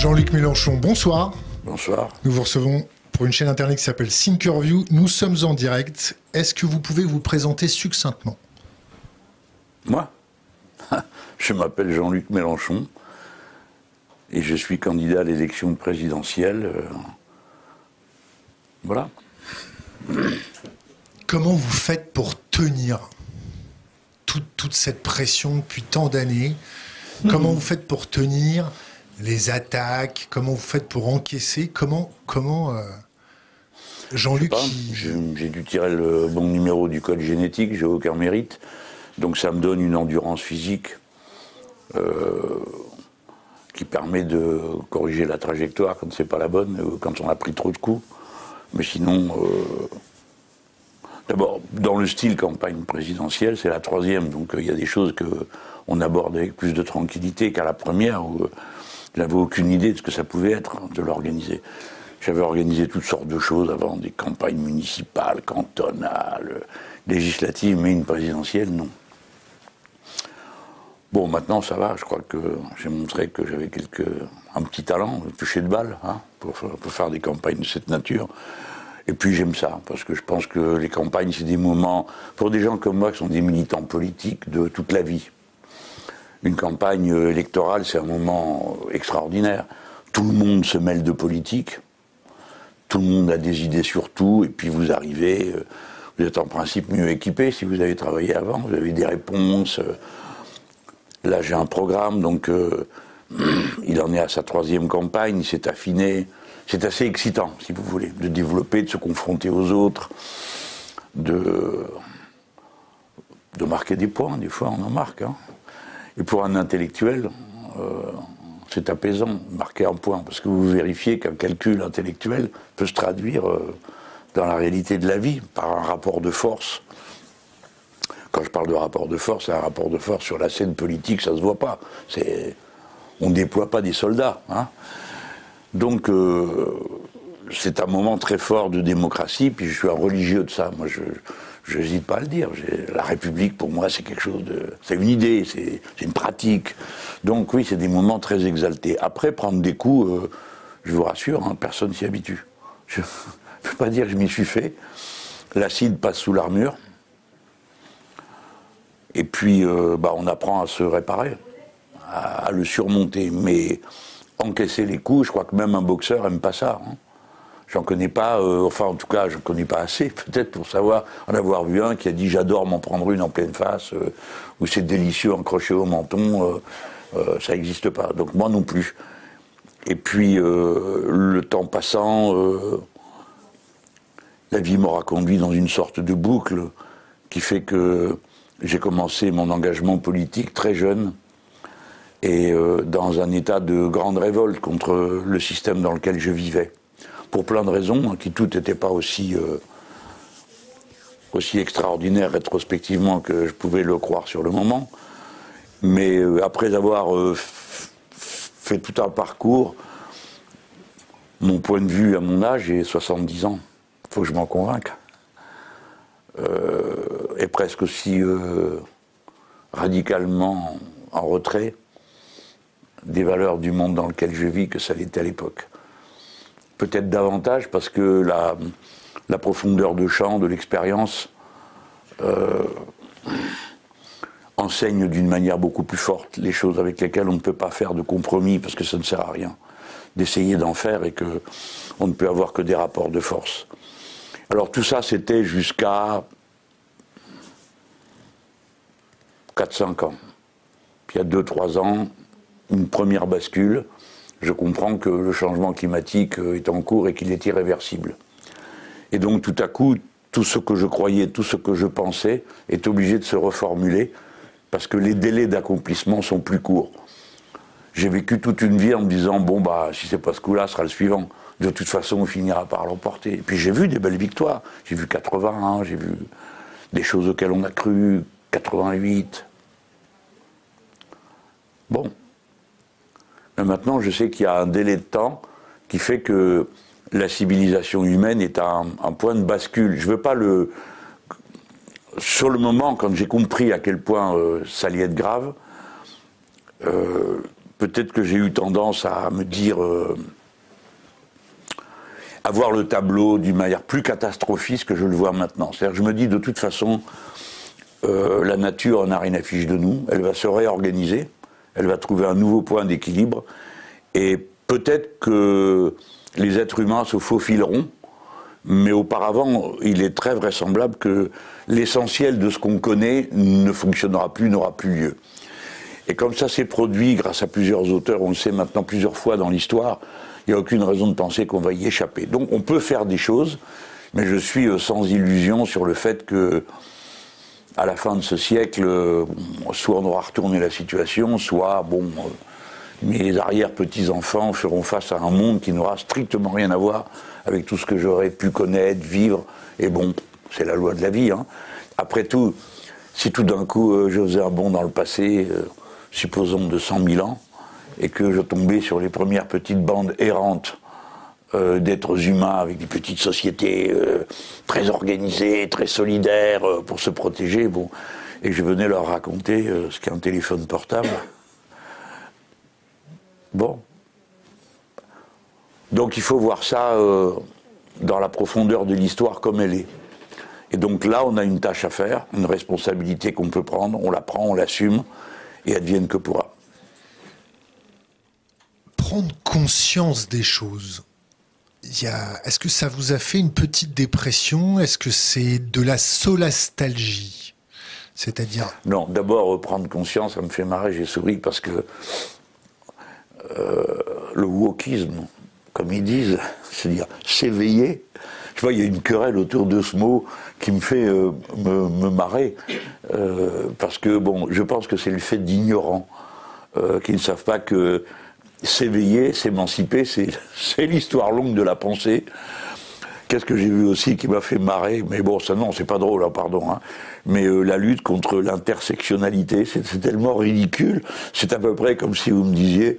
Jean-Luc Mélenchon, bonsoir. Bonsoir. Nous vous recevons pour une chaîne internet qui s'appelle Thinkerview. Nous sommes en direct. Est-ce que vous pouvez vous présenter succinctement? Moi? Je m'appelle Jean-Luc Mélenchon et je suis candidat à l'élection présidentielle. Euh, voilà. Comment vous faites pour tenir toute, toute cette pression depuis tant d'années? Comment vous faites pour tenir les attaques Comment vous faites pour encaisser Comment, comment euh, Jean-Luc J'ai dû tirer le bon numéro du code génétique, j'ai aucun mérite. Donc ça me donne une endurance physique euh, qui permet de corriger la trajectoire quand c'est pas la bonne, euh, quand on a pris trop de coups. Mais sinon, euh, d'abord, dans le style campagne présidentielle, c'est la troisième, donc il y a des choses que on aborde avec plus de tranquillité qu'à la première, où je n'avais aucune idée de ce que ça pouvait être hein, de l'organiser. J'avais organisé toutes sortes de choses avant, des campagnes municipales, cantonales, législatives, mais une présidentielle, non. Bon, maintenant ça va, je crois que j'ai montré que j'avais quelques, un petit talent, toucher de balle, hein, pour faire des campagnes de cette nature. Et puis j'aime ça, parce que je pense que les campagnes, c'est des moments, pour des gens comme moi qui sont des militants politiques de toute la vie. Une campagne euh, électorale, c'est un moment extraordinaire. Tout le monde se mêle de politique, tout le monde a des idées sur tout, et puis vous arrivez, euh, vous êtes en principe mieux équipé si vous avez travaillé avant, vous avez des réponses. euh, Là, j'ai un programme, donc euh, il en est à sa troisième campagne, il s'est affiné. C'est assez excitant, si vous voulez, de développer, de se confronter aux autres, de, de marquer des points. Des fois, on en marque. hein. Et pour un intellectuel, euh, c'est apaisant marquer un point, parce que vous vérifiez qu'un calcul intellectuel peut se traduire euh, dans la réalité de la vie par un rapport de force. Quand je parle de rapport de force, c'est un rapport de force sur la scène politique, ça se voit pas. On ne déploie pas des soldats. hein. Donc, euh, c'est un moment très fort de démocratie, puis je suis un religieux de ça. Moi, n'hésite pas à le dire. La République, pour moi, c'est quelque chose de. C'est une idée, c'est une pratique. Donc, oui, c'est des moments très exaltés. Après, prendre des coups, euh, je vous rassure, hein, personne s'y habitue. Je ne peux pas dire que je m'y suis fait. L'acide passe sous l'armure. Et puis, euh, bah, on apprend à se réparer, à, à le surmonter. Mais encaisser les coups, je crois que même un boxeur aime pas ça. hein. J'en connais pas, euh, enfin en tout cas, je connais pas assez, peut-être pour savoir, en avoir vu un qui a dit j'adore m'en prendre une en pleine face, euh, ou c'est délicieux accroché au menton, euh, euh, ça n'existe pas. Donc moi non plus. Et puis, euh, le temps passant, la vie m'aura conduit dans une sorte de boucle qui fait que j'ai commencé mon engagement politique très jeune et dans un état de grande révolte contre le système dans lequel je vivais. Pour plein de raisons, hein, qui toutes n'étaient pas aussi, euh, aussi extraordinaires rétrospectivement que je pouvais le croire sur le moment. Mais euh, après avoir euh, fait tout un parcours, mon point de vue à mon âge, j'ai 70 ans. Il faut que je m'en convainque. Est presque aussi radicalement en retrait des valeurs du monde dans lequel je vis que ça l'était à l'époque. Peut-être davantage parce que la, profondeur de champ, de l'expérience, euh, enseigne d'une manière beaucoup plus forte les choses avec lesquelles on ne peut pas faire de compromis parce que ça ne sert à rien d'essayer d'en faire et que on ne peut avoir que des rapports de force. Alors tout ça, c'était jusqu'à 4-5 ans. Puis il y a 2-3 ans, une première bascule. Je comprends que le changement climatique euh, est en cours et qu'il est irréversible. Et donc tout à coup, tout ce que je croyais, tout ce que je pensais est obligé de se reformuler parce que les délais d'accomplissement sont plus courts. J'ai vécu toute une vie en me disant bon bah si c'est pas ce coup-là, ce sera le suivant. De toute façon, on finira par l'emporter. Et puis j'ai vu des belles victoires. J'ai vu 81, j'ai vu des choses auxquelles on a cru, 88. Bon. Maintenant, je sais qu'il y a un délai de temps qui fait que la civilisation humaine est à un, point de bascule. Je veux pas le. Sur le moment, quand j'ai compris à quel point euh, ça allait être grave, euh, peut-être que j'ai eu tendance à me dire, euh, à voir le tableau d'une manière plus catastrophiste que je le vois maintenant. C'est-à-dire, je me dis de toute façon, euh, la nature n'a rien à fiche de nous, elle va se réorganiser, elle va trouver un nouveau point d'équilibre, et peut-être que les êtres humains se faufileront, mais auparavant, il est très vraisemblable que l'essentiel de ce qu'on connaît ne fonctionnera plus, n'aura plus lieu. Et comme ça s'est produit grâce à plusieurs auteurs, on le sait maintenant plusieurs fois dans l'histoire, il n'y a aucune raison de penser qu'on va y échapper. Donc on peut faire des choses, mais je suis euh, sans illusion sur le fait que à la fin de ce siècle, euh, soit on aura retourné la situation, soit bon, euh, mes arrière-petits-enfants feront face à un monde qui n'aura strictement rien à voir avec tout ce que j'aurais pu connaître, vivre. Et bon, c'est la loi de la vie. Hein. Après tout, si tout d'un coup je faisais un bond dans le passé, supposons de 100 000 ans, et que je tombais sur les premières petites bandes errantes euh, d'êtres humains avec des petites sociétés euh, très organisées, très solidaires euh, pour se protéger, et je venais leur raconter ce qu'est un téléphone portable. Bon. Donc il faut voir ça dans la profondeur de l'histoire comme elle est. Et donc là, on a une tâche à faire, une responsabilité qu'on peut prendre, on la prend, on l'assume, et advienne que pourra. Prendre conscience des choses. Est-ce que ça vous a fait une petite dépression? Est-ce que c'est de la solastalgie? C'est-à-dire Non, d'abord prendre conscience, ça me fait marrer, j'ai souri parce que euh, le wokisme, comme ils disent, c'est-à-dire s'éveiller. Je vois, il y a une querelle autour de ce mot qui me fait euh, me, marrer, euh, parce que bon, je pense que c'est le fait d'ignorants euh, qui ne savent pas que s'éveiller, s'émanciper, c'est l'histoire longue de la pensée. Qu'est-ce que j'ai vu aussi qui m'a fait marrer Mais bon, ça non, c'est pas drôle, hein, pardon. Hein. Mais la lutte contre l'intersectionnalité, c'est tellement ridicule. C'est à peu près comme si vous me disiez,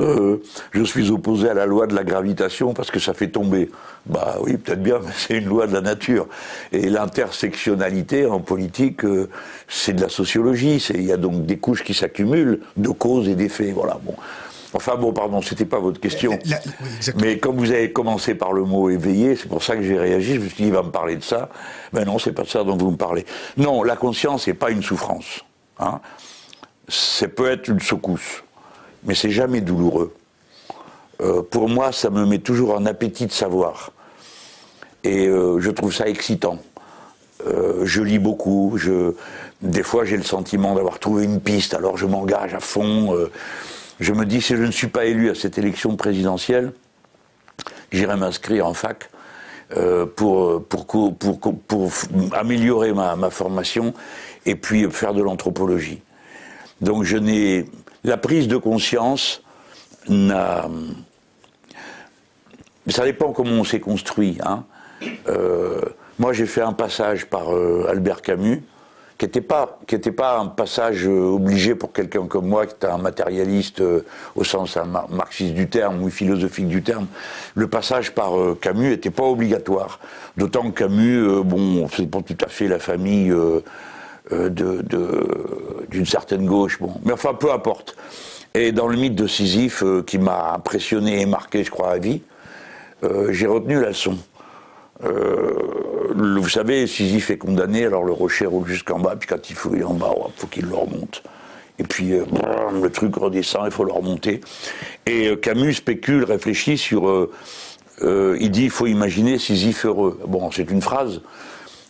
euh, je suis opposé à la loi de la gravitation parce que ça fait tomber. Bah oui, peut-être bien, mais c'est une loi de la nature. Et l'intersectionnalité en politique, euh, c'est de la sociologie. Il y a donc des couches qui s'accumulent de causes et d'effets. Voilà. Bon. Enfin bon, pardon, c'était pas votre question. mais comme vous avez commencé par le mot éveillé, c'est pour ça que j'ai réagi. Je me suis dit, il va me parler de ça. Ben non, c'est pas de ça dont vous me parlez. Non, la conscience n'est pas une souffrance. Hein. Ça peut être une secousse mais c'est jamais douloureux. Euh, pour moi, ça me met toujours en appétit de savoir. Et euh, je trouve ça excitant. Euh, je lis beaucoup. Je, des fois, j'ai le sentiment d'avoir trouvé une piste, alors je m'engage à fond. Je me dis, si je ne suis pas élu à cette élection présidentielle, j'irai m'inscrire en fac pour, pour, améliorer ma, ma formation et puis faire de l'anthropologie. Donc je n'ai la prise de conscience n'a. Ça dépend comment on s'est construit. Hein. Euh, moi, j'ai fait un passage par euh, Albert Camus, qui n'était pas, un passage euh, obligé pour quelqu'un comme moi, qui était un matérialiste au sens marxiste du terme ou philosophique du terme. Le passage par Camus n'était pas obligatoire. D'autant que Camus, bon, c'est pas tout à fait la famille euh, d'une certaine gauche. Bon. Mais enfin, peu importe. Et dans le mythe de Sisyphe, euh, qui m'a impressionné et marqué, je crois, à vie, euh, j'ai retenu la leçon. Vous savez, Sisyphe est condamné, alors le rocher roule jusqu'en bas, puis quand il faut en bas, il faut qu'il le remonte. Et puis le truc redescend, il faut le remonter. Et Camus spécule, réfléchit sur. il dit il faut imaginer Sisyphe heureux. Bon, c'est une phrase,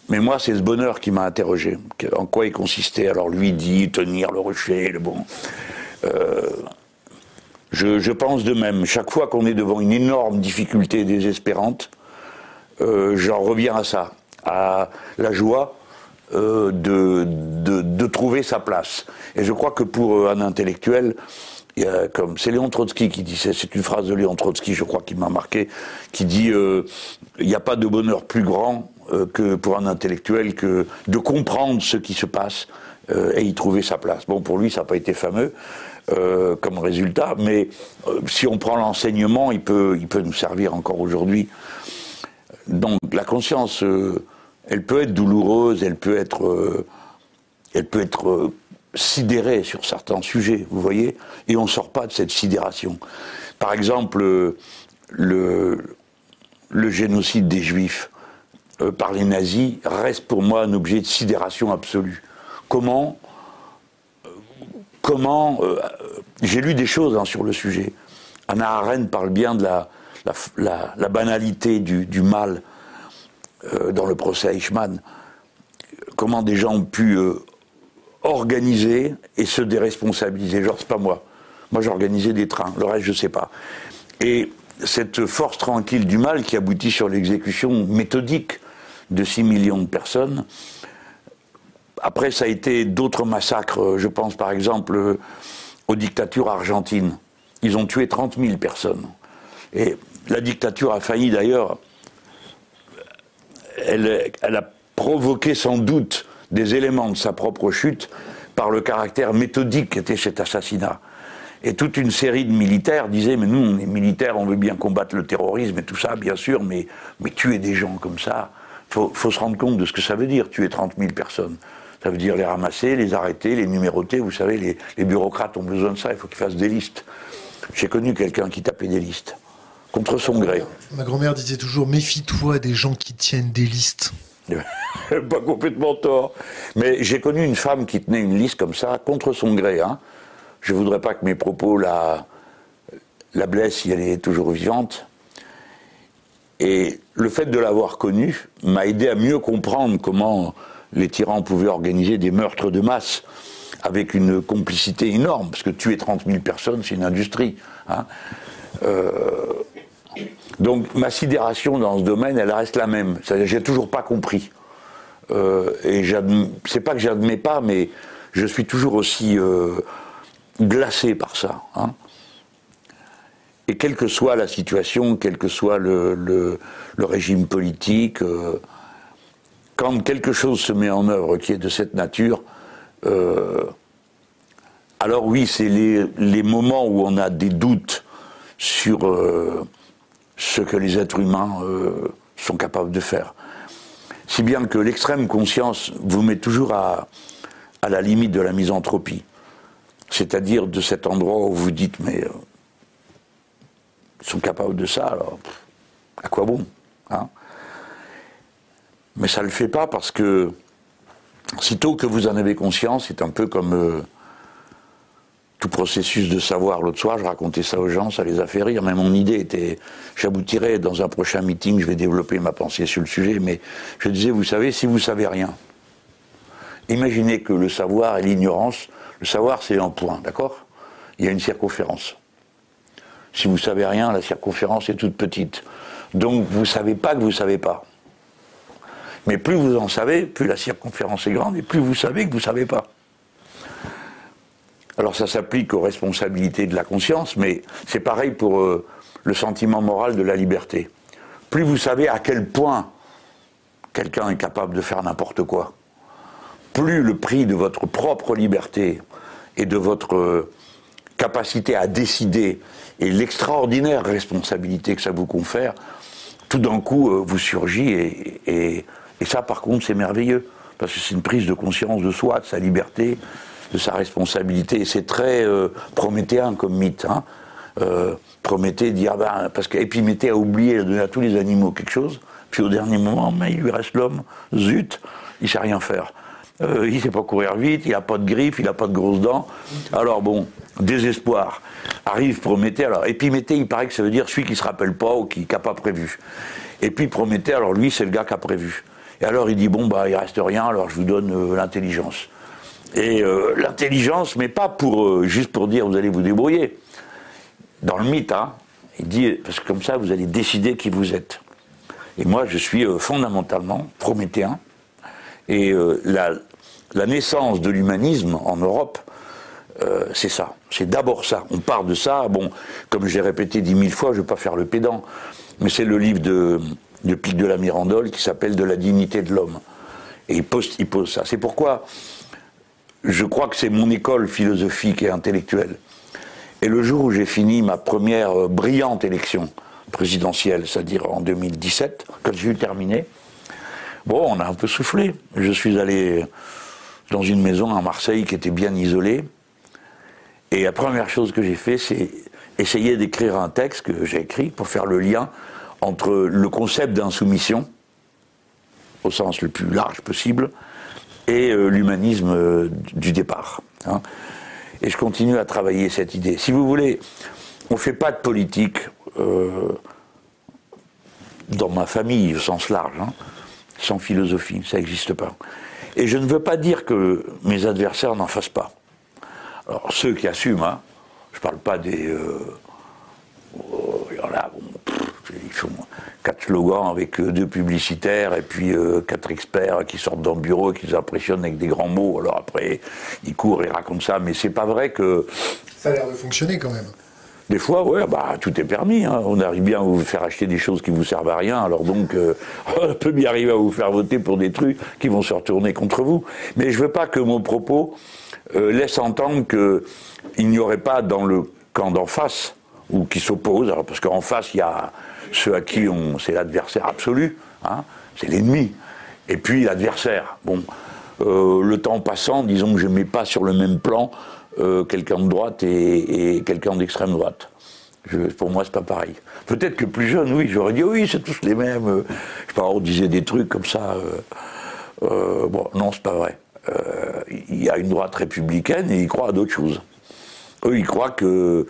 mais moi, c'est ce bonheur qui m'a interrogé. En quoi il consistait? Alors lui dit tenir le rocher, le bon. Euh, je, pense de même. Chaque fois qu'on est devant une énorme difficulté désespérante, euh, j'en reviens à ça, à la joie euh, de, de, trouver sa place. Et je crois que pour un intellectuel, comme c'est Léon Trotsky qui dit c'est une phrase de Léon Trotsky, je crois, qui m'a marqué, qui dit il n'y a pas de bonheur plus grand euh, que pour un intellectuel que de comprendre ce qui se passe euh, et y trouver sa place. Bon, pour lui, ça n'a pas été fameux euh, comme résultat, mais si on prend l'enseignement, il peut, il peut nous servir encore aujourd'hui. Donc la conscience, elle peut être douloureuse, elle peut être, elle peut être sidéré sur certains sujets, vous voyez, et on ne sort pas de cette sidération. Par exemple, le, génocide des Juifs euh, par les nazis reste pour moi un objet de sidération absolue. Comment, euh, comment euh, j'ai lu des choses hein, sur le sujet. Anna Arendt parle bien de la, la, banalité du, mal dans le procès Eichmann. Comment des gens ont pu organiser et se déresponsabiliser. Genre, c'est pas moi. Moi, j'organisais des trains. Le reste, je sais pas. Et cette force tranquille du mal qui aboutit sur l'exécution méthodique de 6 millions de personnes. Après, ça a été d'autres massacres. Je pense par exemple aux dictatures argentines. Ils ont tué 30 000 personnes. Et la dictature a failli d'ailleurs. Elle, a provoqué sans doute des éléments de sa propre chute par le caractère méthodique qu'était cet assassinat. Et toute une série de militaires disaient, mais nous, on est militaires, on veut bien combattre le terrorisme et tout ça, bien sûr, mais, tuer des gens comme ça, il faut, se rendre compte de ce que ça veut dire, tuer 30 000 personnes. Ça veut dire les ramasser, les arrêter, les numéroter. Vous savez, les bureaucrates ont besoin de ça, il faut qu'ils fassent des listes. J'ai connu quelqu'un qui tapait des listes, contre son gré. Ma grand-mère disait toujours, méfie-toi des gens qui tiennent des listes. Pas complètement tort. Mais j'ai connu une femme qui tenait une liste comme ça, contre son gré. Hein. Je ne voudrais pas que mes propos la, la blessent si elle est toujours vivante. Et le fait de l'avoir connue m'a aidé à mieux comprendre comment les tyrans pouvaient organiser des meurtres de masse avec une complicité énorme, parce que tuer 30 000 personnes, c'est une industrie. Hein. Euh, donc ma sidération dans ce domaine, elle reste la même. J'ai toujours pas compris. Euh, et c'est pas que j'admets pas, mais je suis toujours aussi euh, glacé par ça. Hein. Et quelle que soit la situation, quel que soit le, régime politique, euh, quand quelque chose se met en œuvre qui est de cette nature, euh, alors oui, c'est les, moments où on a des doutes sur ce que les êtres humains sont capables de faire. Si bien que l'extrême conscience vous met toujours à, à la limite de la misanthropie. C'est-à-dire de cet endroit où vous dites, mais euh, ils sont capables de ça, alors à quoi bon hein? Mais ça ne le fait pas parce que, sitôt que vous en avez conscience, c'est un peu comme euh, tout processus de savoir. L'autre soir, je racontais ça aux gens, ça les a fait rire, mais mon idée était, j'aboutirai dans un prochain meeting, je vais développer ma pensée sur le sujet, mais je disais, vous savez, si vous savez rien, imaginez que le savoir et l'ignorance le savoir, c'est un point, d'accord? Il y a une circonférence. Si vous savez rien, la circonférence est toute petite. Donc vous savez pas que vous savez pas. Mais plus vous en savez, plus la circonférence est grande et plus vous savez que vous savez pas. Alors ça s'applique aux responsabilités de la conscience, mais c'est pareil pour euh, le sentiment moral de la liberté. Plus vous savez à quel point quelqu'un est capable de faire n'importe quoi, plus le prix de votre propre liberté et de votre euh, capacité à décider et l'extraordinaire responsabilité que ça vous confère, tout d'un coup euh, vous surgit et, ça par contre c'est merveilleux parce que c'est une prise de conscience de soi, de sa liberté, de sa responsabilité c'est très euh, prométhéen comme mythe. Hein. Prométhée dit ah ben parce que Épiméthée a oublié de donner à tous les animaux quelque chose, puis au dernier moment mais il lui reste l'homme, zut, il sait rien faire. Euh, il sait pas courir vite, il n'a pas de griffes, il n'a pas de grosses dents. Alors bon, désespoir. Arrive Prométhée. Alors, Épiméthée, il paraît que ça veut dire celui qui se rappelle pas ou qui n'a pas prévu. Et puis Prométhée, alors lui, c'est le gars qui a prévu. Et alors il dit bon bah il reste rien, alors je vous donne euh, l'intelligence. Et euh, l'intelligence, mais pas pour juste pour dire vous allez vous débrouiller. Dans le mythe, hein, il dit parce que comme ça vous allez décider qui vous êtes. Et moi je suis fondamentalement prométhéen. Et la, naissance de l'humanisme en Europe, euh, c'est ça. C'est d'abord ça. On part de ça. Bon, comme j'ai répété dix mille fois, je ne vais pas faire le pédant, mais c'est le livre de, Pic de la Mirandole qui s'appelle De la dignité de l'homme. Et il pose ça. C'est pourquoi je crois que c'est mon école philosophique et intellectuelle. Et le jour où j'ai fini ma première euh, brillante élection présidentielle, c'est-à-dire en 2017, quand j'ai eu terminé, bon, on a un peu soufflé. Je suis allé dans une maison à Marseille qui était bien isolée. Et la première chose que j'ai fait, c'est essayer d'écrire un texte que j'ai écrit pour faire le lien entre le concept d'insoumission, au sens le plus large possible, et euh, l'humanisme euh, du départ. Hein. Et je continue à travailler cette idée. Si vous voulez, on ne fait pas de politique euh, dans ma famille au sens large, hein, sans philosophie, ça n'existe pas. Et je ne veux pas dire que mes adversaires n'en fassent pas. Alors ceux qui assument, hein, je ne parle pas des... Oh, il y en a, ils font quatre slogans avec euh, deux publicitaires et puis euh, quatre experts qui sortent dans le bureau et qui les impressionnent avec des grands mots. Alors après, ils courent, ils racontent ça, mais c'est pas vrai que. Ça a l'air de fonctionner quand même. Des fois, ouais, bah, tout est permis. Hein. On arrive bien à vous faire acheter des choses qui vous servent à rien. Alors donc, euh, on peut bien arriver à vous faire voter pour des trucs qui vont se retourner contre vous. Mais je veux pas que mon propos laisse entendre qu'il n'y aurait pas dans le camp d'en face ou qui s'opposent. Alors parce qu'en face, il y a ceux à qui on, c'est l'adversaire absolu, hein, c'est l'ennemi. Et puis l'adversaire. Bon, euh, le temps passant, disons que je ne mets pas sur le même plan euh, quelqu'un de droite et, quelqu'un d'extrême droite. pour moi, c'est pas pareil. Peut-être que plus jeune, oui, j'aurais dit oui, c'est tous les mêmes. Je sais pas, on disait des trucs comme ça. Euh, bon, non, c'est pas vrai. Il y a une droite républicaine et ils croient à d'autres choses. Eux, ils croient que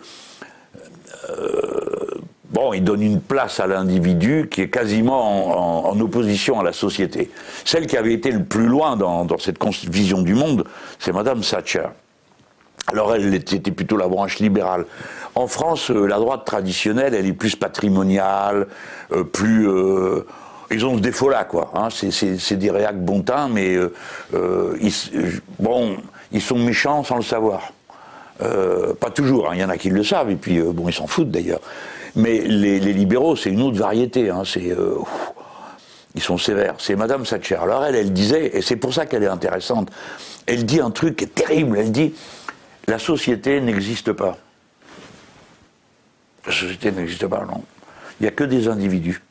il donne une place à l'individu qui est quasiment en, opposition à la société. Celle qui avait été le plus loin dans, cette vision du monde, c'est Madame Thatcher. Alors elle était plutôt la branche libérale. En France, euh, la droite traditionnelle, elle est plus patrimoniale, euh, plus... Euh, ils ont ce défaut-là, quoi. Hein. c'est des réacs bontins, mais bon, ils sont méchants sans le savoir. Pas toujours, hein. il y en a qui le savent, et puis bon, ils s'en foutent d'ailleurs. Mais les, libéraux, c'est une autre variété. Hein, c'est, euh, ils sont sévères. C'est Madame Thatcher. Alors elle, elle disait, et c'est pour ça qu'elle est intéressante, elle dit un truc qui est terrible. Elle dit la société n'existe pas. La société n'existe pas, non. Il n'y a que des individus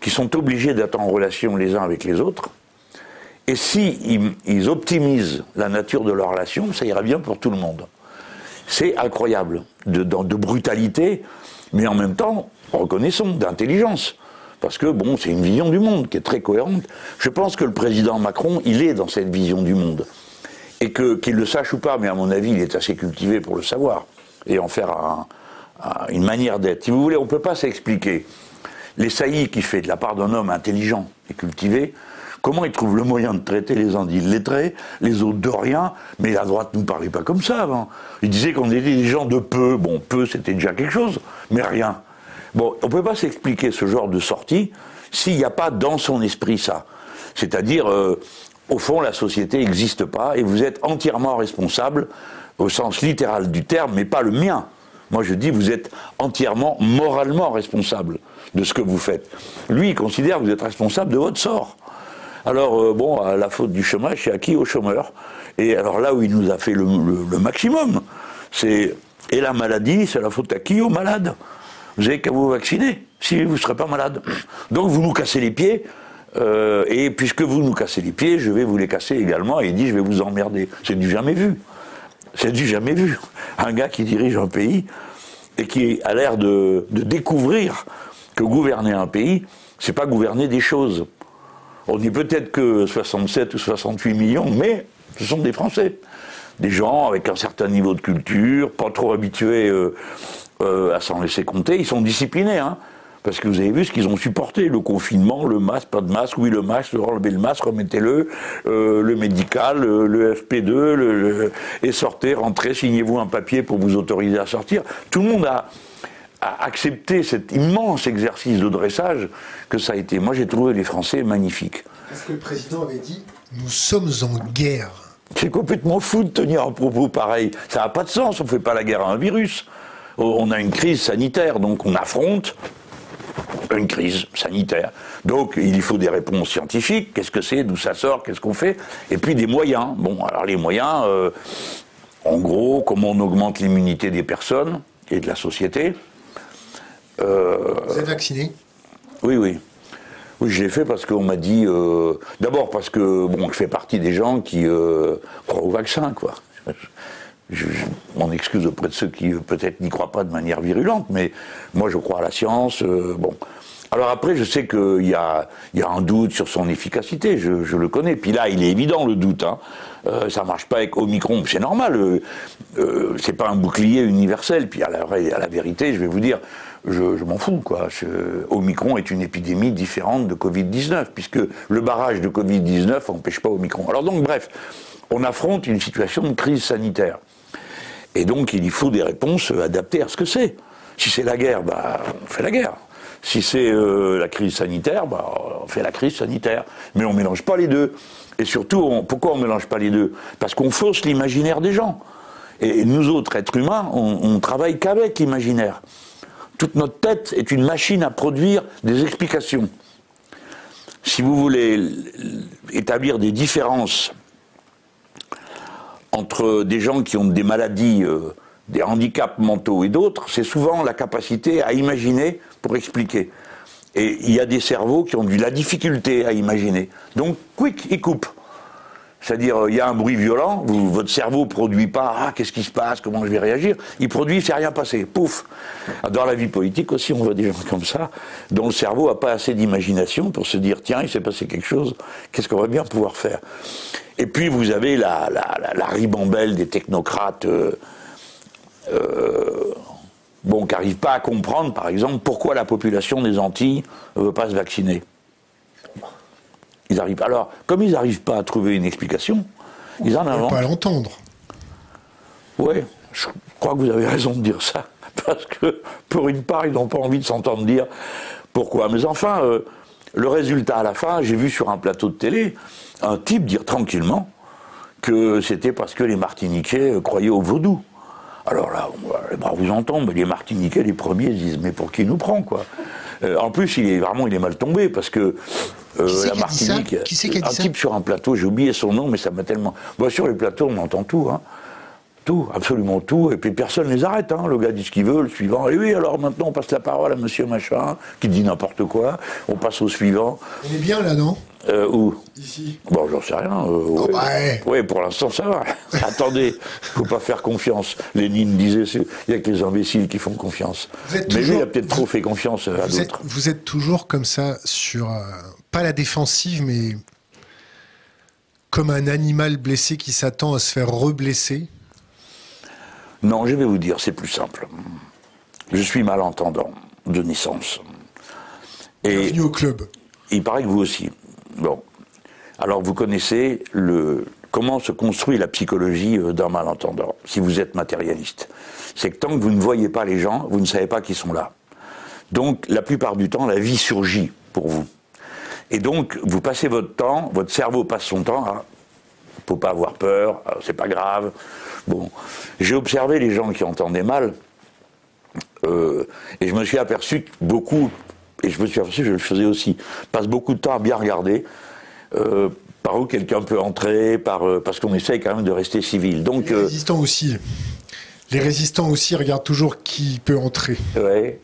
qui sont obligés d'être en relation les uns avec les autres. Et si ils, optimisent la nature de leur relation, ça ira bien pour tout le monde. C'est incroyable. De, brutalité, mais en même temps, reconnaissons, d'intelligence. Parce que, bon, c'est une vision du monde qui est très cohérente. Je pense que le président Macron, il est dans cette vision du monde. Et que, qu'il le sache ou pas, mais à mon avis, il est assez cultivé pour le savoir. Et en faire une manière d'être. Si vous voulez, on ne peut pas s'expliquer. Les saillies qu'il fait de la part d'un homme intelligent et cultivé, comment il trouve le moyen de traiter les uns lettrés, les autres de rien, mais la droite ne parlait pas comme ça avant. Il disait qu'on était des gens de peu. Bon, peu, c'était déjà quelque chose mais rien. Bon, on ne peut pas s'expliquer ce genre de sortie s'il n'y a pas dans son esprit ça. C'est-à-dire, euh, au fond, la société n'existe pas et vous êtes entièrement responsable, au sens littéral du terme, mais pas le mien. Moi, je dis, vous êtes entièrement moralement responsable de ce que vous faites. Lui, il considère que vous êtes responsable de votre sort. Alors, euh, bon, la faute du chômage, c'est à qui Au chômeur. Et alors là où il nous a fait le maximum, c'est et la maladie, c'est la faute à qui Aux malades. Vous n'avez qu'à vous vacciner, si vous ne serez pas malade. Donc vous nous cassez les pieds, euh, et puisque vous nous cassez les pieds, je vais vous les casser également, et il dit je vais vous emmerder. C'est du jamais vu. C'est du jamais vu. Un gars qui dirige un pays et qui a l'air de, de découvrir que gouverner un pays, c'est pas gouverner des choses. On dit peut-être que 67 ou 68 millions, mais ce sont des Français. Des gens avec un certain niveau de culture, pas trop habitués euh, euh, à s'en laisser compter. Ils sont disciplinés, hein, parce que vous avez vu ce qu'ils ont supporté, le confinement, le masque, pas de masque, oui le masque, enlevez le masque, remettez-le, euh, le médical, le, FP2, le, et sortez, rentrez, signez-vous un papier pour vous autoriser à sortir. Tout le monde a, a accepté cet immense exercice de dressage que ça a été. Moi j'ai trouvé les Français magnifiques. Parce que le président avait dit, nous sommes en guerre c'est complètement fou de tenir un propos pareil. Ça n'a pas de sens, on ne fait pas la guerre à un virus. Oh, on a une crise sanitaire, donc on affronte une crise sanitaire. Donc il faut des réponses scientifiques, qu'est-ce que c'est, d'où ça sort, qu'est-ce qu'on fait, et puis des moyens. Bon, alors les moyens, euh, en gros, comment on augmente l'immunité des personnes et de la société? Euh, Vous êtes vacciné Oui, oui. Oui, je l'ai fait parce qu'on m'a dit. euh, D'abord parce que bon, je fais partie des gens qui euh, croient au vaccin, quoi. Je, je m'en excuse auprès de ceux qui peut-être n'y croient pas de manière virulente, mais moi je crois à la science. euh, bon. Alors après, je sais qu'il y a, y a un doute sur son efficacité, je, je le connais. Puis là, il est évident le doute. Hein. Euh, ça marche pas avec Omicron, c'est normal. Euh, euh, c'est pas un bouclier universel. Puis à la, à la vérité, je vais vous dire, je, m'en fous. Quoi. Omicron est une épidémie différente de Covid-19, puisque le barrage de Covid-19 n'empêche pas Omicron. Alors donc, bref, on affronte une situation de crise sanitaire. Et donc, il y faut des réponses adaptées à ce que c'est. Si c'est la guerre, bah, on fait la guerre. Si c'est euh, la crise sanitaire, bah, on fait la crise sanitaire. Mais on ne mélange pas les deux. Et surtout, pourquoi on ne mélange pas les deux? Parce qu'on fausse l'imaginaire des gens. Et nous autres, êtres humains, on, on travaille qu'avec l'imaginaire. Toute notre tête est une machine à produire des explications. Si vous voulez établir des différences entre des gens qui ont des maladies, euh, des handicaps mentaux et d'autres, c'est souvent la capacité à imaginer pour expliquer. Et il y a des cerveaux qui ont de la difficulté à imaginer. Donc, quick, ils coupent. C'est-à-dire, euh, il y a un bruit violent, votre cerveau produit pas, ah, qu'est-ce qui se passe, comment je vais réagir. Il produit, c'est rien passé, pouf. Dans la vie politique aussi, on voit des gens comme ça, dont le cerveau n'a pas assez d'imagination pour se dire, tiens, il s'est passé quelque chose, qu'est-ce qu'on va bien pouvoir faire Et puis, vous avez la- la ribambelle des technocrates, euh, euh, bon, qui n'arrivent pas à comprendre, par exemple, pourquoi la population des Antilles ne veut pas se vacciner. Ils arrivent. Alors, comme ils n'arrivent pas à trouver une explication, ils en inventent. pas l'entendre. Oui, je crois que vous avez raison de dire ça. Parce que, pour une part, ils n'ont pas envie de s'entendre dire pourquoi. Mais enfin, euh, le résultat à la fin, j'ai vu sur un plateau de télé un type dire tranquillement que c'était parce que les Martiniquais euh, croyaient au vaudou. Alors là, on va- les bras vous en tombent, les Martiniquais, les premiers, disent Mais pour qui nous prend, quoi? Euh, En plus, il est vraiment il est mal tombé parce que euh, Qui la qui dit Martinique. Qui c'est qui a dit un ça? type sur un plateau, j'ai oublié son nom, mais ça m'a tellement. Bon, sur les plateaux, on entend tout, hein. Tout, absolument tout, et puis personne ne les arrête. Hein. Le gars dit ce qu'il veut, le suivant. Et oui, alors maintenant on passe la parole à monsieur machin, qui dit n'importe quoi. On passe au suivant. On est bien là, non? Euh, où? Ici. Bon, j'en sais rien. euh, Oh, ouais. ouais. Ouais, pour l'instant, ça va. Attendez, faut pas faire confiance. Lénine disait, il n'y a que les imbéciles qui font confiance. Vous êtes Mais lui, il a peut-être trop fait confiance à Vous êtes, d'autres. vous êtes toujours comme ça sur, euh, pas la défensive, mais comme un animal blessé qui s'attend à se faire reblesser. Non, je vais vous dire, c'est plus simple. Je suis malentendant de naissance. Et Bienvenue au club. il paraît que vous aussi. Bon. Alors vous connaissez le, comment se construit la psychologie euh, d'un malentendant, si vous êtes matérialiste? C'est que tant que vous ne voyez pas les gens, vous ne savez pas qu'ils sont là. Donc la plupart du temps, la vie surgit pour vous. Et donc vous passez votre temps, votre cerveau passe son temps à faut pas avoir peur, c'est pas grave. Bon, j'ai observé les gens qui entendaient mal, euh, et je me suis aperçu que beaucoup, et je me suis aperçu que je le faisais aussi, passent beaucoup de temps à bien regarder euh, par où quelqu'un peut entrer, par, euh, parce qu'on essaye quand même de rester civil. Donc, Les résistants aussi. Les résistants aussi regardent toujours qui peut entrer. ouais.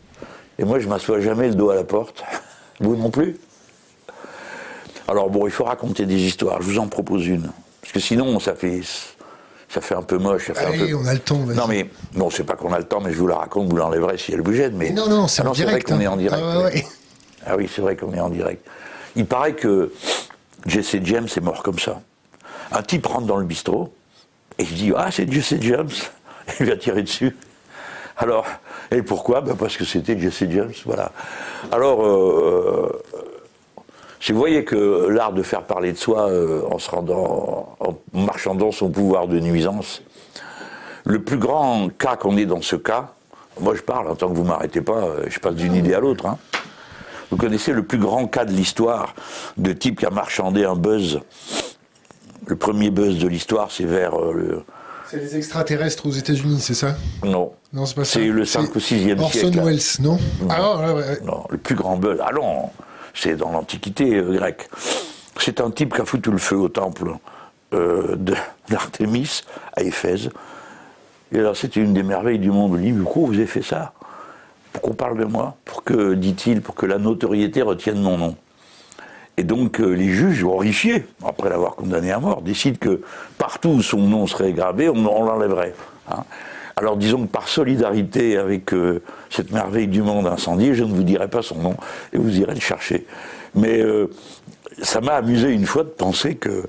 Et moi, je m'assois jamais le dos à la porte. Vous non plus? Alors bon, il faut raconter des histoires. Je vous en propose une. Parce que sinon, ça fait, ça fait un peu moche. Ça fait un Allez, peu... on a le temps. Non mais non, c'est pas qu'on a le temps, mais je vous la raconte, vous l'enlèverez si elle vous gêne. Mais Mais non, non, c'est Ah vrai qu'on hein. est en direct. Ah, ouais. Ah oui, c'est vrai qu'on est en direct. Il paraît que Jesse James est mort comme ça. Un type rentre dans le bistrot et il dit ah c'est Jesse James. Il lui a tiré dessus. Alors et pourquoi? Ben, parce que c'était Jesse James, voilà. Alors euh, si vous voyez que l'art de faire parler de soi euh, en se rendant, en marchandant son pouvoir de nuisance, le plus grand cas qu'on ait dans ce cas, moi je parle, en tant que vous m'arrêtez pas, euh, je passe d'une idée à l'autre. hein. Vous connaissez le plus grand cas de l'histoire de type qui a marchandé un buzz? Le premier buzz de l'histoire, c'est vers euh, le. C'est les extraterrestres aux États-Unis, c'est ça? Non. Non, c'est pas ça. C'est le 5 ou 6e Orson siècle. là. Welles, non? Ah ouais, ouais, ouais. Non, le plus grand buzz. Ah non, c'est dans l'Antiquité euh, grecque. C'est un type qui a foutu le feu au temple euh, d'Artémis à Éphèse. Et alors, c'était une des merveilles du monde. Il dit, mais pourquoi vous avez fait ça? Pour qu'on parle de moi Pour que, dit-il, pour que la notoriété retienne mon nom. Et donc euh, les juges, horrifiés, après l'avoir condamné à mort, décident que partout où son nom serait gravé, on, l'enlèverait. Hein. Alors disons que par solidarité avec euh, cette merveille du monde incendié, je ne vous dirai pas son nom et vous irez le chercher. Mais euh, ça m'a amusé une fois de penser que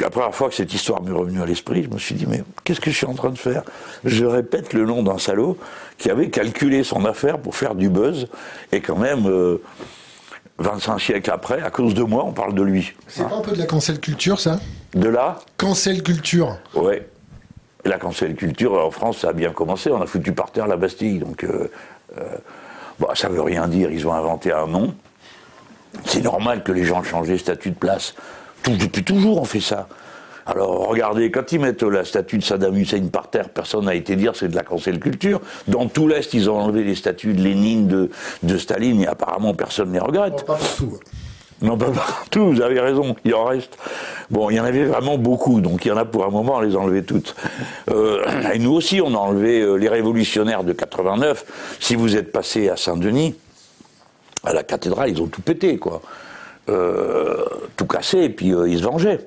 la première fois que cette histoire m'est revenue à l'esprit, je me suis dit, mais qu'est-ce que je suis en train de faire? Je répète le nom d'un salaud qui avait calculé son affaire pour faire du buzz, et quand même, 25 siècles après, à cause de moi, on parle de lui. C'est pas un peu de la cancel culture, ça? De la? Cancel culture. Ouais. La cancel culture, en France, ça a bien commencé. On a foutu par terre la Bastille. Donc, euh, euh, bon, ça veut rien dire. Ils ont inventé un nom. C'est normal que les gens changent les statuts de place. depuis toujours, on fait ça. Alors regardez, quand ils mettent la statue de Saddam Hussein par terre, personne n'a été dire c'est de la cancel culture. Dans tout l'Est, ils ont enlevé les statues de Lénine, de, de Staline, et apparemment personne ne les regrette. partout. Non, pas partout, vous avez raison, il en reste. Bon, il y en avait vraiment beaucoup, donc il y en a pour un moment à les enlever toutes. Euh, et nous aussi, on a enlevé euh, les révolutionnaires de 89. Si vous êtes passé à Saint-Denis, à la cathédrale, ils ont tout pété, quoi. Euh, tout cassé, et puis ils se vengeaient.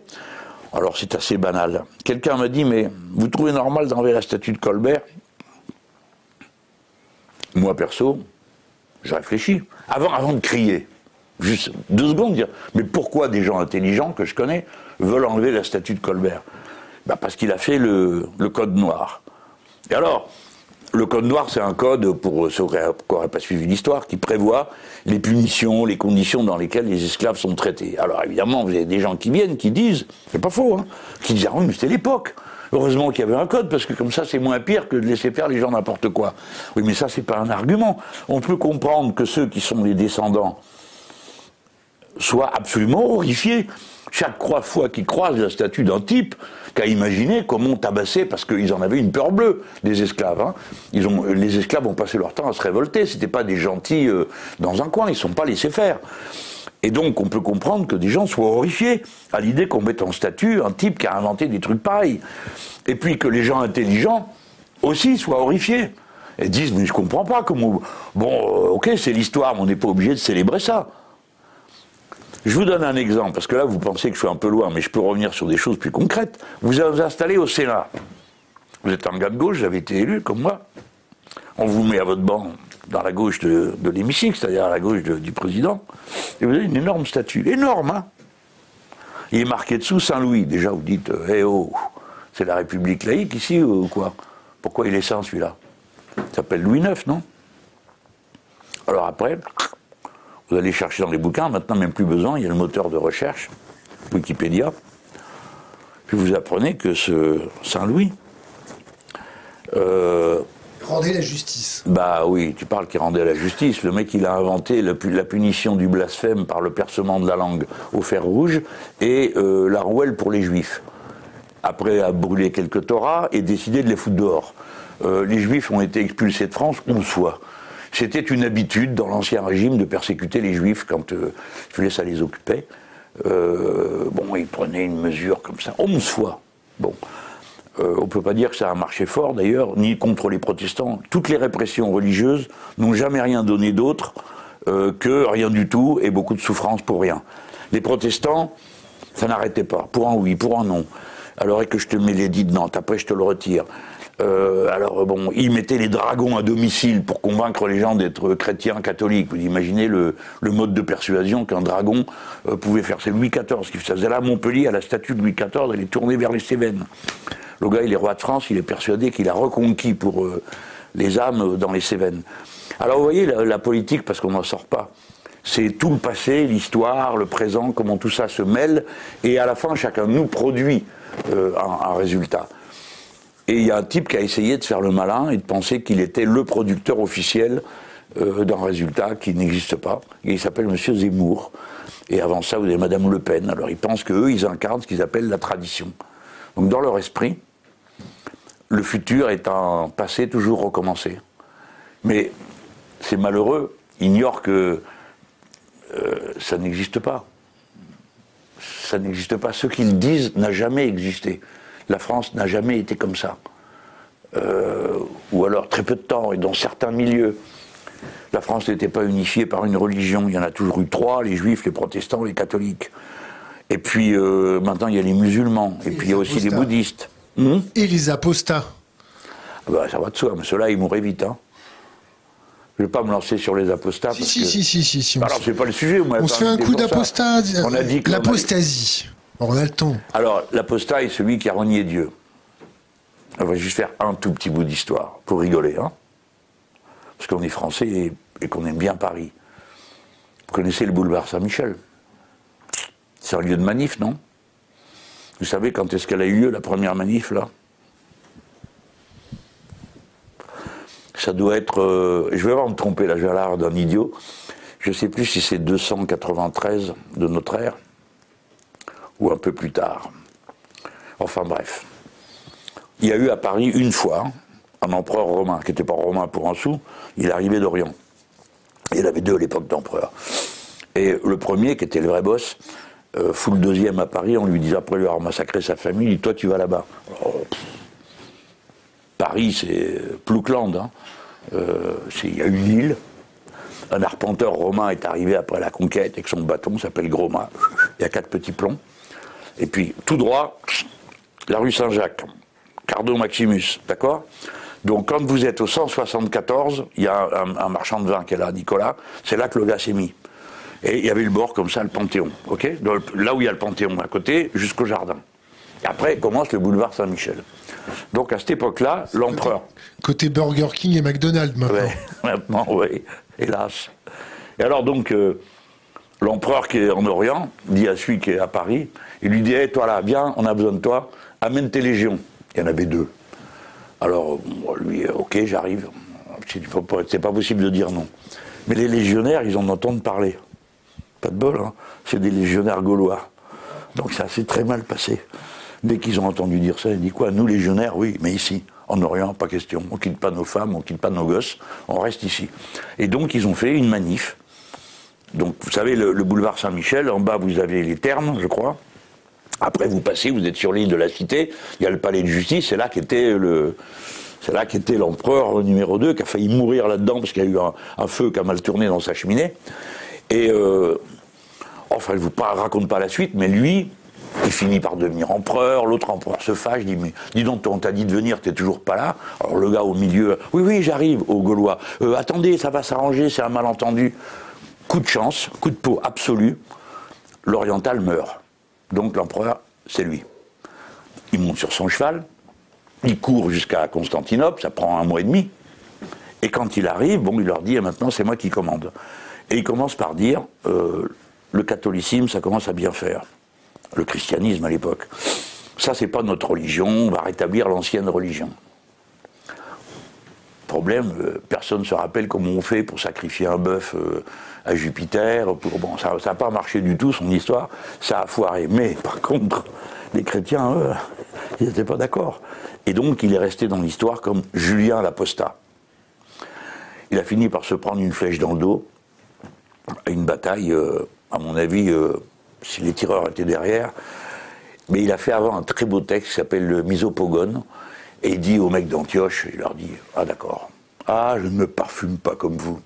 Alors c'est assez banal. Quelqu'un m'a dit, mais vous trouvez normal d'enlever la statue de Colbert? Moi perso, je réfléchis. Avant, avant de crier, juste deux secondes, dire, mais pourquoi des gens intelligents que je connais veulent enlever la statue de Colbert? Bah Parce qu'il a fait le, code noir. Et alors, le code noir, c'est un code, pour ceux qui n'auraient pas suivi l'histoire, qui prévoit les punitions, les conditions dans lesquelles les esclaves sont traités. Alors évidemment, vous avez des gens qui viennent, qui disent, c'est pas faux, hein, qui disent, ah oui, mais c'était l'époque. Heureusement qu'il y avait un code, parce que comme ça, c'est moins pire que de laisser faire les gens n'importe quoi. Oui, mais ça, c'est pas un argument. On peut comprendre que ceux qui sont les descendants soient absolument horrifiés. Chaque fois qu'ils croisent la statue d'un type, qu'à imaginer comment tabasser, parce qu'ils en avaient une peur bleue, des esclaves. Hein. Ils ont, les esclaves ont passé leur temps à se révolter, c'était pas des gentils euh, dans un coin, ils ne sont pas laissés faire. Et donc on peut comprendre que des gens soient horrifiés à l'idée qu'on mette en statut un type qui a inventé des trucs pareils. Et puis que les gens intelligents aussi soient horrifiés. Et disent, mais je comprends pas comment... Bon, euh, ok, c'est l'histoire, mais on n'est pas obligé de célébrer ça. Je vous donne un exemple, parce que là, vous pensez que je suis un peu loin, mais je peux revenir sur des choses plus concrètes. Vous vous installé au Sénat. Vous êtes un gars de gauche, vous avez été élu, comme moi. On vous met à votre banc dans la gauche de, l'hémicycle, c'est-à-dire à la gauche du président, et vous avez une énorme statue. Énorme, hein Il est marqué dessous Saint-Louis. Déjà, vous dites, eh oh, c'est la République laïque ici, ou quoi? Pourquoi il est saint, celui-là? Il s'appelle Louis IX, non? Alors après, vous allez chercher dans les bouquins, maintenant même plus besoin, il y a le moteur de recherche, Wikipédia. Puis vous apprenez que ce Saint-Louis. Euh, rendait la justice. Bah oui, tu parles qui rendait la justice. Le mec, il a inventé la, punition du blasphème par le percement de la langue au fer rouge et euh, la rouelle pour les juifs. Après, a brûlé quelques Torahs et décidé de les foutre dehors. Euh, les juifs ont été expulsés de France une fois. C'était une habitude dans l'Ancien Régime de persécuter les Juifs quand euh, ça les occupait. Euh, bon, ils prenaient une mesure comme ça, onze fois. Bon. Euh, on ne peut pas dire que ça a marché fort d'ailleurs, ni contre les protestants. Toutes les répressions religieuses n'ont jamais rien donné d'autre euh, que rien du tout et beaucoup de souffrance pour rien. Les protestants, ça n'arrêtait pas. Pour un oui, pour un non. Alors, et que je te mets l'édit de Nantes, après je te le retire. Euh, alors bon, ils mettaient les dragons à domicile pour convaincre les gens d'être chrétiens, catholiques. Vous imaginez le, mode de persuasion qu'un dragon euh, pouvait faire. C'est Louis XIV qui faisait là à Montpellier, à la statue de Louis XIV, elle est tournée vers les Cévennes. Le gars, il est roi de France, il est persuadé qu'il a reconquis pour euh, les âmes dans les Cévennes. Alors vous voyez, la, politique, parce qu'on n'en sort pas, c'est tout le passé, l'histoire, le présent, comment tout ça se mêle, et à la fin, chacun nous produit un résultat. Et il y a un type qui a essayé de faire le malin et de penser qu'il était le producteur officiel euh, d'un résultat qui n'existe pas. Il s'appelle Monsieur Zemmour. Et avant ça, vous avez Madame Le Pen. Alors ils pensent qu'eux, ils incarnent ce qu'ils appellent la tradition. Donc dans leur esprit, le futur est un passé toujours recommencé. Mais c'est malheureux, ignorent que euh, ça n'existe pas. Ça n'existe pas. Ce qu'ils disent n'a jamais existé. La France n'a jamais été comme ça. Euh, ou alors très peu de temps, et dans certains milieux. La France n'était pas unifiée par une religion. Il y en a toujours eu trois, les juifs, les protestants, les catholiques. Et puis euh, maintenant, il y a les musulmans. Et, puis il y a aussi les bouddhistes. Hmm? Et les apostats. Ah ça va de soi, mais ceux-là, ils mourraient vite. Hein. Je ne vais pas me lancer sur les apostats. Si, si, si, si, si, si, Alors, c'est pas le sujet. On se fait un coup d'apostat. On a dit L'apostasie. Alors, l'apostat est celui qui a renié Dieu. On va juste faire un tout petit bout d'histoire, pour rigoler. Hein parce qu'on est français et, qu'on aime bien Paris. Vous connaissez le boulevard Saint-Michel? C'est un lieu de manif, non? Vous savez quand est-ce qu'elle a eu lieu, la première manif, là? Ça doit être. Euh, je vais pas me tromper, là, j'ai d'un idiot. Je ne sais plus si c'est 293 de notre ère ou un peu plus tard. Enfin bref. Il y a eu à Paris une fois un empereur romain, qui n'était pas romain pour un sou, il arrivait d'Orient. Il avait deux à l'époque d'empereur. Et le premier, qui était le vrai boss, euh, fout le deuxième à Paris, on lui dit, après lui avoir massacré sa famille, il dit, toi tu vas là-bas. Paris, c'est Ploukland. Hein. Euh, il y a une île. Un arpenteur romain est arrivé après la conquête avec son bâton, s'appelle Groma. Il y a quatre petits plombs. Et puis, tout droit, la rue Saint-Jacques. Cardo Maximus, d'accord? Donc quand vous êtes au 174, il y a un, marchand de vin qui est là, Nicolas, c'est là que le gars s'est mis. Et il y avait le bord comme ça, le Panthéon, ok? Là où il y a le Panthéon à côté, jusqu'au jardin. Et après commence le boulevard Saint-Michel. Donc à cette époque-là, l'empereur. Côté Burger King et McDonald's maintenant. Ouais, maintenant, oui, hélas. Et alors donc, euh, l'empereur qui est en Orient dit à celui qui est à Paris, il lui dit hey, toi là, viens, on a besoin de toi, amène tes légions. Il y en avait deux. Alors, lui, euh, ok, j'arrive. C'est pas possible de dire non. Mais les légionnaires, ils en entendent parler. Pas de bol, hein. C'est des légionnaires gaulois. Donc ça s'est très mal passé. Dès qu'ils ont entendu dire ça, ils disent quoi? Nous, légionnaires, oui, mais ici, en Orient, pas question. On quitte pas nos femmes, on quitte pas nos gosses, on reste ici. Et donc, ils ont fait une manif. Donc, vous savez, le, le boulevard Saint-Michel, en bas, vous avez les thermes, je crois. Après, vous passez, vous êtes sur l'île de la Cité, il y a le palais de justice, c'est là qu'était le. C'est là qu'était l'empereur numéro 2 qui a failli mourir là-dedans parce qu'il y a eu un, feu qui a mal tourné dans sa cheminée. Et euh, enfin, je ne vous raconte pas la suite, mais lui, il finit par devenir empereur, l'autre empereur se fâche, dit mais dis donc on t'a dit de venir, t'es toujours pas là. Alors le gars au milieu, oui oui j'arrive, au Gaulois. Euh, attendez, ça va s'arranger, c'est un malentendu. Coup de chance, coup de peau absolu, l'oriental meurt. Donc l'empereur, c'est lui. Il monte sur son cheval, il court jusqu'à Constantinople, ça prend un mois et demi. Et quand il arrive, bon, il leur dit, maintenant c'est moi qui commande. Et il commence par dire, euh, le catholicisme, ça commence à bien faire. Le christianisme à l'époque. Ça, c'est pas notre religion, on va rétablir l'ancienne religion. Problème, euh, personne ne se rappelle comment on fait pour sacrifier un bœuf euh, à Jupiter. Pour, bon, ça n'a pas marché du tout, son histoire. Ça a foiré. Mais par contre, les chrétiens, eux, ils n'étaient pas d'accord. Et donc, il est resté dans l'histoire comme Julien l'Apostat. Il a fini par se prendre une flèche dans le dos à une bataille, euh, à mon avis, si les tireurs étaient derrière. Mais il a fait avant un très beau texte qui s'appelle le Misopogone et il dit aux mecs d'Antioche, il leur dit Ah d'accord, ah je ne me parfume pas comme vous.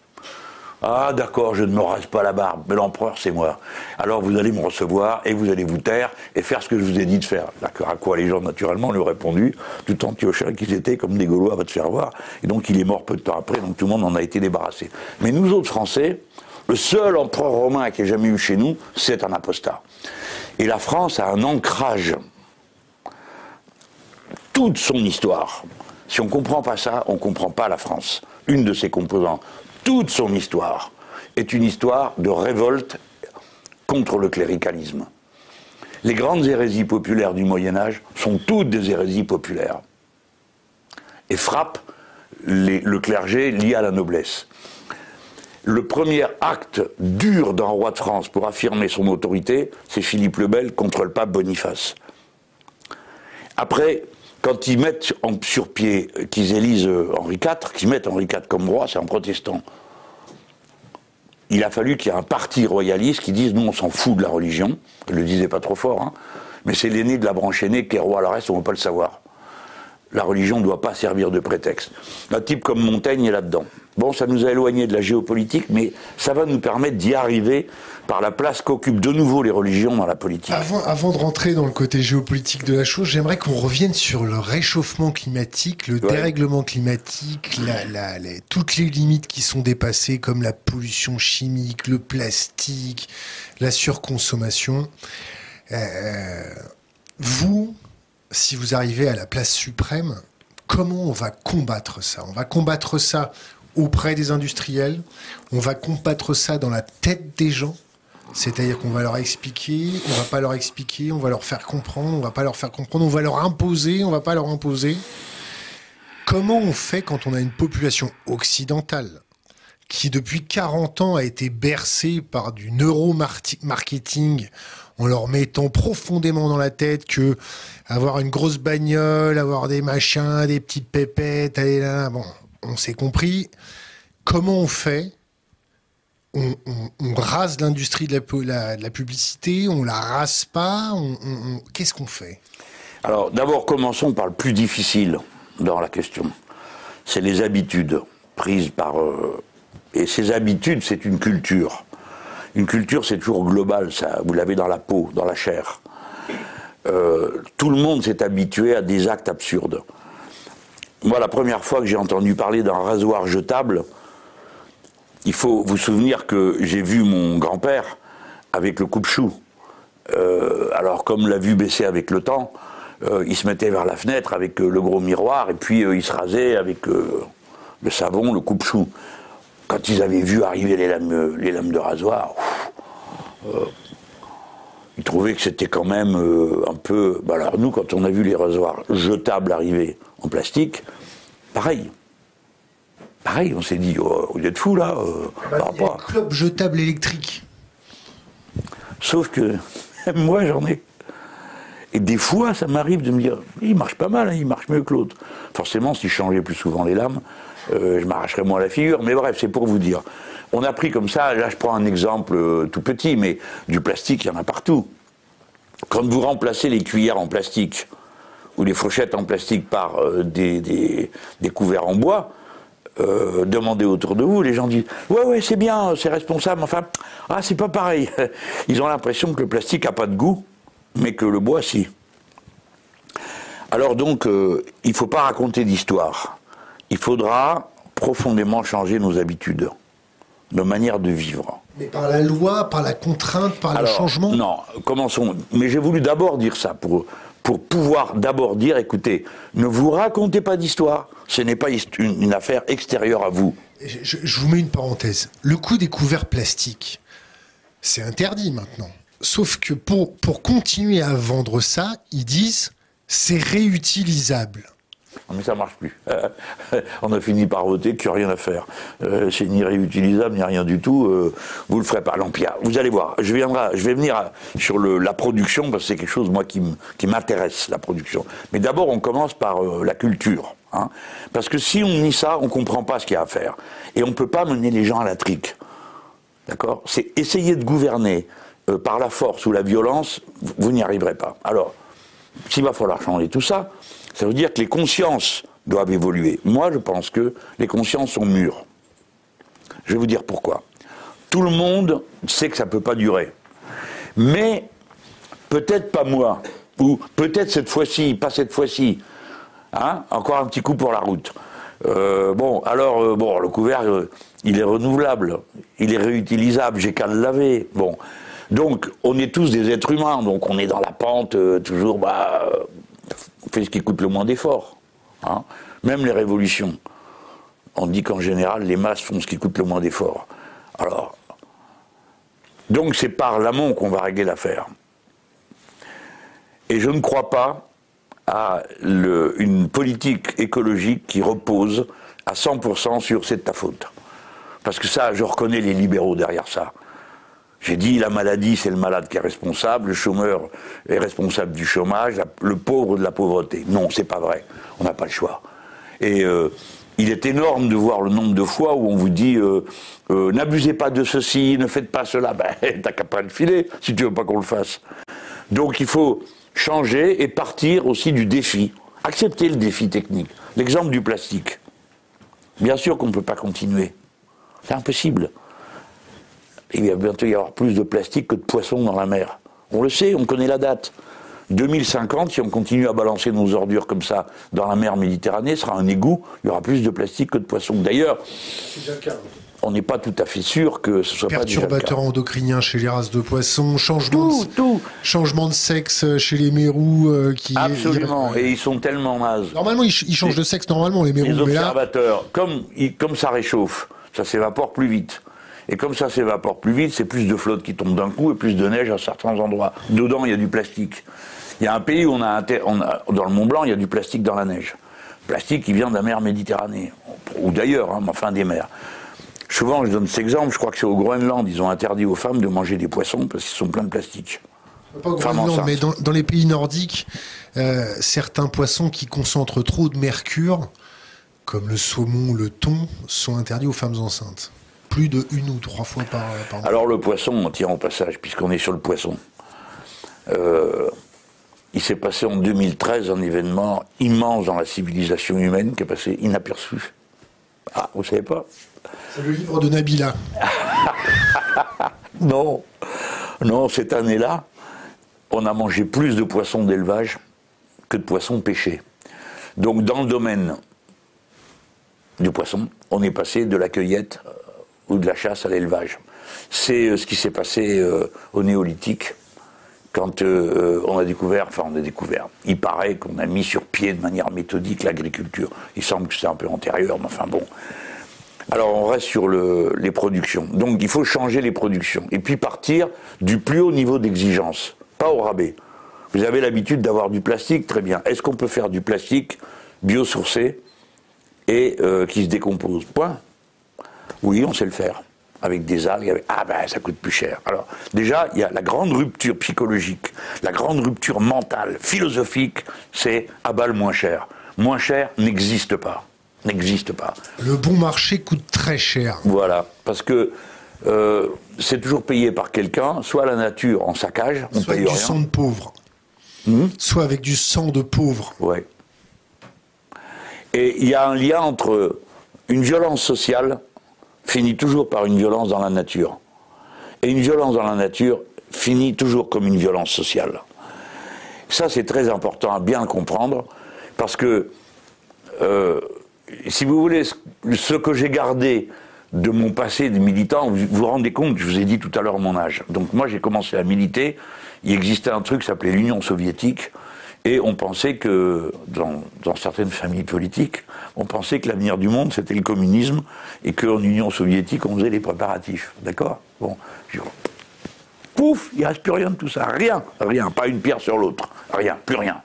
Ah d'accord, je ne me rase pas la barbe, mais l'empereur c'est moi. Alors vous allez me recevoir et vous allez vous taire et faire ce que je vous ai dit de faire. D'accord, à quoi les gens naturellement lui ont répondu, tout antiochins qu'ils étaient comme des Gaulois va te faire voir. Et donc il est mort peu de temps après, donc tout le monde en a été débarrassé. Mais nous autres Français, le seul empereur romain qui ait jamais eu chez nous, c'est un apostat. Et la France a un ancrage toute son histoire. Si on ne comprend pas ça, on ne comprend pas la France. Une de ses composantes, toute son histoire, est une histoire de révolte contre le cléricalisme. Les grandes hérésies populaires du Moyen Âge sont toutes des hérésies populaires et frappent le clergé lié à la noblesse. Le premier acte dur d'un roi de France pour affirmer son autorité, c'est Philippe le Bel contre le pape Boniface. Après, quand ils mettent sur pied, qu'ils élisent euh, Henri IV, qu'ils mettent Henri IV comme roi, c'est un protestant. Il a fallu qu'il y ait un parti royaliste qui dise nous on s'en fout de la religion. Je le disais pas trop fort, hein, mais c'est l'aîné de la branche aînée qui est roi, le reste on ne veut pas le savoir. La religion ne doit pas servir de prétexte. Un type comme Montaigne est là-dedans. Bon, ça nous a éloignés de la géopolitique, mais ça va nous permettre d'y arriver par la place qu'occupent de nouveau les religions dans la politique. Avant, de rentrer dans le côté géopolitique de la chose, j'aimerais qu'on revienne sur le réchauffement climatique, le dérèglement climatique, toutes les limites qui sont dépassées, comme la pollution chimique, le plastique, la surconsommation. Euh, vous, si vous arrivez à la place suprême, comment on va combattre ça? On va combattre ça auprès des industriels, on va combattre ça dans la tête des gens, c'est-à-dire qu'on va leur expliquer, on va pas leur expliquer, on va leur faire comprendre, on va pas leur faire comprendre, on va leur imposer, on va pas leur imposer. Comment on fait quand on a une population occidentale qui depuis 40 ans a été bercée par du neuromarketing en leur mettant profondément dans la tête que avoir une grosse bagnole, avoir des machins, des petites pépettes, aller là, bon, on s'est compris. Comment on fait? On, rase l'industrie de, la, publicité, on la rase pas, qu'est-ce qu'on fait? Alors d'abord commençons par le plus difficile dans la question. C'est les habitudes prises par... Euh, et ces habitudes, c'est une culture. Une culture, c'est toujours global, ça. Vous l'avez dans la peau, dans la chair. Euh, tout le monde s'est habitué à des actes absurdes. Moi, la première fois que j'ai entendu parler d'un rasoir jetable, il faut vous souvenir que j'ai vu mon grand-père avec le coupe-chou. Euh, alors, comme l'a vu baisser avec le temps, euh, il se mettait vers la fenêtre avec euh, le gros miroir et puis il se rasait avec le savon, le coupe-chou. Quand ils avaient vu arriver les lames, de rasoir, ils trouvaient que c'était quand même un peu. Alors, nous, quand on a vu les rasoirs jetables arriver, en plastique, pareil. Pareil, on s'est dit, oh, vous êtes fous là euh, bah, Il y a club jetable électrique. Sauf que moi j'en ai. Et des fois, ça m'arrive de me dire, il marche pas mal, hein, il marche mieux que l'autre. Forcément, si je changeais plus souvent les lames, euh, je m'arracherais moins la figure. Mais bref, c'est pour vous dire. On a pris comme ça, là je prends un exemple euh, tout petit, mais du plastique, il y en a partout. Quand vous remplacez les cuillères en plastique, ou les fourchettes en plastique par euh, des, des, couverts en bois, euh, demandez autour de vous, les gens disent Ouais, ouais, c'est bien, c'est responsable, enfin, ah, c'est pas pareil. Ils ont l'impression que le plastique n'a pas de goût, mais que le bois, si. Alors donc, euh, il ne faut pas raconter d'histoire. Il faudra profondément changer nos habitudes, nos manières de vivre. Mais par la loi, par la contrainte, par le changement? Non, commençons. Mais j'ai voulu d'abord dire ça pour, pour pouvoir d'abord dire, écoutez, ne vous racontez pas d'histoire, ce n'est pas une, affaire extérieure à vous. Je, vous mets une parenthèse. Le coût des couverts plastiques, c'est interdit maintenant. Sauf que pour, pour continuer à vendre ça, ils disent c'est réutilisable. Mais ça marche plus. on a fini par voter qu'il n'y a rien à faire. Euh, c'est ni réutilisable, ni rien du tout. Euh, vous le ferez pas. l'Empire. vous allez voir. Je, viendrai, je vais venir sur la production, parce que c'est quelque chose, moi, qui m'intéresse, la production. Mais d'abord, on commence par euh, la culture. Hein. Parce que si on nie ça, on ne comprend pas ce qu'il y a à faire. Et on ne peut pas mener les gens à la trique. D'accord? C'est essayer de gouverner par la force ou la violence, vous n'y arriverez pas. Alors, s'il va falloir changer tout ça, ça veut dire que les consciences doivent évoluer. Moi, je pense que les consciences sont mûres. Je vais vous dire pourquoi. Tout le monde sait que ça ne peut pas durer. Mais peut-être pas moi, ou peut-être cette fois-ci, pas cette fois-ci. Hein? Encore un petit coup pour la route. Euh, bon, alors, euh, bon, le couvert, euh, il est renouvelable, il est réutilisable, j'ai qu'à le laver. Bon. Donc, on est tous des êtres humains, donc on est dans la pente, toujours, bah, fait ce qui coûte le moins d'efforts. Hein. Même les révolutions. On dit qu'en général, les masses font ce qui coûte le moins d'efforts. Alors, donc c'est par l'amont qu'on va régler l'affaire. Et je ne crois pas à une politique écologique qui repose à 100% sur c'est ta faute. Parce que ça, je reconnais les libéraux derrière ça. J'ai dit la maladie, c'est le malade qui est responsable, le chômeur est responsable du chômage, le pauvre de la pauvreté. Non, c'est pas vrai. On n'a pas le choix. Et euh, il est énorme de voir le nombre de fois où on vous dit euh, euh, n'abusez pas de ceci, ne faites pas cela. Ben, t'as qu'à pas le filer si tu veux pas qu'on le fasse. Donc il faut changer et partir aussi du défi. Accepter le défi technique. L'exemple du plastique. Bien sûr qu'on ne peut pas continuer. C'est impossible. Il va bientôt y avoir plus de plastique que de poissons dans la mer. On le sait, on connaît la date. 2050, si on continue à balancer nos ordures comme ça dans la mer Méditerranée, sera un égout, il y aura plus de plastique que de poissons. D'ailleurs, on n'est pas tout à fait sûr que ce soit Perturbateurs endocriniens chez les races de poissons, changement, tout, de, tout. changement de sexe chez les mérous euh, qui Absolument, et ils sont tellement nazes. Normalement, ils, changent de sexe normalement, les mérous. Les observateurs, comme, comme ça réchauffe, ça s'évapore plus vite. Et comme ça s'évapore plus vite, c'est plus de flotte qui tombe d'un coup et plus de neige à certains endroits. Dedans, il y a du plastique. Il y a un pays où on a, dans le Mont Blanc, il y a du plastique dans la neige. Plastique qui vient de la mer Méditerranée, ou d'ailleurs, hein, enfin des mers. Souvent, je donne cet exemple, je crois que c'est au Groenland, ils ont interdit aux femmes de manger des poissons parce qu'ils sont pleins de plastique. Pas au Groenland, mais dans, les pays nordiques, euh, certains poissons qui concentrent trop de mercure, comme le saumon, le thon, sont interdits aux femmes enceintes. Plus de une ou trois fois par, an. Alors le poisson, on tient au passage, puisqu'on est sur le poisson. Euh, il s'est passé en 2013 un événement immense dans la civilisation humaine qui est passé inaperçu. Ah, vous savez pas? C'est le livre de Nabila. non, non, cette année-là, on a mangé plus de poissons d'élevage que de poissons pêchés. Donc dans le domaine du poisson, on est passé de la cueillette ou de la chasse à l'élevage. C'est euh, ce qui s'est passé euh, au néolithique quand euh, on a découvert, enfin on a découvert, il paraît qu'on a mis sur pied de manière méthodique l'agriculture. Il semble que c'est un peu antérieur, mais enfin bon. Alors on reste sur les productions. Donc il faut changer les productions. Et puis partir du plus haut niveau d'exigence, pas au rabais. Vous avez l'habitude d'avoir du plastique, très bien. Est-ce qu'on peut faire du plastique biosourcé et qui se décompose? Point. Oui, on sait le faire avec des algues, ah ben ça coûte plus cher. Alors déjà, il y a la grande rupture psychologique, la grande rupture mentale, philosophique, c'est à balle moins cher. Moins cher n'existe pas. N'existe pas. Le bon marché coûte très cher. Voilà, parce que euh, c'est toujours payé par quelqu'un, soit la nature en saccage, on soit paye avec du sang de pauvre. Hmm? Soit avec du sang de pauvre. Ouais. Et il y a un lien entre une violence sociale finit toujours par une violence dans la nature. Et une violence dans la nature finit toujours comme une violence sociale. Ça, c'est très important à bien comprendre, parce que, euh, si vous voulez, ce que j'ai gardé de mon passé de militant, vous vous rendez compte, je vous ai dit tout à l'heure mon âge. Donc moi, j'ai commencé à militer, il existait un truc qui s'appelait l'Union soviétique, et on pensait que, dans, certaines familles politiques, on pensait que l'avenir du monde, c'était le communisme, et qu'en Union soviétique, on faisait les préparatifs. D'accord? Bon, pouf, il n'y reste plus rien de tout ça. Rien, rien, pas une pierre sur l'autre. Rien, plus rien.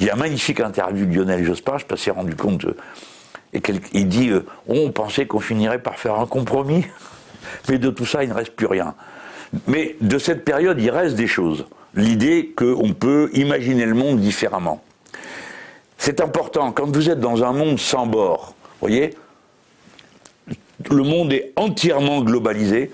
Il y a un magnifique interview de Lionel Jospin, je ne sais pas rendu compte, euh, il dit euh, On pensait qu'on finirait par faire un compromis, mais de tout ça, il ne reste plus rien. Mais de cette période, il reste des choses l'idée qu'on peut imaginer le monde différemment. C'est important, quand vous êtes dans un monde sans bord, voyez, le monde est entièrement globalisé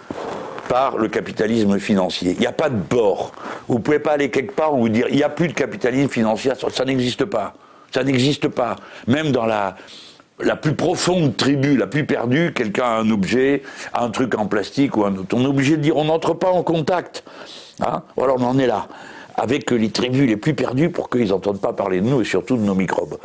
par le capitalisme financier. Il n'y a pas de bord. Vous ne pouvez pas aller quelque part où vous dire il n'y a plus de capitalisme financier, ça n'existe pas. Ça n'existe pas. Même dans la, la plus profonde tribu, la plus perdue, quelqu'un a un objet, un truc en plastique ou un autre. On est obligé de dire on n'entre pas en contact. Hein voilà, on en est là, avec les tribus les plus perdues pour qu'ils n'entendent pas parler de nous et surtout de nos microbes.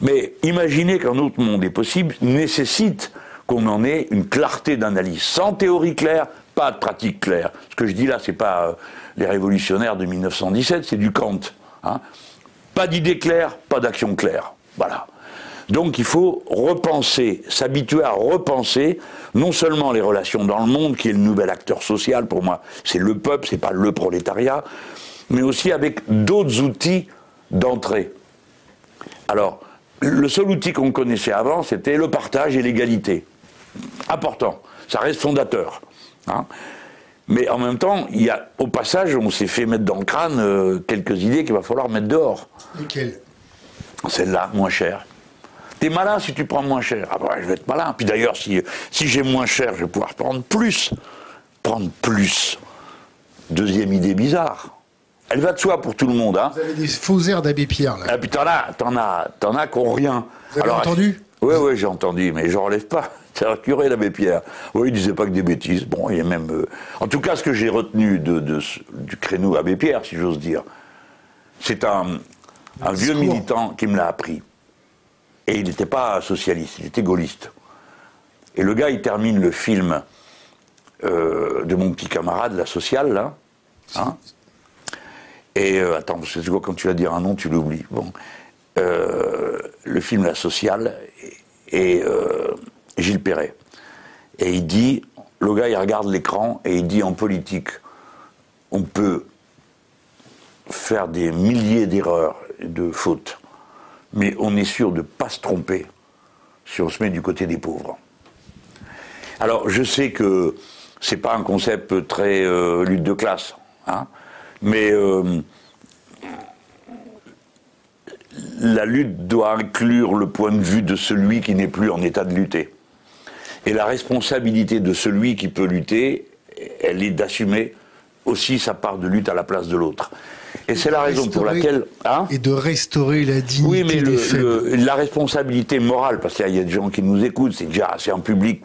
Mais imaginez qu'un autre monde est possible nécessite qu'on en ait une clarté d'analyse. Sans théorie claire, pas de pratique claire. Ce que je dis là, c'est pas euh, les révolutionnaires de 1917, c'est du Kant. Hein. Pas d'idée claire, pas d'action claire. Voilà. Donc il faut repenser, s'habituer à repenser non seulement les relations dans le monde, qui est le nouvel acteur social pour moi, c'est le peuple, c'est pas le prolétariat, mais aussi avec d'autres outils d'entrée. Alors, le seul outil qu'on connaissait avant, c'était le partage et l'égalité. Important, ça reste fondateur. Hein. Mais en même temps, il y a, au passage, on s'est fait mettre dans le crâne euh, quelques idées qu'il va falloir mettre dehors. Lesquelles? Celle-là, moins chère. T'es malin si tu prends moins cher. Ah bah, je vais être malin. Puis d'ailleurs, si, si j'ai moins cher, je vais pouvoir prendre plus. Prendre plus. Deuxième idée bizarre. Elle va de soi pour tout le monde. Hein. Vous avez des faux airs d'Abbé Pierre, là. Ah, puis t'en as, t'en as, t'en as qui rien. Vous avez entendu Oui, oui, j'ai entendu, mais je relève pas. C'est un curé l'abbé Pierre. Oui, il disait pas que des bêtises. Bon, il y a même. euh, En tout cas, ce que j'ai retenu de, du créneau abbé Pierre, si j'ose dire, c'est un, un vieux militant qui me l'a appris. Et il n'était pas socialiste, il était gaulliste. Et le gars, il termine le film euh, de mon petit camarade, la sociale, là. Hein et euh, attends, parce que quand tu vas dire un nom, tu l'oublies. Euh, le film La Sociale et, et, Gilles Perret. Et il dit, le gars, il regarde l'écran et il dit en politique, on peut faire des milliers d'erreurs, de fautes, mais on est sûr de ne pas se tromper si on se met du côté des pauvres. Alors, je sais que c'est pas un concept très euh, lutte de classe, hein, mais euh, la lutte doit inclure le point de vue de celui qui n'est plus en état de lutter. Et la responsabilité de celui qui peut lutter, elle est d'assumer aussi sa part de lutte à la place de l'autre. Et c'est la raison pour laquelle... Hein Et de restaurer la dignité oui, mais des le- faibles. le- la responsabilité morale, parce qu'il y a des gens qui nous écoutent, c'est déjà c'est un public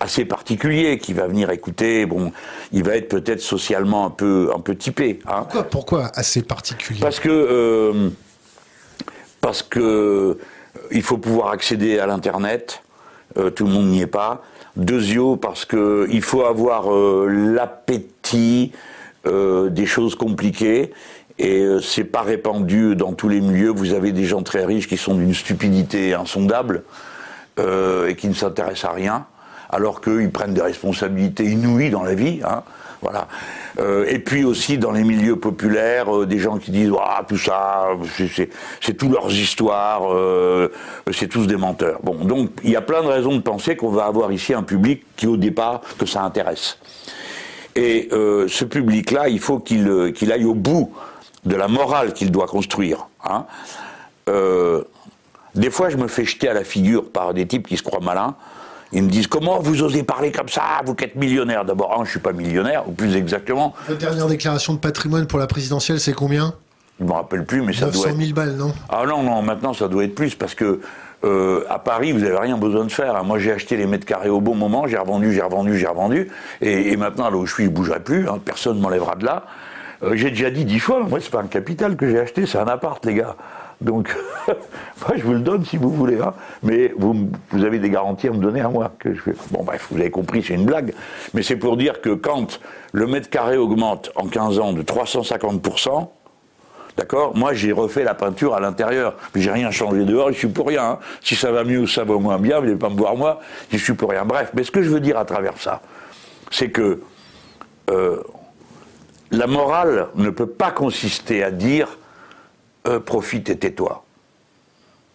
assez particulier qui va venir écouter. Bon, il va être peut-être socialement un peu un peu typé. Hein. Pourquoi, pourquoi assez particulier? Parce que euh, parce que il faut pouvoir accéder à l'internet. euh, tout le monde n'y est pas. Deuxio, parce que il faut avoir euh, l'appétit euh, des choses compliquées. Et euh, c'est pas répandu dans tous les milieux. Vous avez des gens très riches qui sont d'une stupidité insondable euh, et qui ne s'intéressent à rien, alors qu'ils prennent des responsabilités inouïes dans la vie. hein. Voilà. Euh, et puis aussi dans les milieux populaires, euh, des gens qui disent ah tout ça, c'est- tous leurs histoires, euh, c'est tous des menteurs. Bon, donc il y a plein de raisons de penser qu'on va avoir ici un public qui au départ que ça intéresse. Et euh, ce public-là, il faut qu'il euh, qu'il aille au bout de la morale qu'il doit construire. hein. Euh, des fois, je me fais jeter à la figure par des types qui se croient malins. Ils me disent comment vous osez parler comme ça, vous qui êtes millionnaire? D'abord, un, je suis pas millionnaire, ou plus exactement, Votre dernière déclaration de patrimoine pour la présidentielle, c'est combien? Je me rappelle plus, mais ça 900 doit être. 000 balles, non? Ah non, non, maintenant ça doit être plus parce que euh, à Paris, vous n'avez rien besoin de faire. hein. Moi, j'ai acheté les mètres carrés au bon moment, j'ai revendu, j'ai revendu, j'ai revendu. Et, et maintenant, là où je suis, je ne bougerai plus, hein, personne ne m'enlèvera de là. Euh, j'ai déjà dit dix fois, moi, c'est pas un capital que j'ai acheté, c'est un appart, les gars. Donc, moi, je vous le donne si vous voulez. hein. Mais vous, vous avez des garanties à me donner à moi. Bon, bref, vous avez compris, c'est une blague. Mais c'est pour dire que quand le mètre carré augmente en 15 ans de 350%, D'accord Moi, j'ai refait la peinture à l'intérieur. Mais j'ai rien changé dehors, je suis pour rien. hein. Si ça va mieux ou ça va moins bien, vous n'allez pas me voir moi, je suis pour rien. Bref, mais ce que je veux dire à travers ça, c'est que euh, la morale ne peut pas consister à dire euh, profite et tais-toi.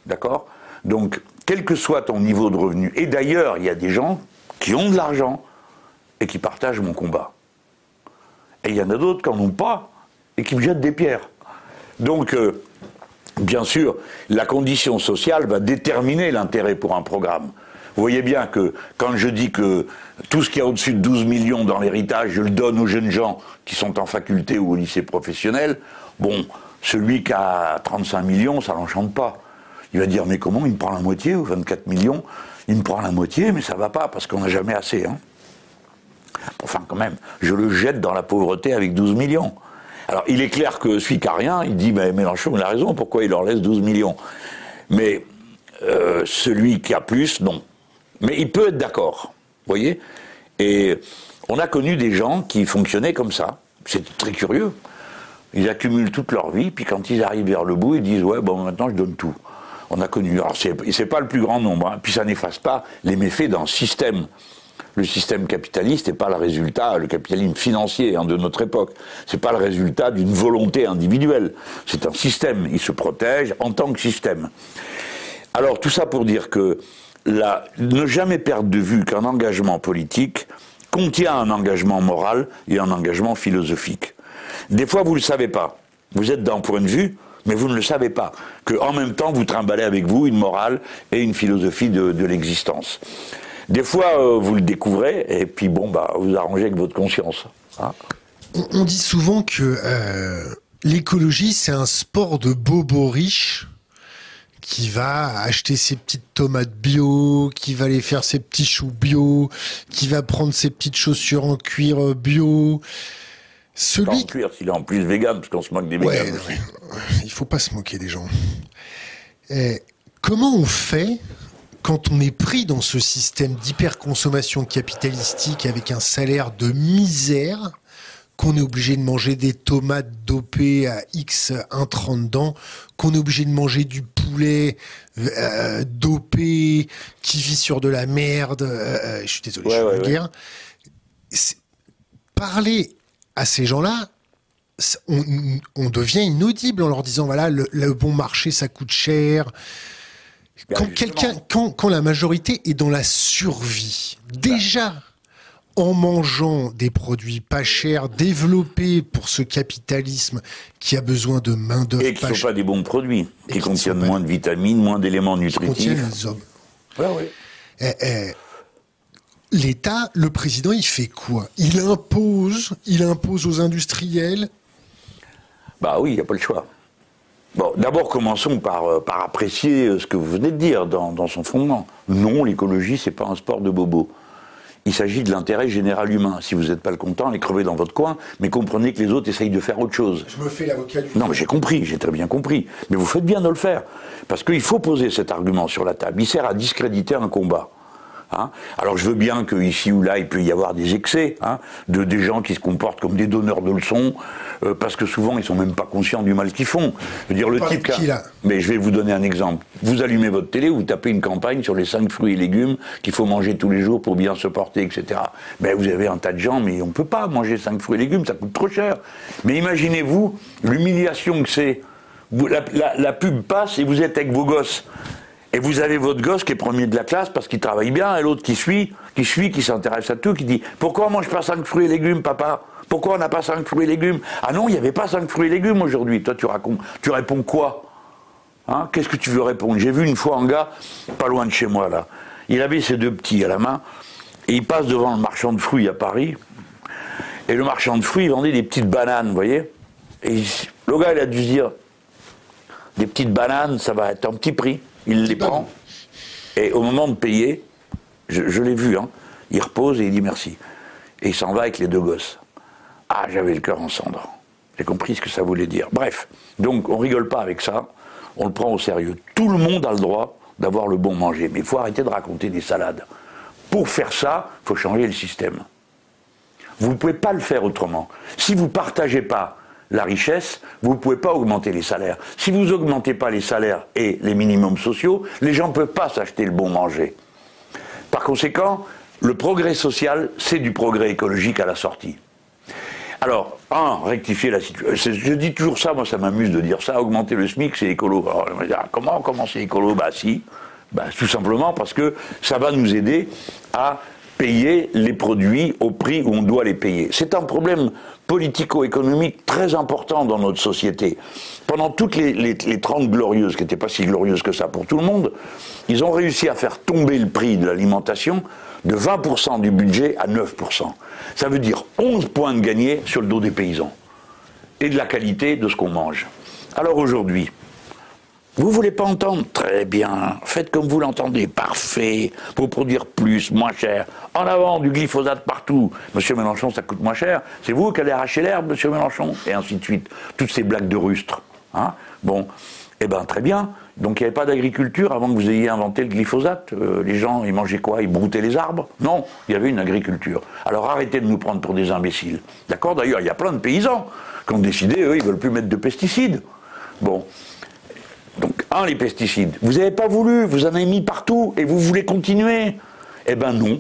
D'accord? Donc, quel que soit ton niveau de revenu, et d'ailleurs, il y a des gens qui ont de l'argent et qui partagent mon combat. Et il y en a d'autres qui n'en ont pas et qui me jettent des pierres. Donc, euh, bien sûr, la condition sociale va déterminer l'intérêt pour un programme. Vous voyez bien que quand je dis que tout ce qu'il y a au-dessus de 12 millions dans l'héritage, je le donne aux jeunes gens qui sont en faculté ou au lycée professionnel, bon, celui qui a 35 millions, ça l'enchante pas. Il va dire, mais comment il me prend la moitié ou 24 millions? Il me prend la moitié, mais ça va pas parce qu'on n'a jamais assez. Hein. Enfin, quand même, je le jette dans la pauvreté avec 12 millions. Alors, il est clair que celui qui a rien, il dit, mais Mélenchon, il a raison, pourquoi il leur laisse 12 millions? Mais euh, celui qui a plus, non. Mais il peut être d'accord, voyez Et on a connu des gens qui fonctionnaient comme ça. C'est très curieux. Ils accumulent toute leur vie, puis quand ils arrivent vers le bout, ils disent, ouais, bon, maintenant je donne tout. On a connu. Alors, c'est pas le plus grand nombre, hein, puis ça n'efface pas les méfaits d'un système le système capitaliste n'est pas le résultat, le capitalisme financier hein, de notre époque, c'est pas le résultat d'une volonté individuelle. C'est un système. Il se protège en tant que système. Alors tout ça pour dire que ne jamais perdre de vue qu'un engagement politique contient un engagement moral et un engagement philosophique. Des fois, vous ne le savez pas. Vous êtes d'un point de vue, mais vous ne le savez pas. Que en même temps, vous trimballez avec vous une morale et une philosophie de, l'existence. Des fois, euh, vous le découvrez, et puis bon, bah, vous arrangez avec votre conscience. hein. On, on dit souvent que euh, l'écologie, c'est un sport de bobos riches qui va acheter ses petites tomates bio, qui va aller faire ses petits choux bio, qui va prendre ses petites chaussures en cuir bio. Celui... Pas en cuir, s'il est en plus vegan, parce qu'on se moque des ouais, Il faut pas se moquer des gens. Et comment on fait quand on est pris dans ce système d'hyperconsommation capitalistique avec un salaire de misère qu'on est obligé de manger des tomates dopées à X 1,30 dedans, qu'on est obligé de manger du poulet euh, dopé qui vit sur de la merde. Euh, euh, je suis désolé, je suis ouais, Parler à ces gens-là, on, devient inaudible en leur disant voilà le, bon marché ça coûte cher. Quand quelqu'un, quand, quand la majorité est dans la survie, déjà en mangeant des produits pas chers, développés pour ce capitalisme qui a besoin de main d'œuvre. Et qui ne sont pas des bons produits, qui, contiennent moins de vitamines, moins d'éléments nutritifs. Qui contiennent les hommes. Oui. Eh, eh, L'État, le président, il fait quoi? Il impose, il impose aux industriels? Bah oui, il n'y a pas le choix. Bon, d'abord, commençons par, euh, par apprécier euh, ce que vous venez de dire dans, dans son fondement. Non, l'écologie, c'est pas un sport de bobo. Il s'agit de l'intérêt général humain. Si vous n'êtes pas le content, allez crever dans votre coin, mais comprenez que les autres essayent de faire autre chose. Je me fais l'avocat du Non, mais j'ai compris, j'ai très bien compris. Mais vous faites bien de le faire. Parce qu'il faut poser cet argument sur la table. Il sert à discréditer un combat. Hein. Alors je veux bien qu'ici ou là, il peut y avoir des excès, hein, de des gens qui se comportent comme des donneurs de leçons, euh, parce que souvent ils sont même pas conscients du mal qu'ils font. Je veux dire, le type qui Mais je vais vous donner un exemple. Vous allumez votre télé, vous tapez une campagne sur les cinq fruits et légumes qu'il faut manger tous les jours pour bien se porter, etc. Ben, vous avez un tas de gens, mais on ne peut pas manger cinq fruits et légumes, ça coûte trop cher. Mais imaginez-vous l'humiliation que c'est. La, la pub passe et vous êtes avec vos gosses. Et vous avez votre gosse qui est premier de la classe parce qu'il travaille bien, et l'autre qui suit, qui suit, qui s'intéresse à tout, qui dit Pourquoi on mange pas cinq fruits et légumes, papa? Pourquoi on n'a pas cinq fruits et légumes? Ah non, il n'y avait pas cinq fruits et légumes aujourd'hui. Toi, tu, racontes, tu réponds quoi? Hein? Qu'est-ce que tu veux répondre? J'ai vu une fois un gars, pas loin de chez moi, là. Il avait ses deux petits à la main, et il passe devant le marchand de fruits à Paris. Et le marchand de fruits, vendait des petites bananes, vous voyez? Et le gars, il a dû se dire Des petites bananes, ça va être un petit prix il les prend, et au moment de payer, je, l'ai vu, hein, il repose et il dit merci. Et il s'en va avec les deux gosses. Ah, j'avais le cœur en cendres. J'ai compris ce que ça voulait dire. Bref, donc on rigole pas avec ça, on le prend au sérieux. Tout le monde a le droit d'avoir le bon manger, mais il faut arrêter de raconter des salades. Pour faire ça, il faut changer le système. Vous ne pouvez pas le faire autrement. Si vous ne partagez pas la richesse, vous ne pouvez pas augmenter les salaires. Si vous n'augmentez pas les salaires et les minimums sociaux, les gens ne peuvent pas s'acheter le bon manger. Par conséquent, le progrès social, c'est du progrès écologique à la sortie. Alors, un, rectifier la situation. Je dis toujours ça, moi ça m'amuse de dire ça, augmenter le SMIC, c'est écolo. Alors, on va dire, comment, comment c'est écolo? Bah si, bah, tout simplement parce que ça va nous aider à payer les produits au prix où on doit les payer. C'est un problème politico-économique très important dans notre société. Pendant toutes les, les, 30 glorieuses, qui n'étaient pas si glorieuses que ça pour tout le monde, ils ont réussi à faire tomber le prix de l'alimentation de 20% du budget à 9%. Ça veut dire 11 points de gagné sur le dos des paysans et de la qualité de ce qu'on mange. Alors aujourd'hui, vous voulez pas entendre Très bien. Faites comme vous l'entendez. Parfait. Pour produire plus, moins cher. En avant, du glyphosate partout. Monsieur Mélenchon, ça coûte moins cher. C'est vous qui allez arracher l'herbe, monsieur Mélenchon Et ainsi de suite. Toutes ces blagues de rustre. Hein bon. Eh bien, très bien. Donc, il n'y avait pas d'agriculture avant que vous ayez inventé le glyphosate? Euh, les gens, ils mangeaient quoi? Ils broutaient les arbres? Non, il y avait une agriculture. Alors, arrêtez de nous prendre pour des imbéciles. D'accord? D'ailleurs, il y a plein de paysans qui ont décidé, eux, ils veulent plus mettre de pesticides. Bon. Un, les pesticides. Vous n'avez pas voulu, vous en avez mis partout et vous voulez continuer. Eh bien non.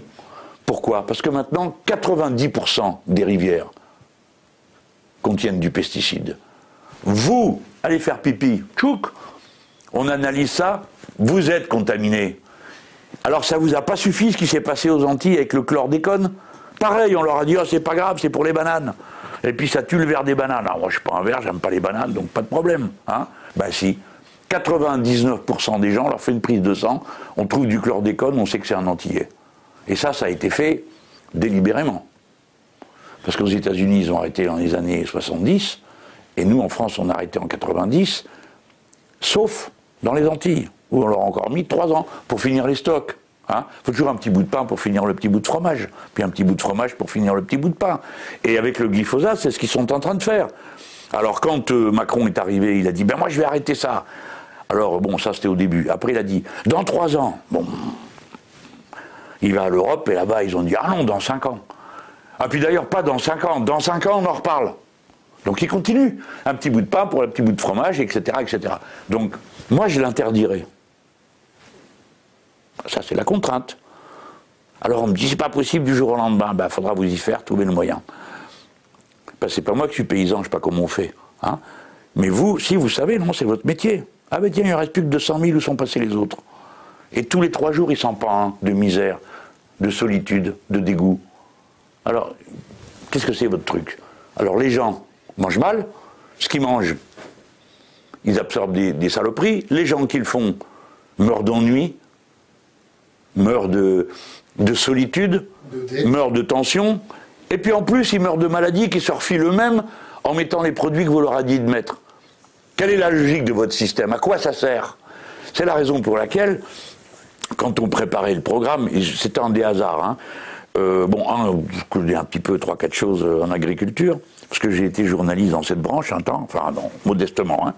Pourquoi? Parce que maintenant, 90% des rivières contiennent du pesticide. Vous, allez faire pipi, tchouk, on analyse ça, vous êtes contaminé. Alors ça vous a pas suffi ce qui s'est passé aux Antilles avec le chlordécone? Pareil, on leur a dit, oh, c'est pas grave, c'est pour les bananes. Et puis ça tue le verre des bananes. Alors moi je suis pas un verre, j'aime pas les bananes, donc pas de problème. Hein? Ben si. 99% des gens, leur fait une prise de sang, on trouve du chlordécone, on sait que c'est un antillais. Et ça, ça a été fait délibérément. Parce qu'aux États-Unis, ils ont arrêté dans les années 70, et nous, en France, on a arrêté en 90, sauf dans les Antilles, où on leur a encore mis trois ans pour finir les stocks. Il hein. faut toujours un petit bout de pain pour finir le petit bout de fromage, puis un petit bout de fromage pour finir le petit bout de pain. Et avec le glyphosate, c'est ce qu'ils sont en train de faire. Alors quand euh, Macron est arrivé, il a dit ben moi je vais arrêter ça. Alors bon, ça c'était au début. Après il a dit dans trois ans. Bon, il va à l'Europe et là-bas ils ont dit ah non dans cinq ans. Ah puis d'ailleurs pas dans cinq ans, dans cinq ans on en reparle. Donc il continue. Un petit bout de pain pour un petit bout de fromage, etc., etc. Donc moi je l'interdirais. Ça, c'est la contrainte. Alors on me dit, c'est pas possible du jour au lendemain. Ben, faudra vous y faire, trouver le moyen. Ben, c'est pas moi qui suis paysan, je sais pas comment on fait. Hein. Mais vous, si vous savez, non, c'est votre métier. Ah ben tiens, il ne reste plus que 200 000, où sont passés les autres? Et tous les trois jours, ils s'en parlent de misère, de solitude, de dégoût. Alors, qu'est-ce que c'est votre truc? Alors les gens mangent mal, ce qu'ils mangent, ils absorbent des, des saloperies, les gens qui le font meurent d'ennui, meurt de, de solitude, meurt de tension, et puis en plus, ils meurent de maladies qui se refilent eux-mêmes en mettant les produits que vous leur avez dit de mettre. Quelle est la logique de votre système? À quoi ça sert? C'est la raison pour laquelle, quand on préparait le programme, c'était un des hasards, hein, euh, bon, un, je connais un petit peu trois, quatre choses en agriculture, parce que j'ai été journaliste dans cette branche un temps, enfin non, modestement. Hein.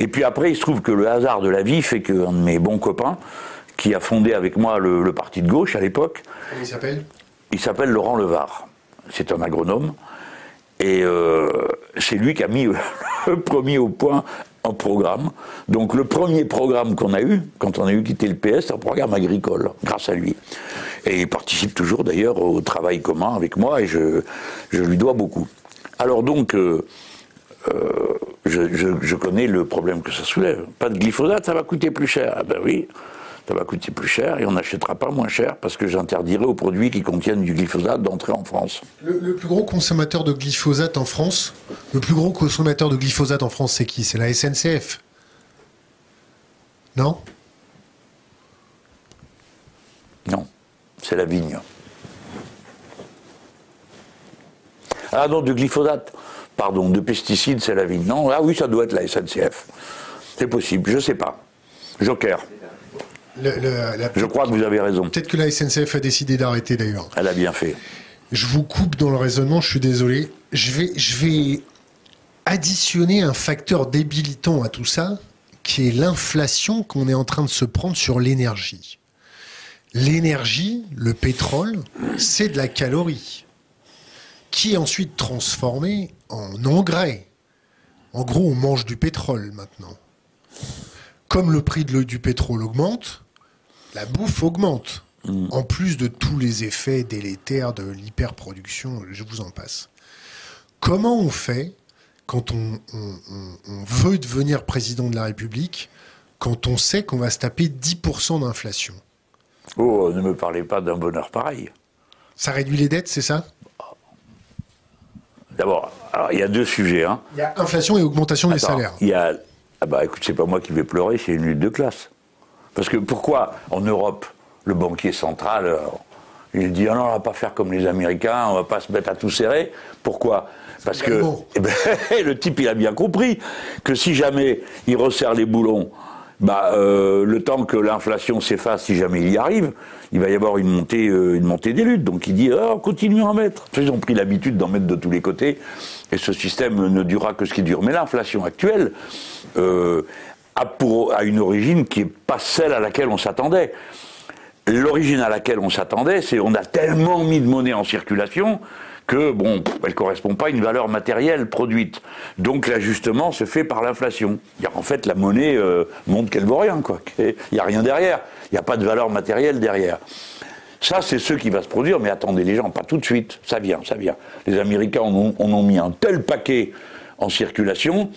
Et puis après, il se trouve que le hasard de la vie fait qu'un de mes bons copains, qui a fondé avec moi le, parti de gauche à l'époque. Comment il s'appelle? Il s'appelle Laurent Levard. C'est un agronome. Et euh, c'est lui qui a mis le premier au point un programme. Donc le premier programme qu'on a eu, quand on a eu quitté le PS, c'est un programme agricole, grâce à lui. Et il participe toujours d'ailleurs au travail commun avec moi et je, je lui dois beaucoup. Alors donc, euh, euh, je, je, connais le problème que ça soulève. Pas de glyphosate, ça va coûter plus cher. Ah ben oui, ça va coûter plus cher et on n'achètera pas moins cher parce que j'interdirai aux produits qui contiennent du glyphosate d'entrer en France. Le, plus gros consommateur de glyphosate en France, le plus gros consommateur de glyphosate en France, c'est qui? C'est la SNCF Non? Non, c'est la vigne. Ah non, du glyphosate, pardon, de pesticides, c'est la vigne. Non, ah oui, ça doit être la SNCF. C'est possible, je ne sais pas. Joker. Je crois que vous avez raison. Peut-être que la SNCF a décidé d'arrêter d'ailleurs. Elle a bien fait. Je vous coupe dans le raisonnement, je suis désolé. Je vais, je vais additionner un facteur débilitant à tout ça, qui est l'inflation qu'on est en train de se prendre sur l'énergie. L'énergie, le pétrole, c'est de la calorie, qui est ensuite transformée en engrais. En gros, on mange du pétrole maintenant. Comme le prix de, du pétrole augmente, la bouffe augmente. Mm. En plus de tous les effets délétères de l'hyperproduction, je vous en passe. Comment on fait quand on, veut devenir président de la République, quand on sait qu'on va se taper 10% d'inflation? Oh, ne me parlez pas d'un bonheur pareil. Ça réduit les dettes, c'est ça? D'abord, il y a deux sujets. Hein. Il y a inflation et augmentation des salaires. Il y a, ah bah écoute, c'est pas moi qui vais pleurer, c'est une lutte de classe. Parce que pourquoi en Europe, le banquier central, euh, il dit ah non, on va pas faire comme les Américains, on va pas se mettre à tout serrer. Pourquoi? Parce que eh ben, le type, il a bien compris que si jamais il resserre les boulons, bah, euh, le temps que l'inflation s'efface, si jamais il y arrive, il va y avoir une montée, euh, une montée des luttes. Donc il dit, oh, continue à en mettre. Ils ont pris l'habitude d'en mettre de tous les côtés, et ce système ne durera que ce qui dure. Mais l'inflation actuelle, a, pour, une origine qui n'est pas celle à laquelle on s'attendait. L'origine à laquelle on s'attendait, c'est on a tellement mis de monnaie en circulation que, bon, elle correspond pas à une valeur matérielle produite. Donc l'ajustement se fait par l'inflation. En fait, la monnaie euh, montre qu'elle vaut rien, quoi. Il n'y a rien derrière. Il n'y a pas de valeur matérielle derrière. Ça, c'est ce qui va se produire, mais attendez les gens, pas tout de suite. Ça vient, ça vient. Les Américains en ont, ont mis un tel paquet en circulation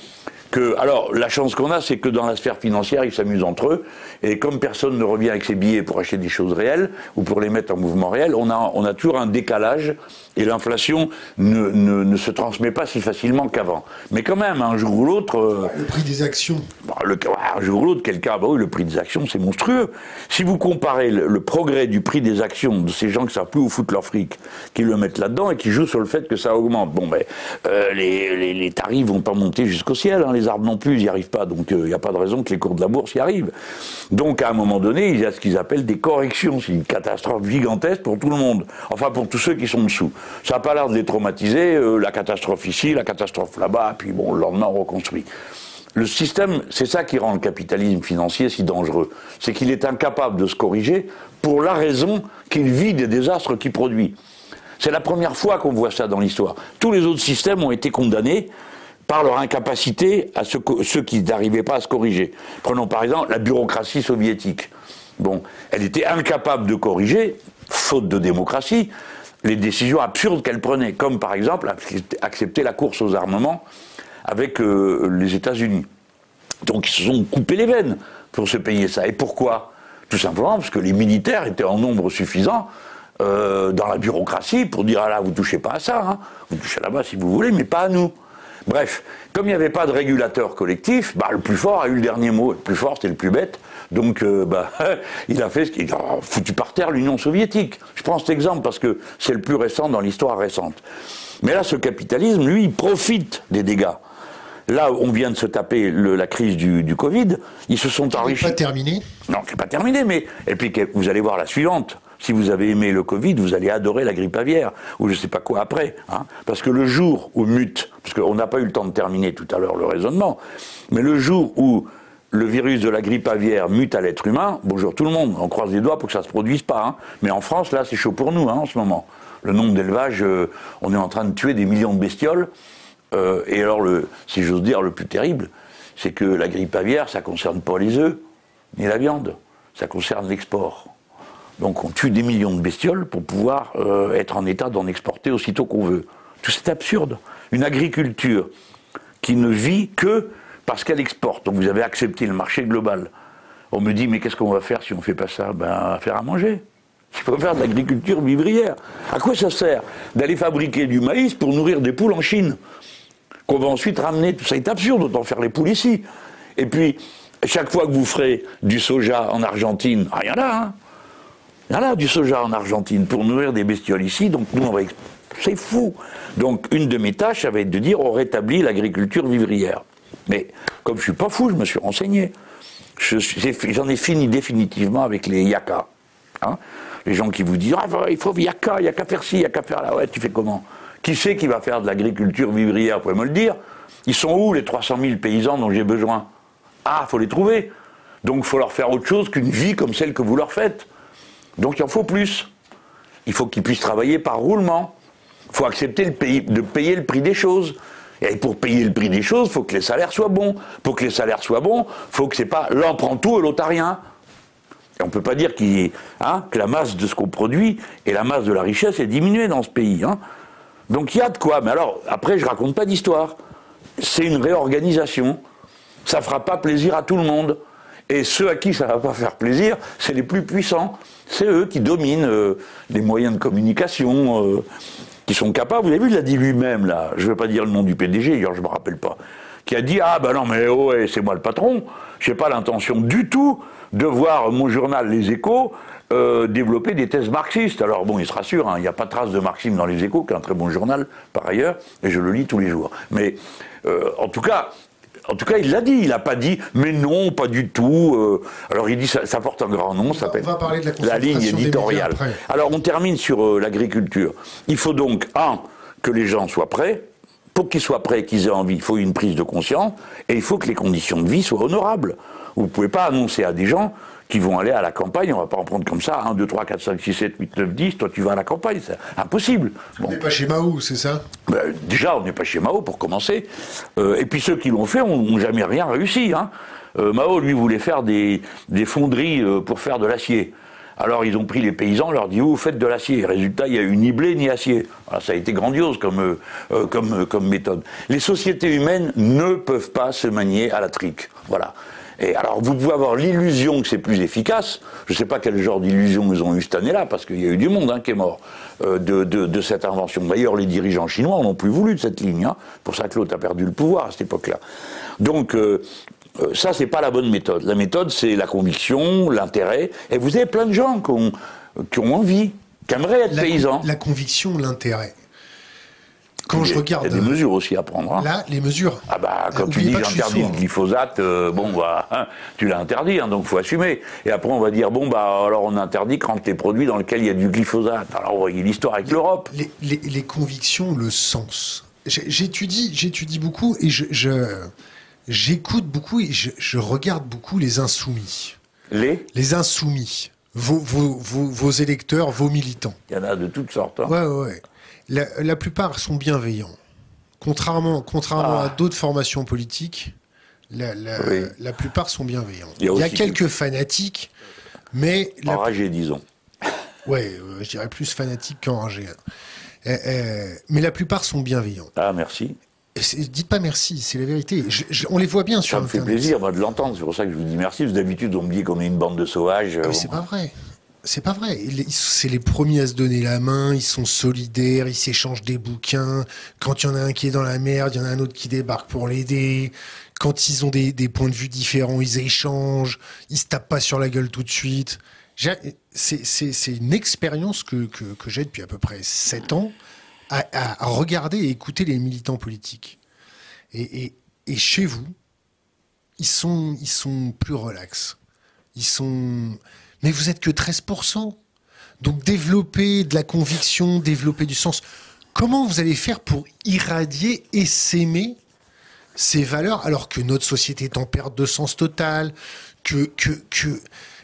alors, la chance qu'on a, c'est que dans la sphère financière, ils s'amusent entre eux. Et comme personne ne revient avec ses billets pour acheter des choses réelles ou pour les mettre en mouvement réel, on a, on a toujours un décalage et l'inflation ne, ne, se transmet pas si facilement qu'avant. Mais quand même, un jour ou l'autre. Euh, le prix des actions. Bah, le, un jour ou l'autre, quelqu'un, bah oui, le prix des actions, c'est monstrueux. Si vous comparez le, progrès du prix des actions de ces gens qui savent plus où foutre leur fric, qui le mettent là-dedans et qui jouent sur le fait que ça augmente, bon, ben, euh, les, les, les, tarifs vont pas monter jusqu'au ciel, hein, les arbres non plus, ils n'y arrivent pas, donc il euh, n'y a pas de raison que les cours de la bourse y arrivent. Donc, à un moment donné, il y a ce qu'ils appellent des corrections. C'est une catastrophe gigantesque pour tout le monde. Enfin, pour tous ceux qui sont dessous. Ça n'a pas l'air de les traumatiser, euh, la catastrophe ici, la catastrophe là-bas, puis bon, le lendemain, on reconstruit. Le système, c'est ça qui rend le capitalisme financier si dangereux. C'est qu'il est incapable de se corriger pour la raison qu'il vit des désastres qu'il produit. C'est la première fois qu'on voit ça dans l'histoire. Tous les autres systèmes ont été condamnés par leur incapacité à ceux qui n'arrivaient pas à se corriger. Prenons par exemple la bureaucratie soviétique. Bon, elle était incapable de corriger, faute de démocratie, les décisions absurdes qu'elle prenait, comme par exemple accepter la course aux armements avec euh, les États-Unis. Donc ils se sont coupés les veines pour se payer ça. Et pourquoi? Tout simplement parce que les militaires étaient en nombre suffisant euh, dans la bureaucratie pour dire ah là vous touchez pas à ça, hein. vous touchez là-bas si vous voulez, mais pas à nous. Bref, comme il n'y avait pas de régulateur collectif, bah, le plus fort a eu le dernier mot. Le plus fort, c'était le plus bête. Donc, euh, bah, il a fait ce qu'il a foutu par terre l'Union soviétique. Je prends cet exemple parce que c'est le plus récent dans l'histoire récente. Mais là, ce capitalisme, lui, il profite des dégâts. Là, on vient de se taper la crise du, Covid. Ils se sont enrichis. pas terminé Non, c'est pas terminé, mais et puis vous allez voir la suivante. Si vous avez aimé le Covid, vous allez adorer la grippe aviaire, ou je ne sais pas quoi après. Hein. Parce que le jour où mute, parce qu'on n'a pas eu le temps de terminer tout à l'heure le raisonnement, mais le jour où le virus de la grippe aviaire mute à l'être humain, bonjour tout le monde, on croise les doigts pour que ça ne se produise pas. Hein. Mais en France, là, c'est chaud pour nous hein, en ce moment. Le nombre d'élevages, euh, on est en train de tuer des millions de bestioles. Euh, et alors, si j'ose dire, le plus terrible, c'est que la grippe aviaire, ça ne concerne pas les œufs, ni la viande, ça concerne l'export. Donc on tue des millions de bestioles pour pouvoir euh, être en état d'en exporter aussitôt qu'on veut. Tout c'est absurde. Une agriculture qui ne vit que parce qu'elle exporte. Donc vous avez accepté le marché global. On me dit mais qu'est-ce qu'on va faire si on ne fait pas ça? Ben faire à manger. Il faut faire de l'agriculture vivrière. À quoi ça sert d'aller fabriquer du maïs pour nourrir des poules en Chine Qu'on va ensuite ramener? Tout ça est absurde, autant faire les poules ici. Et puis, chaque fois que vous ferez du soja en Argentine, rien là, hein il y en a du soja en Argentine pour nourrir des bestioles ici, donc nous on va. C'est fou. Donc une de mes tâches, ça va être de dire on rétablit l'agriculture vivrière. Mais comme je suis pas fou, je me suis renseigné. J'en ai, fini définitivement avec les yaka. Hein. les gens qui vous disent ah, il faut yaka, il n'y a qu'à faire ci, il n'y a qu'à faire là. Ouais, tu fais comment? Qui sait qui va faire de l'agriculture vivrière? Vous pouvez me le dire. Ils sont où les 300 000 paysans dont j'ai besoin? Ah, faut les trouver. Donc faut leur faire autre chose qu'une vie comme celle que vous leur faites. Donc il en faut plus. Il faut qu'ils puissent travailler par roulement. Il faut accepter de payer le prix des choses. Et pour payer le prix des choses, il faut que les salaires soient bons. Pour que les salaires soient bons, il faut que c'est pas l'un prend tout et l'autre. Et on ne peut pas dire hein, que la masse de ce qu'on produit et la masse de la richesse est diminuée dans ce pays. Hein. Donc il y a de quoi. Mais alors, après, je raconte pas d'histoire. C'est une réorganisation. Ça fera pas plaisir à tout le monde. Et ceux à qui ça va pas faire plaisir, c'est les plus puissants. C'est eux qui dominent euh, les moyens de communication, euh, qui sont capables. Vous avez vu, il l'a dit lui-même, là. Je ne vais pas dire le nom du PDG, d'ailleurs, je ne me rappelle pas. Qui a dit Ah, ben non, mais oh, c'est moi le patron. Je n'ai pas l'intention du tout de voir mon journal Les Échos euh, développer des thèses marxistes. Alors bon, il se rassure, hein, il n'y a pas de trace de marxisme dans Les Échos, qui est un très bon journal par ailleurs, et je le lis tous les jours. Mais en tout cas, en tout cas, il l'a dit. Il n'a pas dit, mais non, pas du tout. Euh. alors il dit, ça, ça, porte un grand nom, ça s'appelle la, ligne éditoriale. Alors on termine sur euh, l'agriculture. Il faut donc, un, que les gens soient prêts. Pour qu'ils soient prêts, qu'ils aient envie, il faut une prise de conscience. Et il faut que les conditions de vie soient honorables. Vous ne pouvez pas annoncer à des gens qui vont aller à la campagne. On ne va pas en prendre comme ça, 1, 2, 3, 4, 5, 6, 7, 8, 9, 10, toi tu vas à la campagne, c'est impossible. On n'est pas chez Mao, c'est ça? Ben, Déjà, on n'est pas chez Mao pour commencer. Euh, et puis ceux qui l'ont fait n'ont jamais rien réussi. Hein. Euh, Mao, lui, voulait faire des, des fonderies euh, pour faire de l'acier. Alors ils ont pris les paysans, leur dit, vous faites de l'acier. Résultat, il n'y a eu ni blé ni acier. ça a été grandiose comme, comme, comme méthode. Les sociétés humaines ne peuvent pas se manier à la trique. Voilà. Et alors, vous pouvez avoir l'illusion que c'est plus efficace. Je ne sais pas quel genre d'illusion ils ont eu cette année-là, parce qu'il y a eu du monde hein, qui est mort euh, de, de, cette invention. D'ailleurs, les dirigeants chinois n'ont plus voulu de cette ligne. Hein. pour ça que l'autre a perdu le pouvoir à cette époque-là. Donc, euh, Euh, ça, c'est pas la bonne méthode. La méthode, c'est la conviction, l'intérêt. Et vous avez plein de gens qui ont, qui ont envie, qui aimeraient être La, paysans. la conviction, l'intérêt. Quand je regarde. Il y a des mesures aussi à prendre. hein. Là, les mesures. Ah bah quand Euh, tu dis j'interdis le sourd. glyphosate, euh, bon bah hein, tu l'as interdit, hein, donc faut assumer. Et après on va dire bon bah alors on interdit quand les produits dans lesquels il y a du glyphosate. Alors vous voyez l'histoire avec l'Europe. Les, les- les convictions, le sens. J'étudie, j'étudie beaucoup et je, j'écoute beaucoup et je, je regarde beaucoup les insoumis. Les, Les insoumis, vos, vos, vos, vos électeurs, vos militants. il y en a de toutes sortes. hein. Ouais, ouais, ouais. La, la plupart sont bienveillants. Contrairement, contrairement Ah. à d'autres formations politiques, la, la, Oui. la plupart sont bienveillants. Il y a Il y a aussi quelques fanatiques, mais Enragés disons. ouais, euh, je dirais plus fanatiques qu'enragés. Euh, euh, mais la plupart sont bienveillants. Ah merci. Dites pas merci, c'est la vérité. Je- je- on les voit bien sur Ça me fait plaisir moi, de l'entendre, c'est pour ça que je vous dis merci. Parce D'habitude on me dit qu'on est une bande de sauvages. Ah, mais euh, c'est pas vrai. C'est pas vrai. C'est les premiers à se donner la main, ils sont solidaires, ils s'échangent des bouquins. Quand il y en a un qui est dans la merde, il y en a un autre qui débarque pour l'aider. Quand ils ont des, points de vue différents, ils échangent. Ils se tapent pas sur la gueule tout de suite. C'est une expérience que, j'ai depuis à peu près 7 ans à, regarder et écouter les militants politiques. Et chez vous, ils sont, ils sont plus relax. Ils sont. Mais vous êtes que 13%. Donc développer de la conviction, développer du sens. Comment vous allez faire pour irradier et s'aimer ces valeurs alors que notre société est en perte de sens totale, que, que, que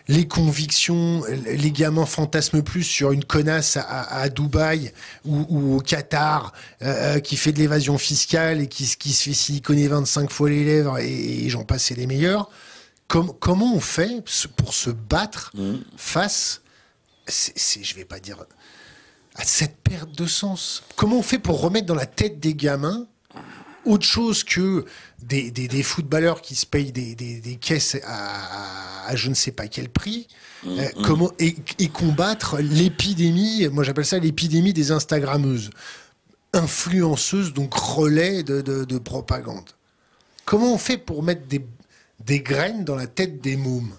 les convictions, les gamins fantasment plus sur une connasse à, Dubaï ou, au Qatar euh, qui fait de l'évasion fiscale et qui, se- fait siliconer 25 fois les lèvres et, et j'en passe c'est les meilleurs. Com- comment on fait pour se battre face, c'est, je vais pas dire, à cette perte de sens. Comment on fait pour remettre dans la tête des gamins autre chose que des, des, des footballeurs qui se payent des, caisses à, à je ne sais pas quel prix euh, comment, et, et combattre l'épidémie, moi j'appelle ça l'épidémie des Instagrammeuses, influenceuses, donc relais de, de, de propagande. Comment on fait pour mettre des, des graines dans la tête des mômes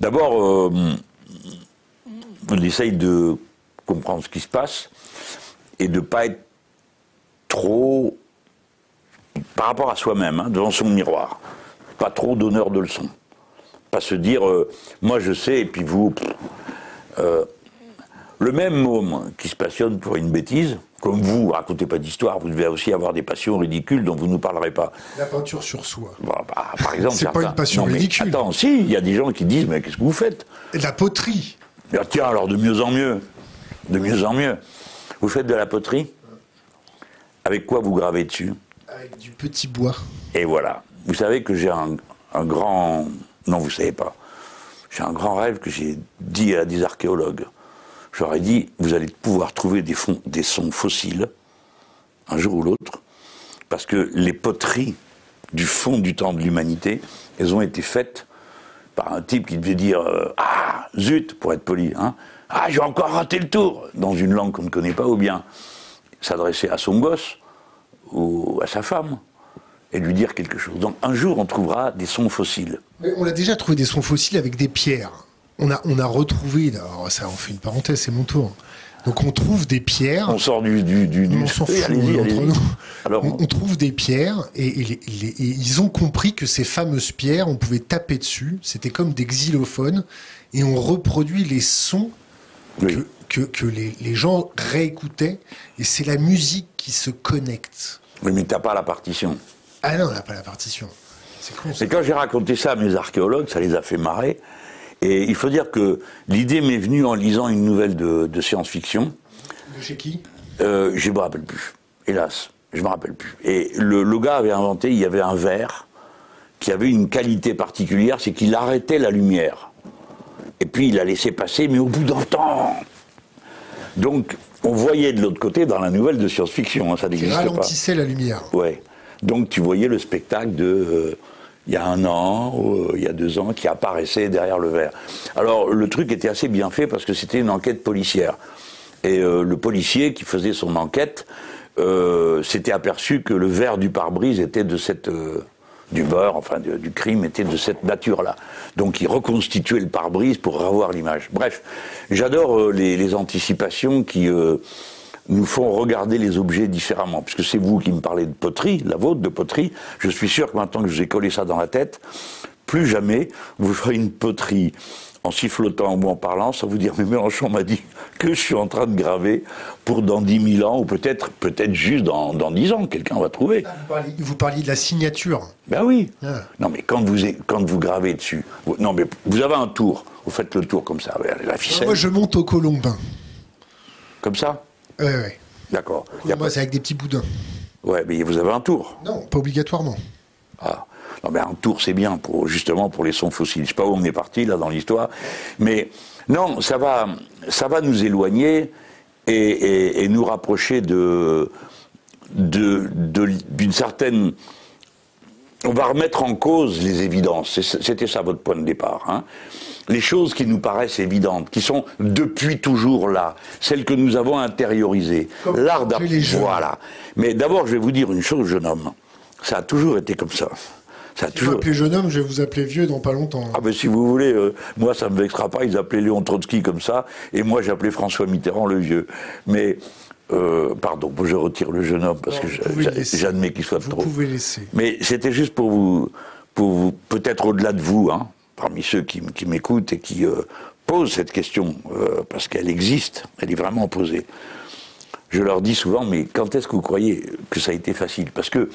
D'abord, euh, on essaye de comprendre ce qui se passe et de ne pas être trop par rapport à soi-même, hein, devant son miroir. Pas trop d'honneur de leçon. Pas se dire, euh, moi je sais, et puis vous. Euh, le même môme qui se passionne pour une bêtise, comme vous, racontez pas d'histoire, vous devez aussi avoir des passions ridicules dont vous ne nous parlerez pas. La peinture sur soi. Bon, bah, par exemple, C'est pas une passion Non, mais ridicule. Attends, si, il y a des gens qui disent, mais qu'est-ce que vous faites? Et La poterie. ah, tiens, alors de mieux en mieux. De mieux en mieux. Vous faites de la poterie? Avec quoi vous gravez dessus? Avec du petit bois. Et voilà. Vous savez que j'ai un, un grand. Non, vous savez pas. J'ai un grand rêve que j'ai dit à des archéologues. Ai dit vous allez pouvoir trouver des sons fossiles, un jour ou l'autre, parce que les poteries du fond du temps de l'humanité, elles ont été faites par un type qui devait dire euh, Ah, zut, pour être poli, hein, Ah, j'ai encore raté le tour, dans une langue qu'on ne connaît pas, ou bien s'adresser à son gosse ou à sa femme et lui dire quelque chose. Donc un jour, on trouvera des sons fossiles. Mais on a déjà trouvé des sons fossiles avec des pierres. On a, on a retrouvé, alors ça on fait une parenthèse, c'est mon tour. Donc on trouve des pierres. On sort du... du, du, on s'en fout entre nous. Alors, on, on trouve des pierres et, et les- les- et ils ont compris que ces fameuses pierres, on pouvait taper dessus. C'était comme des xylophones et on reproduit les sons oui. que, que, que les, les gens réécoutaient et c'est la musique qui se connecte. Oui, mais t'as pas la partition. Ah non, on n'a pas la partition. C'est con. Et quand j'ai raconté ça à mes archéologues, ça les a fait marrer. Et il faut dire que l'idée m'est venue en lisant une nouvelle de, de science-fiction. De chez qui? Euh, je me rappelle plus. Hélas, je me rappelle plus. Et le, le gars avait inventé, il y avait un verre qui avait une qualité particulière, c'est qu'il arrêtait la lumière. Et puis il la laissait passer, mais au bout d'un temps. Donc, on voyait de l'autre côté dans la nouvelle de science-fiction, hein, ça n'existe pas. ralentissait la lumière. Ouais. Donc tu voyais le spectacle de euh, il y a un an, ou, euh, il y a deux ans, qui apparaissait derrière le verre. Alors le truc était assez bien fait parce que c'était une enquête policière. Et euh, le policier qui faisait son enquête euh, s'était aperçu que le verre du pare-brise était de cette, euh, du beurre, enfin du crime, était de cette nature-là. Donc il reconstituait le pare-brise pour revoir l'image. Bref, j'adore les, anticipations qui nous font regarder les objets différemment. Puisque c'est vous qui me parlez de poterie, la vôtre de poterie, je suis sûr que maintenant que je vous ai collé ça dans la tête, plus jamais vous ferez une poterie en sifflotant ou en parlant, sans vous dire, mais Mélenchon m'a dit que je suis en train de graver pour dans 10 000 ans, ou peut-être peut-être juste dans, dans 10 ans, quelqu'un va trouver. Ah, vous parliez, de la signature. Ben oui. Ah. Non, mais quand vous, quand vous gravez dessus, non, mais vous avez un tour, vous faites le tour comme ça, la ficelle. Moi, je monte au colombin. Comme ça? Oui, oui. D'accord. Moi, c'est avec des petits boudins. Ouais, mais vous avez un tour. Non, pas obligatoirement. Ah. Non, mais un tour, c'est bien, pour, justement, pour les sons fossiles. Je sais pas où on est parti, là, dans l'histoire. Mais non, ça va, ça va nous éloigner et, nous rapprocher de, d'une certaine... On va remettre en cause les évidences. C'était ça votre point de départ. Hein. Les choses qui nous paraissent évidentes, qui sont depuis toujours là, celles que nous avons intériorisées. L'art Voilà. Mais d'abord, je vais vous dire une chose, jeune homme. Ça a toujours été comme ça. Ça si toujours... vous jeune homme, je vais vous appeler vieux dans pas longtemps. Ah ben si vous voulez, euh, moi ça me vexera pas, ils appelaient Léon Trotsky comme ça, et moi j'appelais François Mitterrand le vieux. Mais, euh, pardon, je retire le jeune homme parce que j'admets qu'il soit vous trop. Vous pouvez laisser. Mais c'était juste pour vous, pour vous peut-être au-delà de vous, hein, parmi ceux qui, qui m'écoutent et qui euh, posent cette question, euh, parce qu'elle existe, elle est vraiment posée. Je leur dis souvent, mais quand est-ce que vous croyez que ça a été facile? Parce que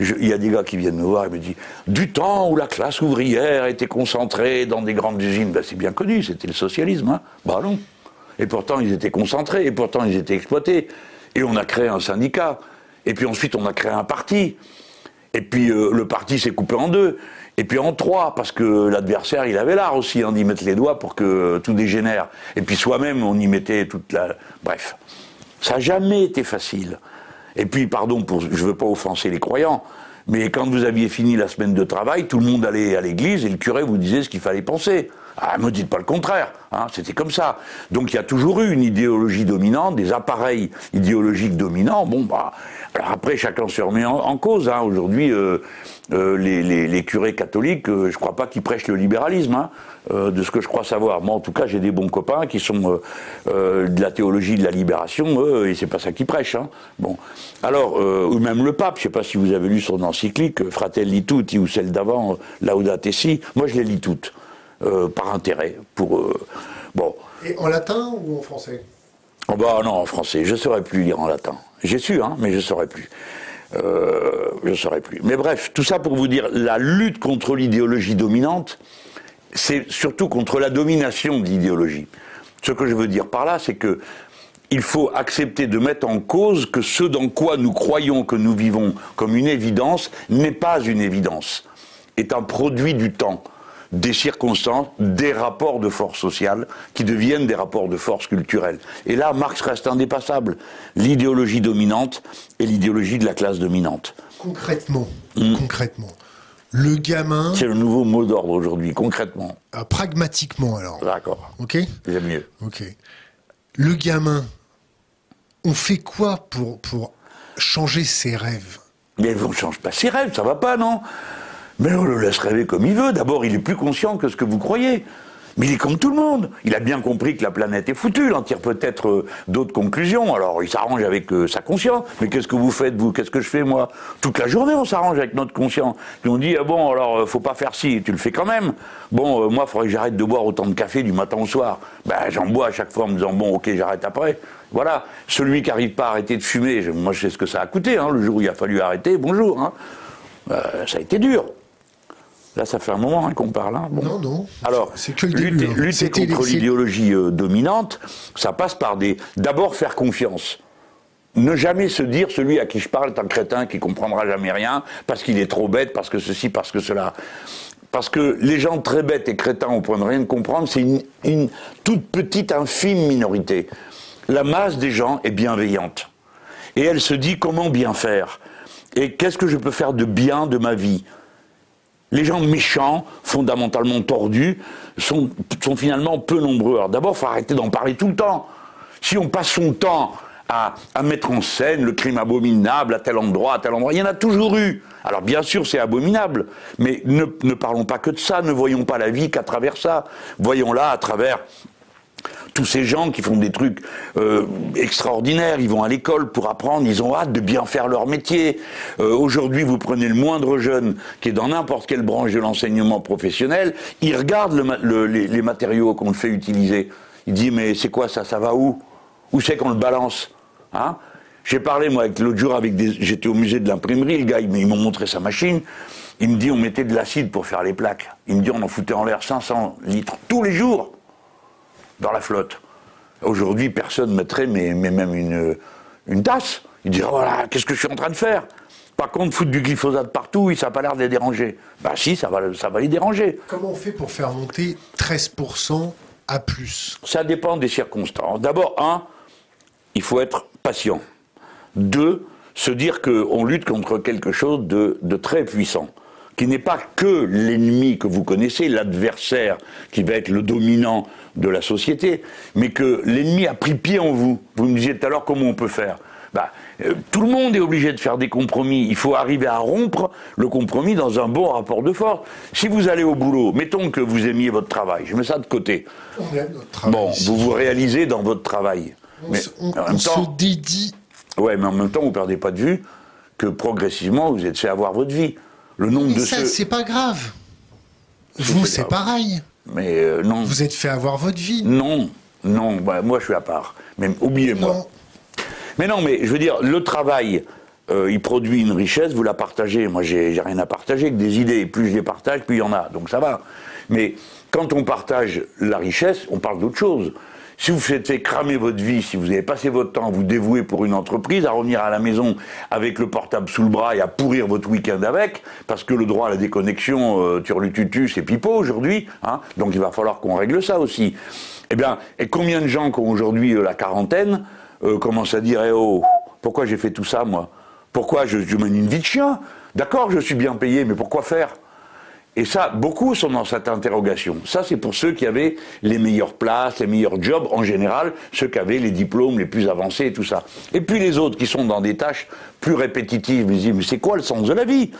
il y a des gars qui viennent me voir et me disent du temps où la classe ouvrière était concentrée dans des grandes usines, ben, c'est bien connu, c'était le socialisme. Hein bah non. Et pourtant ils étaient concentrés, et pourtant ils étaient exploités. Et on a créé un syndicat. Et puis ensuite on a créé un parti. Et puis euh, le parti s'est coupé en deux. Et puis en trois, parce que l'adversaire, il avait l'art aussi hein, d'y mettre les doigts pour que tout dégénère. Et puis soi-même, on y mettait toute la... Bref, ça n'a jamais été facile. Et puis, pardon, je ne veux pas offenser les croyants, mais quand vous aviez fini la semaine de travail, tout le monde allait à l'église et le curé vous disait ce qu'il fallait penser. Ah, me dites pas le contraire, hein, c'était comme ça. Donc il y a toujours eu une idéologie dominante, des appareils idéologiques dominants. Bon, bah, alors après, chacun se remet en, cause. Hein. Aujourd'hui, euh, euh, les, curés catholiques, euh, je ne crois pas qu'ils prêchent le libéralisme, hein, de ce que je crois savoir. Moi, en tout cas, j'ai des bons copains qui sont de la théologie de la libération, et c'est pas ça qu'ils prêchent. Hein. Bon, alors, ou même le pape, je sais pas si vous avez lu son encyclique, Fratelli Tutti, ou celle d'avant, Laudate Si. Moi, je les lis toutes, par intérêt, pour bon. Et en latin ou en français? Oh bah non, en français. Je ne saurais plus lire en latin. J'ai su, hein, mais je ne saurais plus. Euh, je ne saurais plus. Mais bref, tout ça pour vous dire, la lutte contre l'idéologie dominante, c'est surtout contre la domination de l'idéologie. Ce que je veux dire par là, c'est que il faut accepter de mettre en cause que ce dans quoi nous croyons que nous vivons comme une évidence n'est pas une évidence, est un produit du temps des circonstances, des rapports de force sociale qui deviennent des rapports de force culturelle. Et là, Marx reste indépassable. L'idéologie dominante et l'idéologie de la classe dominante. Concrètement, hmm. concrètement, le gamin. C'est le nouveau mot d'ordre aujourd'hui, concrètement. Euh, pragmatiquement alors. D'accord. Ok. J'aime mieux. Ok. Le gamin, on fait quoi pour, pour changer ses rêves? Mais on ne change pas ses rêves, ça va pas, non? Mais on le laisse rêver comme il veut. D'abord, il est plus conscient que ce que vous croyez. Mais il est comme tout le monde. Il a bien compris que la planète est foutue. Il en tire peut-être euh, d'autres conclusions. Alors, il s'arrange avec euh, sa conscience. Mais qu'est-ce que vous faites, vous? Qu'est-ce que je fais, moi? Toute la journée, on s'arrange avec notre conscience. Puis on dit, ah bon, alors, euh, faut pas faire ci. Tu le fais quand même. Bon, moi, il faudrait que j'arrête de boire autant de café du matin au soir. Ben, j'en bois à chaque fois en me disant, bon, ok, j'arrête après. Voilà. Celui qui n'arrive pas à arrêter de fumer, moi, je sais ce que ça a coûté. Hein. Le jour où il a fallu arrêter, bonjour. Hein. ça a été dur. Là, ça fait un moment hein, qu'on parle. Hein. Non, non. Alors, que lutter, hein. lutter contre l'idéologie euh, dominante, ça passe par des. D'abord, faire confiance. Ne jamais se dire celui à qui je parle est un crétin qui comprendra jamais rien parce qu'il est trop bête, parce que ceci, parce que cela. Parce que les gens très bêtes et crétins au point de rien comprendre, c'est une, une toute petite, infime minorité. La masse des gens est bienveillante. Et elle se dit comment bien faire. Et qu'est-ce que je peux faire de bien de ma vie? Les gens méchants, fondamentalement tordus, sont, finalement peu nombreux. Alors d'abord, il faut arrêter d'en parler tout le temps. Si on passe son temps à, mettre en scène le crime abominable à tel endroit, à tel endroit. Il y en a toujours eu. Alors bien sûr, c'est abominable, mais ne, parlons pas que de ça, ne voyons pas la vie qu'à travers ça. Voyons-la à travers tous ces gens qui font des trucs euh, extraordinaires, ils vont à l'école pour apprendre, ils ont hâte de bien faire leur métier. Euh, aujourd'hui, vous prenez le moindre jeune qui est dans n'importe quelle branche de l'enseignement professionnel, il regarde les, matériaux qu'on le fait utiliser. Il dit mais c'est quoi ça Ça va où? Où c'est qu'on le balance? Hein? J'ai parlé moi l'autre jour avec des, j'étais au musée de l'imprimerie, le gars ils m'ont montré sa machine. Il me dit on mettait de l'acide pour faire les plaques. Il me dit on en foutait en l'air 500 litres tous les jours dans la flotte. Aujourd'hui, personne mettrait mais, même une, une tasse. Il dirait voilà, qu'est-ce que je suis en train de faire? Par contre, foutre du glyphosate partout, ça n'a pas l'air de les déranger. Bah si, ça va, ça va les déranger. Comment on fait pour faire monter 13% à plus? Ça dépend des circonstances. D'abord, un, il faut être patient. Deux, se dire qu'on lutte contre quelque chose de, de très puissant qui n'est pas que l'ennemi que vous connaissez, l'adversaire qui va être le dominant de la société, mais que l'ennemi a pris pied en vous. Vous me disiez tout à l'heure comment on peut faire? Bah, euh, tout le monde est obligé de faire des compromis. Il faut arriver à rompre le compromis dans un bon rapport de force. Si vous allez au boulot, mettons que vous aimiez votre travail, je mets ça de côté. On aime notre travail. Bon, vous vous réalisez dans votre travail. On, mais se, dédie. Ouais, mais en même temps, vous perdez pas de vue que progressivement, vous êtes fait avoir votre vie. Le nombre mais de ça, c'est pas grave. Vous, c'est pareil. Mais euh, non. Vous êtes fait avoir votre vie. Non, non, bah, moi je suis à part. Mais oubliez-moi. Mais non, mais je veux dire, le travail, euh, il produit une richesse, vous la partagez. Moi, j'ai rien à partager que des idées. Plus je les partage, plus il y en a. Donc ça va. Mais quand on partage la richesse, on parle d'autre chose. Si vous faites fait cramer votre vie, si vous avez passé votre temps à vous dévouer pour une entreprise, à revenir à la maison avec le portable sous le bras et à pourrir votre week-end avec, parce que le droit à la déconnexion, euh, turlututu, c'est pipeau aujourd'hui, hein, donc il va falloir qu'on règle ça aussi. Eh bien, et combien de gens qui ont aujourd'hui euh, la quarantaine euh, commencent à dire eh oh, pourquoi j'ai fait tout ça moi? Pourquoi je mène une vie de chien? D'accord, je suis bien payé, mais pourquoi faire? Et ça, beaucoup sont dans cette interrogation. Ça, c'est pour ceux qui avaient les meilleures places, les meilleurs jobs, en général, ceux qui avaient les diplômes les plus avancés et tout ça. Et puis les autres qui sont dans des tâches plus répétitives, ils disent, mais c'est quoi le sens de la vie?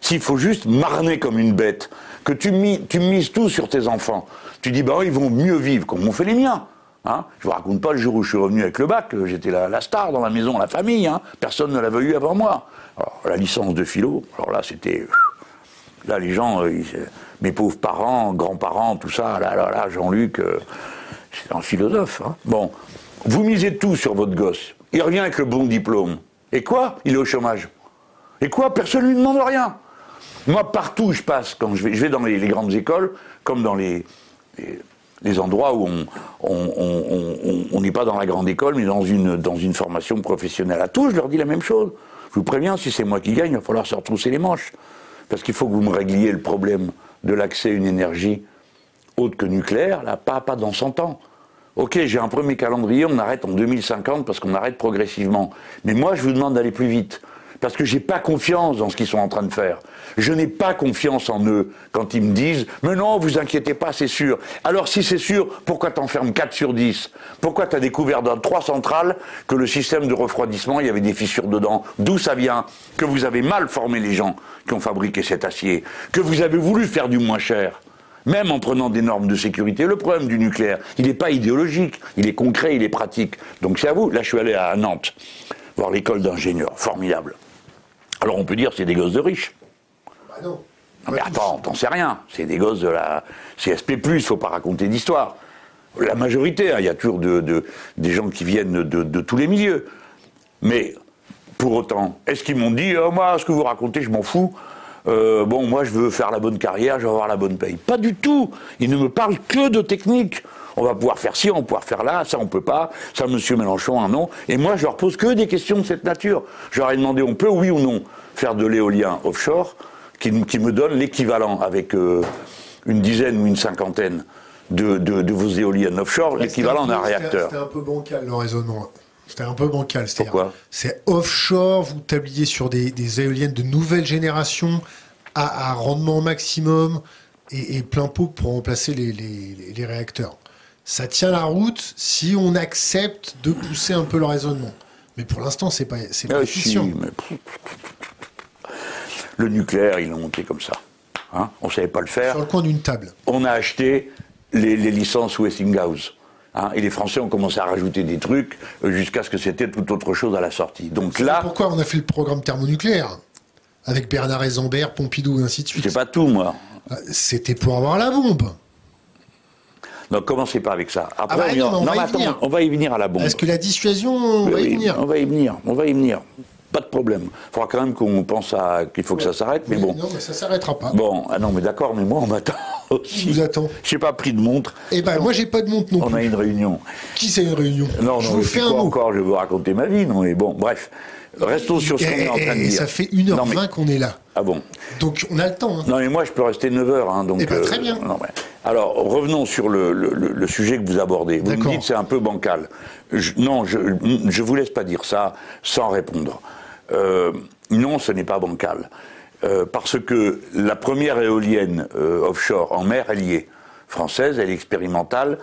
S'il faut juste marner comme une bête, que tu, mises tout sur tes enfants, tu dis, bah ils vont mieux vivre comme ont fait les miens. Hein je vous raconte pas le jour où je suis revenu avec le bac, j'étais la, star dans la maison, la famille, hein personne ne l'avait eu avant moi. Alors, la licence de philo, alors là, c'était Là, les gens, euh, mes pauvres parents, grands-parents, tout ça, là, là, là, Jean-Luc, euh, c'est un philosophe. Hein. Bon, vous misez tout sur votre gosse. Il revient avec le bon diplôme. Et quoi? Il est au chômage. Et quoi? Personne ne lui demande rien. Moi, partout où je passe, quand je vais, dans les, grandes écoles, comme dans les, les, endroits où on n'est pas dans la grande école, mais dans une, dans une formation professionnelle. À tous, je leur dis la même chose. Je vous préviens, si c'est moi qui gagne, il va falloir se retrousser les manches. Parce qu'il faut que vous me régliez le problème de l'accès à une énergie autre que nucléaire, là, pas, pas dans 100 ans. Ok, j'ai un premier calendrier, on arrête en 2050 parce qu'on arrête progressivement. Mais moi, je vous demande d'aller plus vite parce que j'ai pas confiance dans ce qu'ils sont en train de faire. Je n'ai pas confiance en eux quand ils me disent Mais non, vous inquiétez pas, c'est sûr. Alors si c'est sûr, pourquoi t'enfermes 4 sur 10 Pourquoi t'as découvert dans trois centrales que le système de refroidissement, il y avait des fissures dedans? D'où ça vient? Que vous avez mal formé les gens qui ont fabriqué cet acier Que vous avez voulu faire du moins cher même en prenant des normes de sécurité. Le problème du nucléaire, il n'est pas idéologique, il est concret, il est pratique. Donc c'est à vous. Là, je suis allé à Nantes, voir l'école d'ingénieurs, formidable. Alors on peut dire c'est des gosses de riches. Bah non. Non mais attends, t'en sais rien. C'est des gosses de la CSP+, faut pas raconter d'histoire. La majorité, hein, il y a toujours de, des gens qui viennent de, tous les milieux. Mais pour autant, est-ce qu'ils m'ont dit, oh, moi, ce que vous racontez, je m'en fous euh, bon, moi, je veux faire la bonne carrière, je veux avoir la bonne paye. Pas du tout. Ils ne me parlent que de technique. On va pouvoir faire ci, on va pouvoir faire là, ça on peut pas, ça Monsieur Mélenchon, un non. Et moi, je leur pose que des questions de cette nature. Je leur ai demandé, on peut, oui ou non, faire de l'éolien offshore, qui, me donne l'équivalent avec euh, une dizaine ou une cinquantaine de, vos éoliennes offshore, l'équivalent d'un réacteur. C'était un peu bancal le raisonnement. C'était un peu bancal. Pourquoi? C'est offshore, vous tabliez sur des, éoliennes de nouvelle génération à, rendement maximum et, plein pot pour remplacer les réacteurs ça tient la route si on accepte de pousser un peu le raisonnement. Mais pour l'instant, c'est pas, c'est Ah, pas si, efficient. mais Le nucléaire, ils l'ont monté comme ça. Hein on ne savait pas le faire. Sur le coin d'une table. On a acheté les, les licences Westinghouse. Hein, et les Français ont commencé à rajouter des trucs euh, jusqu'à ce que c'était tout autre chose à la sortie. Donc C'est là, pourquoi on a fait le programme thermonucléaire avec Bernard Eisenberg, Pompidou et ainsi de suite. sais pas tout, moi. Euh, C'était pour avoir la bombe. Donc commencez pas avec ça. Après, bah on, non, on va y attends, venir. on va y venir à la bombe. Est-ce que la dissuasion, on Oui, va y oui, venir On va y venir, on va y venir. Pas de problème. Il faudra quand même qu'on pense à qu'il faut que ça s'arrête, mais Oui, bon. Non, mais ça s'arrêtera pas. Bon, ah non, mais d'accord, mais moi on m'attend aussi. Qui vous attend J'ai pas pris de montre. Eh ben, moi, j'ai pas de montre non On a plus. une réunion. Qui c'est une réunion? Non, Je non, vous fais un quoi mot. encore, je vais vous raconter ma vie, non, mais bon, bref. Restons sur ce qu'on est en train de et dire. ça fait 1h20 Non, mais- qu'on est là. Ah bon Donc, on a le temps. hein. Non, mais moi, je peux rester 9 heures. Hein, donc, Eh ben, très bien. non, mais- alors, revenons sur le, le- le- le sujet que vous abordez. Vous me dites c'est un peu bancal. Je- non, je ne vous laisse pas dire ça sans répondre. Euh, non, ce n'est pas bancal. Euh, parce que la première éolienne euh, offshore en mer, elle y est. Française, elle est expérimentale.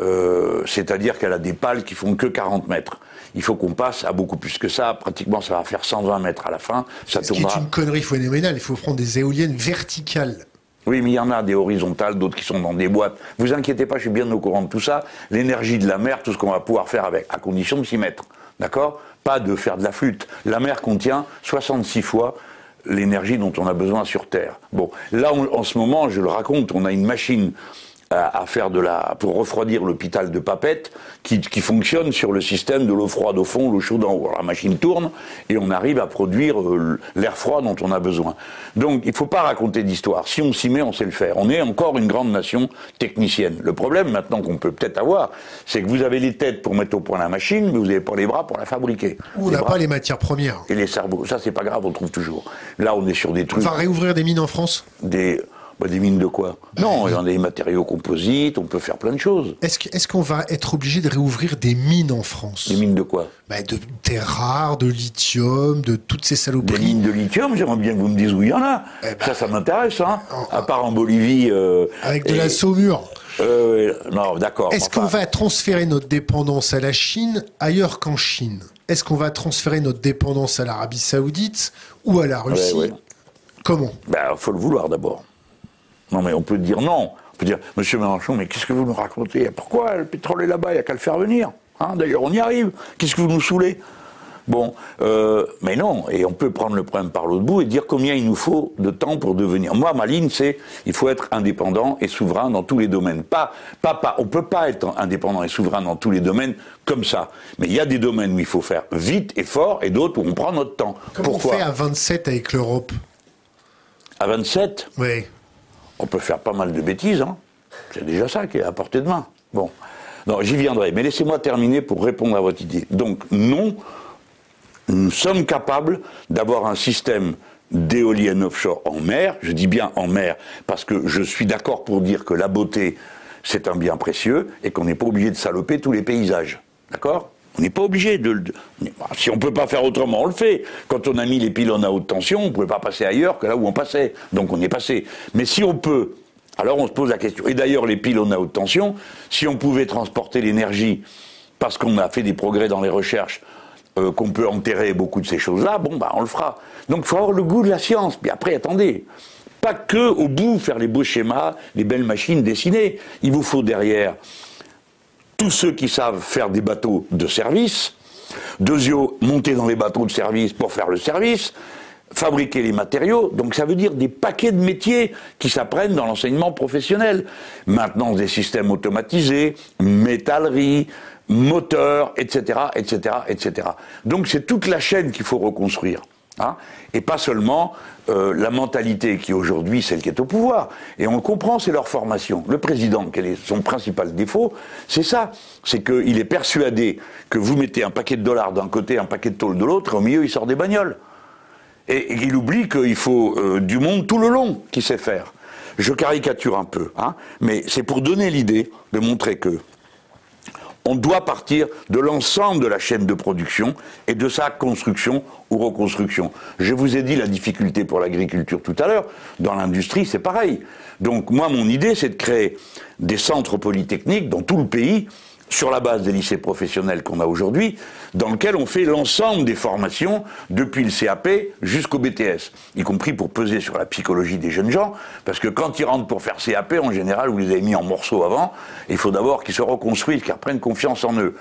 euh, C'est-à-dire qu'elle a des pales qui font que 40 mètres. Il faut qu'on passe à beaucoup plus que ça. Pratiquement, ça va faire 120 mètres à la fin. Ça Ce qui est tournera. une connerie phénoménale. Il faut prendre des éoliennes verticales. Oui, mais il y en a des horizontales, d'autres qui sont dans des boîtes. Vous inquiétez pas, je suis bien au courant de tout ça. L'énergie de la mer, tout ce qu'on va pouvoir faire avec, à condition de s'y mettre. D'accord? Pas de faire de la flûte. La mer contient 66 fois l'énergie dont on a besoin sur Terre. Bon, là, on- en ce moment, je le raconte, on a une machine à, à faire de la pour refroidir l'hôpital de Papette qui, qui fonctionne sur le système de l'eau froide au fond, l'eau chaude en haut. Alors, la machine tourne et on arrive à produire euh, l'air froid dont on a besoin. Donc il ne faut pas raconter d'histoire. Si on s'y met, on sait le faire. On est encore une grande nation technicienne. Le problème maintenant qu'on peut peut-être avoir, c'est que vous avez les têtes pour mettre au point la machine, mais vous n'avez pas les bras pour la fabriquer. On n'a pas les matières premières. et les cerveaux. Ça c'est pas grave, on trouve toujours. Là on est sur des On trucs va réouvrir des mines en France? Des, bah, des mines de quoi? Non, il y en a des matériaux composites, on peut faire plein de choses. Est-ce qu'on va être obligé de réouvrir des mines en France? Des mines de quoi? Bah, De terres rares, de lithium, de toutes ces Des saloperies. mines de lithium, j'aimerais bien que vous me disiez où il y en a. Eh ben, ça, ça m'intéresse, hein. en- À part en Bolivie. euh, Avec de la saumure. euh, non, d'accord. Est-ce enfin, qu'on va transférer notre dépendance à la Chine ailleurs qu'en Chine? Est-ce qu'on va transférer notre dépendance à l'Arabie Saoudite ou à la Russie? ouais. Comment? Ben, faut le vouloir d'abord. Non, mais on peut dire non. On peut dire, Monsieur Mélenchon, mais qu'est-ce que vous nous racontez? Pourquoi le pétrole est là-bas? Il n'y a qu'à le faire venir. Hein? D'ailleurs, on y arrive. Qu'est-ce que vous nous saoulez? Bon, euh, mais non. Et on peut prendre le problème par l'autre bout et dire combien il nous faut de temps pour devenir. Moi, ma ligne, c'est il faut être indépendant et souverain dans tous les domaines. Pas, pas, pas. On peut pas être indépendant et souverain dans tous les domaines comme ça. Mais il y a des domaines où il faut faire vite et fort et d'autres où on prend notre temps. Comment Pourquoi? on fait à 27 avec l'Europe? À 27 Oui. On peut faire pas mal de bêtises, hein. C'est déjà ça qui est à portée de main. Bon. Non, j'y viendrai, mais laissez-moi terminer pour répondre à votre idée. Donc, non, nous sommes capables d'avoir un système d'éoliennes offshore en mer, je dis bien en mer, parce que je suis d'accord pour dire que la beauté, c'est un bien précieux, et qu'on n'est pas obligé de saloper tous les paysages. D'accord? On n'est pas obligé de, de- Si on peut pas faire autrement, on le fait. Quand on a mis les pylônes à haute tension, on ne pouvait pas passer ailleurs que là où on passait. Donc on est passé. Mais si on peut, alors on se pose la question. Et d'ailleurs, les pylônes à haute tension, si on pouvait transporter l'énergie, parce qu'on a fait des progrès dans les recherches, euh, qu'on peut enterrer beaucoup de ces choses-là, bon, bah, on le fera. Donc il faut avoir le goût de la science. Puis après, attendez. Pas que au bout faire les beaux schémas, les belles machines dessinées. Il vous faut derrière tous ceux qui savent faire des bateaux de service, Deuxio, monter dans les bateaux de service pour faire le service, fabriquer les matériaux, donc ça veut dire des paquets de métiers qui s'apprennent dans l'enseignement professionnel. Maintenance des systèmes automatisés, métallerie, moteurs, etc., etc., etc. Donc c'est toute la chaîne qu'il faut reconstruire. Hein, et pas seulement euh, la mentalité qui aujourd'hui celle qui est au pouvoir. Et on comprend, c'est leur formation. Le président, quel est son principal défaut C'est ça. C'est qu'il est persuadé que vous mettez un paquet de dollars d'un côté, un paquet de tôle de l'autre, et au milieu, il sort des bagnoles. Et, et il oublie qu'il faut euh, du monde tout le long qui sait faire. Je caricature un peu, hein, mais c'est pour donner l'idée de montrer que on doit partir de l'ensemble de la chaîne de production et de sa construction ou reconstruction. Je vous ai dit la difficulté pour l'agriculture tout à l'heure. Dans l'industrie, c'est pareil. Donc moi, mon idée, c'est de créer des centres polytechniques dans tout le pays sur la base des lycées professionnels qu'on a aujourd'hui, dans lequel on fait l'ensemble des formations depuis le CAP jusqu'au BTS, y compris pour peser sur la psychologie des jeunes gens, parce que quand ils rentrent pour faire CAP, en général, vous les avez mis en morceaux avant, il faut d'abord qu'ils se reconstruisent, qu'ils reprennent confiance en eux.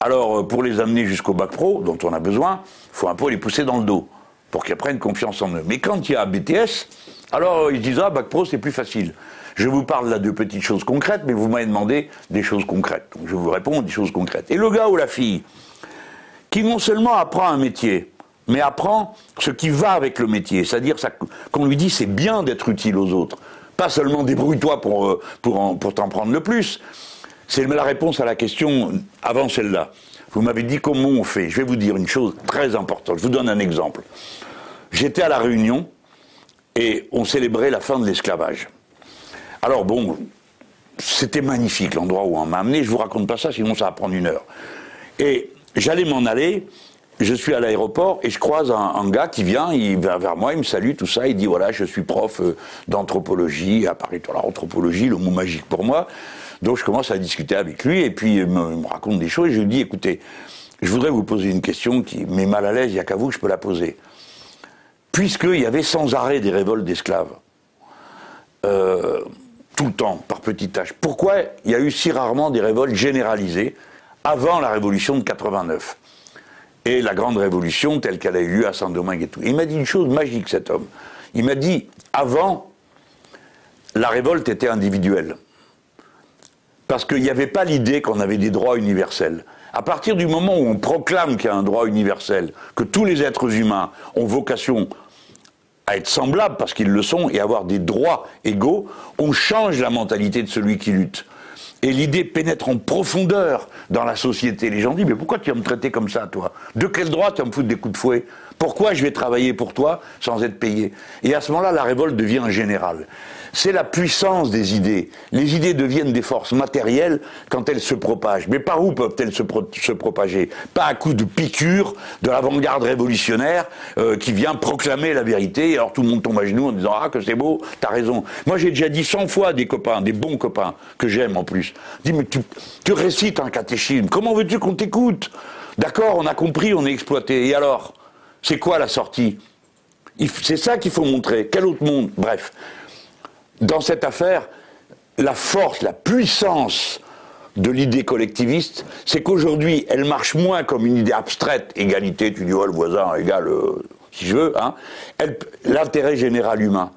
Alors, euh, pour les amener jusqu'au bac pro, dont on a besoin, il faut un peu les pousser dans le dos, pour qu'ils prennent confiance en eux. Mais quand il y a BTS, alors ils disent, ah, bac pro, c'est plus facile. Je vous parle là de petites choses concrètes, mais vous m'avez demandé des choses concrètes. Je vous réponds des choses concrètes. Et le gars ou la fille, qui non seulement apprend un métier, mais apprend ce qui va avec le métier, c'est-à-dire qu'on lui dit c'est bien d'être utile aux autres, pas seulement débrouille-toi pour, euh, pour, pour t'en prendre le plus. C'est la réponse à la question avant celle-là. Vous m'avez dit comment on fait. Je vais vous dire une chose très importante. Je vous donne un exemple. J'étais à la Réunion et on célébrait la fin de l'esclavage. Alors bon, c'était magnifique l'endroit où on m'a amené. Je vous raconte pas ça, sinon ça va prendre une heure. Et j'allais m'en aller. Je suis à l'aéroport et je croise un, gars qui vient, il vient vers moi, il me salue, tout ça. Il dit voilà, je suis prof euh, d'anthropologie à Paris. Alors, anthropologie, le mot magique pour moi. Donc je commence à discuter avec lui et puis il me, raconte des choses. Et je lui dis écoutez, je voudrais vous poser une question qui m'est mal à l'aise, il n'y a qu'à vous que je peux la poser. Puisqu'il y avait sans arrêt des révoltes d'esclaves, euh, tout le temps, par petites tâches. Pourquoi il y a eu si rarement des révoltes généralisées avant la révolution de 89 et la grande révolution telle qu'elle a eu lieu à Saint-Domingue et tout Il m'a dit une chose magique, cet homme. Il m'a dit, avant, la révolte était individuelle. Parce qu'il n'y avait pas l'idée qu'on avait des droits universels. À partir du moment où on proclame qu'il y a un droit universel, que tous les êtres humains ont vocation à être semblables parce qu'ils le sont et avoir des droits égaux, on change la mentalité de celui qui lutte. Et l'idée pénètre en profondeur dans la société. Les gens disent, mais pourquoi tu vas me traiter comme ça, toi? De quel droit tu vas me foutre des coups de fouet? Pourquoi je vais travailler pour toi sans être payé? Et à ce moment-là, la révolte devient générale c'est la puissance des idées. Les idées deviennent des forces matérielles quand elles se propagent. Mais par où peuvent-elles se, propager? Pas à coup de piqûre de l'avant-garde révolutionnaire euh, qui vient proclamer la vérité, et alors tout le monde tombe à genoux en disant Ah, que c'est beau, t'as raison. Moi, j'ai déjà dit 100 fois des copains, des bons copains, que j'aime en plus. Dis, mais tu récites un catéchisme, comment veux-tu qu'on t'écoute? D'accord, on a compris, on est exploité. Et alors? C'est quoi la sortie? C'est ça qu'il faut montrer. Quel autre monde? Bref dans cette affaire, la force, la puissance de l'idée collectiviste, c'est qu'aujourd'hui, elle marche moins comme une idée abstraite, égalité, tu dis, oh, le voisin égal, euh, si je veux, hein, l'intérêt général humain.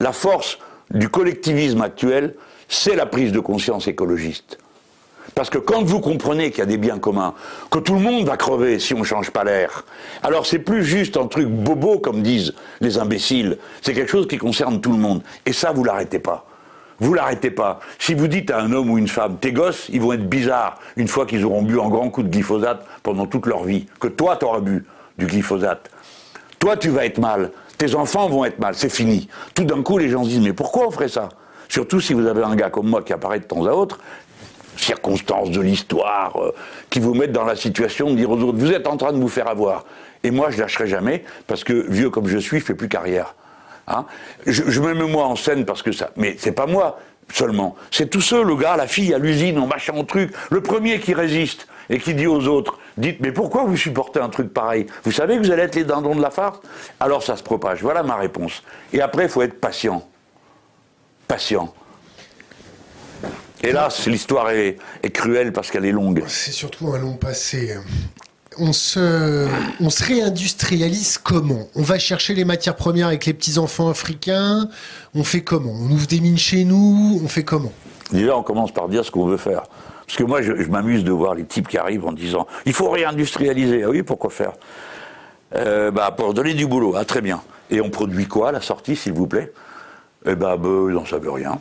La force du collectivisme actuel, c'est la prise de conscience écologiste. Parce que quand vous comprenez qu'il y a des biens communs, que tout le monde va crever si on ne change pas l'air, alors c'est plus juste un truc bobo, comme disent les imbéciles, c'est quelque chose qui concerne tout le monde. Et ça, vous l'arrêtez pas. Vous l'arrêtez pas. Si vous dites à un homme ou une femme, tes gosses, ils vont être bizarres une fois qu'ils auront bu un grand coup de glyphosate pendant toute leur vie, que toi, tu auras bu du glyphosate. Toi, tu vas être mal. Tes enfants vont être mal. C'est fini. Tout d'un coup, les gens se disent, mais pourquoi on ferait ça? Surtout si vous avez un gars comme moi qui apparaît de temps à autre, circonstances de l'histoire euh, qui vous mettent dans la situation de dire aux autres vous êtes en train de vous faire avoir. Et moi, je lâcherai jamais parce que vieux comme je suis, je fais plus carrière. Hein je, me mets moi en scène parce que ça. Mais c'est pas moi seulement. C'est tous ceux, le gars, la fille à l'usine, en machin, en truc, le premier qui résiste et qui dit aux autres Dites, mais pourquoi vous supportez un truc pareil? Vous savez que vous allez être les dindons de la farce? Alors ça se propage. Voilà ma réponse. Et après, il faut être patient. Patient. Hélas, l'histoire est, cruelle parce qu'elle est longue. C'est surtout un long passé. On se, on se réindustrialise comment? On va chercher les matières premières avec les petits-enfants africains? On fait comment? On ouvre des mines chez nous? On fait comment? Déjà, on commence par dire ce qu'on veut faire. Parce que moi, je, m'amuse de voir les types qui arrivent en disant il faut réindustrialiser. Ah oui, pourquoi faire? Euh, bah, Pour donner du boulot. Ah, très bien. Et on produit quoi à la sortie, s'il vous plaît? Eh ben, bah, ils n'en savent rien.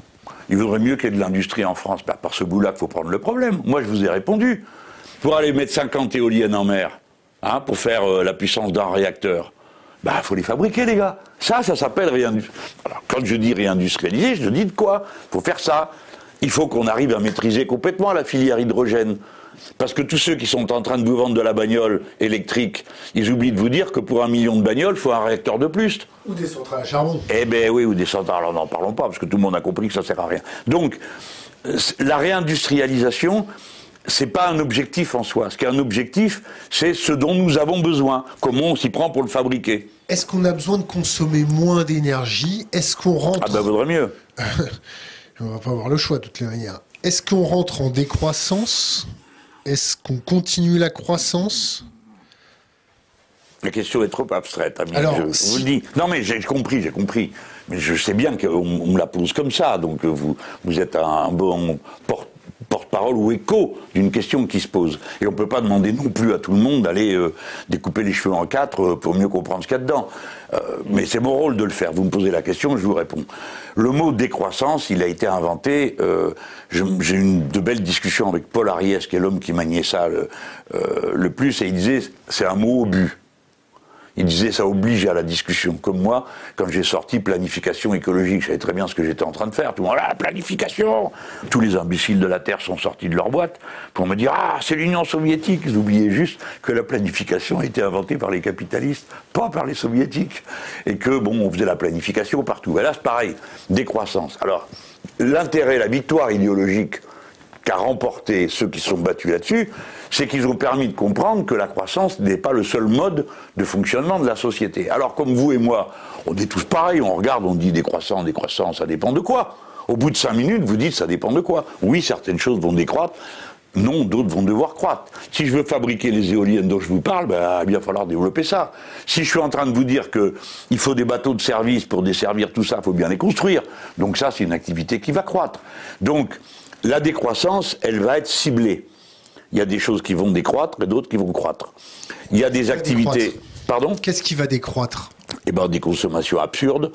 Il vaudrait mieux qu'il y ait de l'industrie en France. Bah, par ce bout-là qu'il faut prendre le problème. Moi, je vous ai répondu. Pour aller mettre 50 éoliennes en mer, hein, pour faire euh, la puissance d'un réacteur, il bah, faut les fabriquer, les gars. Ça, ça s'appelle réindustrialiser. Quand je dis réindustrialiser, je dis de quoi? Il faut faire ça. Il faut qu'on arrive à maîtriser complètement la filière hydrogène. Parce que tous ceux qui sont en train de vous vendre de la bagnole électrique, ils oublient de vous dire que pour un million de bagnoles, il faut un réacteur de plus. Ou des centrales à charbon. Eh bien oui, ou des centrales. Alors n'en parlons pas, parce que tout le monde a compris que ça ne sert à rien. Donc, la réindustrialisation, c'est pas un objectif en soi. Ce qui est un objectif, c'est ce dont nous avons besoin. Comment on s'y prend pour le fabriquer. Est-ce qu'on a besoin de consommer moins d'énergie? Est-ce qu'on rentre Ah ben vaudrait mieux. on va pas avoir le choix de toutes les manières. Est-ce qu'on rentre en décroissance? Est-ce qu'on continue la croissance? La question est trop abstraite, ami. Alors, je si- vous le dis. Non, mais j'ai compris, j'ai compris. Mais je sais bien qu'on on me la pose comme ça. Donc vous, vous êtes un bon porte- porte-parole ou écho d'une question qui se pose. Et on ne peut pas demander non plus à tout le monde d'aller euh, découper les cheveux en quatre euh, pour mieux comprendre ce qu'il y a dedans. Euh, mais c'est mon rôle de le faire. Vous me posez la question, je vous réponds. Le mot décroissance, il a été inventé. J'ai eu de belles discussions avec Paul Ariès, qui est l'homme qui maniait ça le, euh, plus, et il disait c'est un mot au but. Il disait ça oblige à la discussion. Comme moi, quand j'ai sorti planification écologique, je savais très bien ce que j'étais en train de faire. Tout le monde, ah, planification Tous les imbéciles de la Terre sont sortis de leur boîte pour me dire, ah, c'est l'Union soviétique. Ils oubliaient juste que la planification a été inventée par les capitalistes, pas par les soviétiques. Et que, bon, on faisait la planification partout. Et là, c'est pareil, décroissance. Alors, l'intérêt, la victoire idéologique qu'a remporté ceux qui se sont battus là-dessus, c'est qu'ils ont permis de comprendre que la croissance n'est pas le seul mode de fonctionnement de la société. Alors comme vous et moi, on est tous pareils, on regarde, on dit décroissant, décroissant, ça dépend de quoi Au bout de cinq minutes, vous dites ça dépend de quoi Oui, certaines choses vont décroître, non, d'autres vont devoir croître. Si je veux fabriquer les éoliennes dont je vous parle, ben, il va falloir développer ça. Si je suis en train de vous dire qu'il faut des bateaux de service pour desservir tout ça, il faut bien les construire. Donc ça, c'est une activité qui va croître. Donc, la décroissance, elle va être ciblée. Il y a des choses qui vont décroître et d'autres qui vont croître. Il y a des activités. Pardon? Qu'est-ce qui va décroître? Eh ben, des consommations absurdes,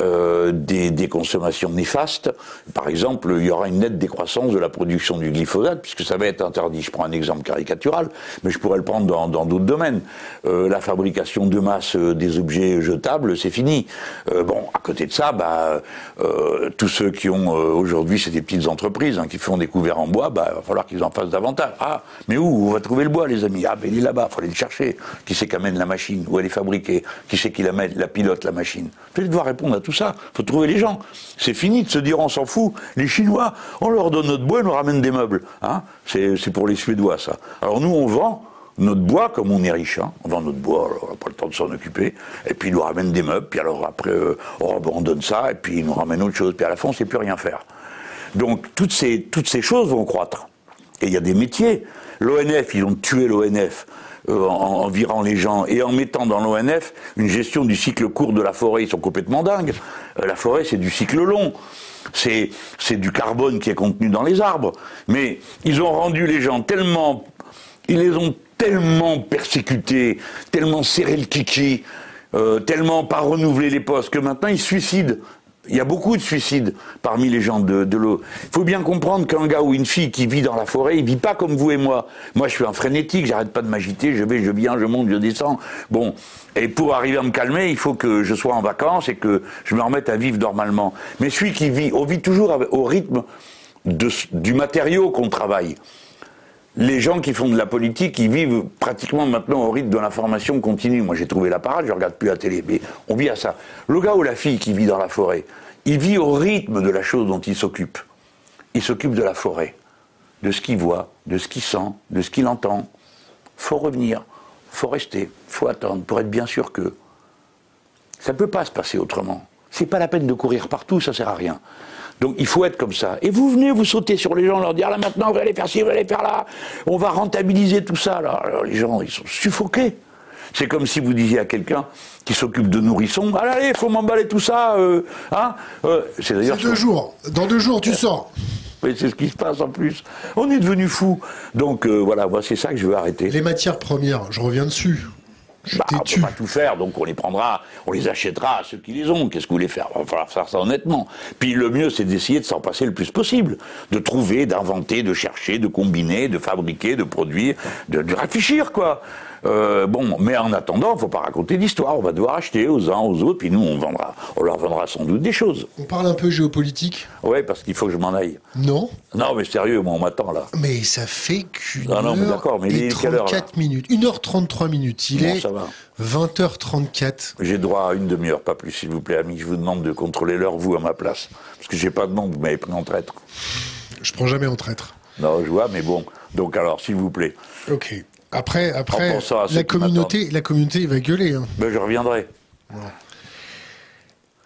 euh, des, consommations néfastes. Par exemple, il y aura une nette décroissance de la production du glyphosate, puisque ça va être interdit. Je prends un exemple caricatural, mais je pourrais le prendre dans d'autres domaines. Euh, la fabrication de masse euh, des objets jetables, c'est fini. Bon, à côté de ça, bah, tous ceux qui ont aujourd'hui, c'est des petites entreprises hein, qui font des couverts en bois, bah, il va falloir qu'ils en fassent davantage. Ah, mais où? On va trouver le bois, les amis? Ah, ben il est là-bas, il faut aller le chercher. Qui c'est qui amène la machine? Où elle est fabriquée? Qui c'est qui la, met- la pilote, la machine? Vous allez devoir répondre à tout ça. Il faut trouver les gens. C'est fini de se dire on s'en fout. Les Chinois, on leur donne notre bois, ils nous ramènent des meubles. Hein c'est pour les Suédois, ça. Alors nous, on vend notre bois comme on est riche. Hein. On vend notre bois, on n'a pas le temps de s'en occuper. Et puis ils nous ramènent des meubles. Puis alors après, euh, on donne ça. Et puis ils nous ramènent autre chose. Puis à la fin, on ne sait plus rien faire. Donc toutes ces, toutes ces choses vont croître. Et il y a des métiers. L'ONF, ils ont tué l'ONF en, en virant les gens et en mettant dans l'ONF une gestion du cycle court de la forêt. Ils sont complètement dingues. Euh, la forêt, c'est du cycle long. C'est, du carbone qui est contenu dans les arbres. Mais ils ont rendu les gens tellement... Ils les ont tellement persécutés, tellement serré le kiki, euh, tellement pas renouvelé les postes, que maintenant ils suicident. Il y a beaucoup de suicides parmi les gens de, l'eau. Il faut bien comprendre qu'un gars ou une fille qui vit dans la forêt, il vit pas comme vous et moi. Moi, je suis un frénétique, j'arrête pas de m'agiter, je vais, je viens, je monte, je descends. Bon, et pour arriver à me calmer, il faut que je sois en vacances et que je me remette à vivre normalement. Mais celui qui vit, on vit toujours au rythme du matériau qu'on travaille les gens qui font de la politique, ils vivent pratiquement maintenant au rythme de l'information continue. Moi, j'ai trouvé la parade, je regarde plus la télé, mais on vit à ça. Le gars ou la fille qui vit dans la forêt, il vit au rythme de la chose dont il s'occupe. Il s'occupe de la forêt, de ce qu'il voit, de ce qu'il sent, de ce qu'il entend. Faut revenir, faut rester, faut attendre pour être bien sûr que ça ne peut pas se passer autrement. C'est pas la peine de courir partout, ça sert à rien. Donc il faut être comme ça. Et vous venez, vous sautez sur les gens, leur dire là maintenant, vous allez faire ci, vous allez faire là, on va rentabiliser tout ça. Là. Alors les gens, ils sont suffoqués. C'est comme si vous disiez à quelqu'un qui s'occupe de nourrissons, allez, allez, faut m'emballer tout ça, euh, hein Euh, C'est d'ailleurs deux jours. Dans deux jours, tu sors. mais c'est ce qui se passe en plus. On est devenu fou. Donc euh, voilà, moi c'est ça que je veux arrêter. Les matières premières, je reviens dessus. Bah, on peut tu. pas tout faire, donc on les prendra, on les achètera à ceux qui les ont. Qu'est-ce que vous voulez faire? Il va falloir faire ça honnêtement. Puis le mieux, c'est d'essayer de s'en passer le plus possible, de trouver, d'inventer, de chercher, de combiner, de fabriquer, de produire, de, de réfléchir, quoi. Euh, bon, mais en attendant, faut pas raconter d'histoire. On va devoir acheter aux uns, aux autres, puis nous, on vendra, on leur vendra sans doute des choses. On parle un peu géopolitique Ouais, parce qu'il faut que je m'en aille. Non. Non, mais sérieux, moi, on m'attend là. Mais ça fait qu'une Non, non, mais d'accord, mais il est quelle heure, là 34 minutes. 1h33 minutes. Il Bon, est ça va. 20h34. J'ai droit à une demi-heure, pas plus, s'il vous plaît, ami. Je vous demande de contrôler l'heure, vous, à ma place. Parce que j'ai pas de nom, vous m'avez pris en traître. Je prends jamais en traître. Non, je vois, mais bon. Donc alors, s'il vous plaît. Ok. Après, après la, communauté, la communauté va gueuler. Hein. Ben, je reviendrai.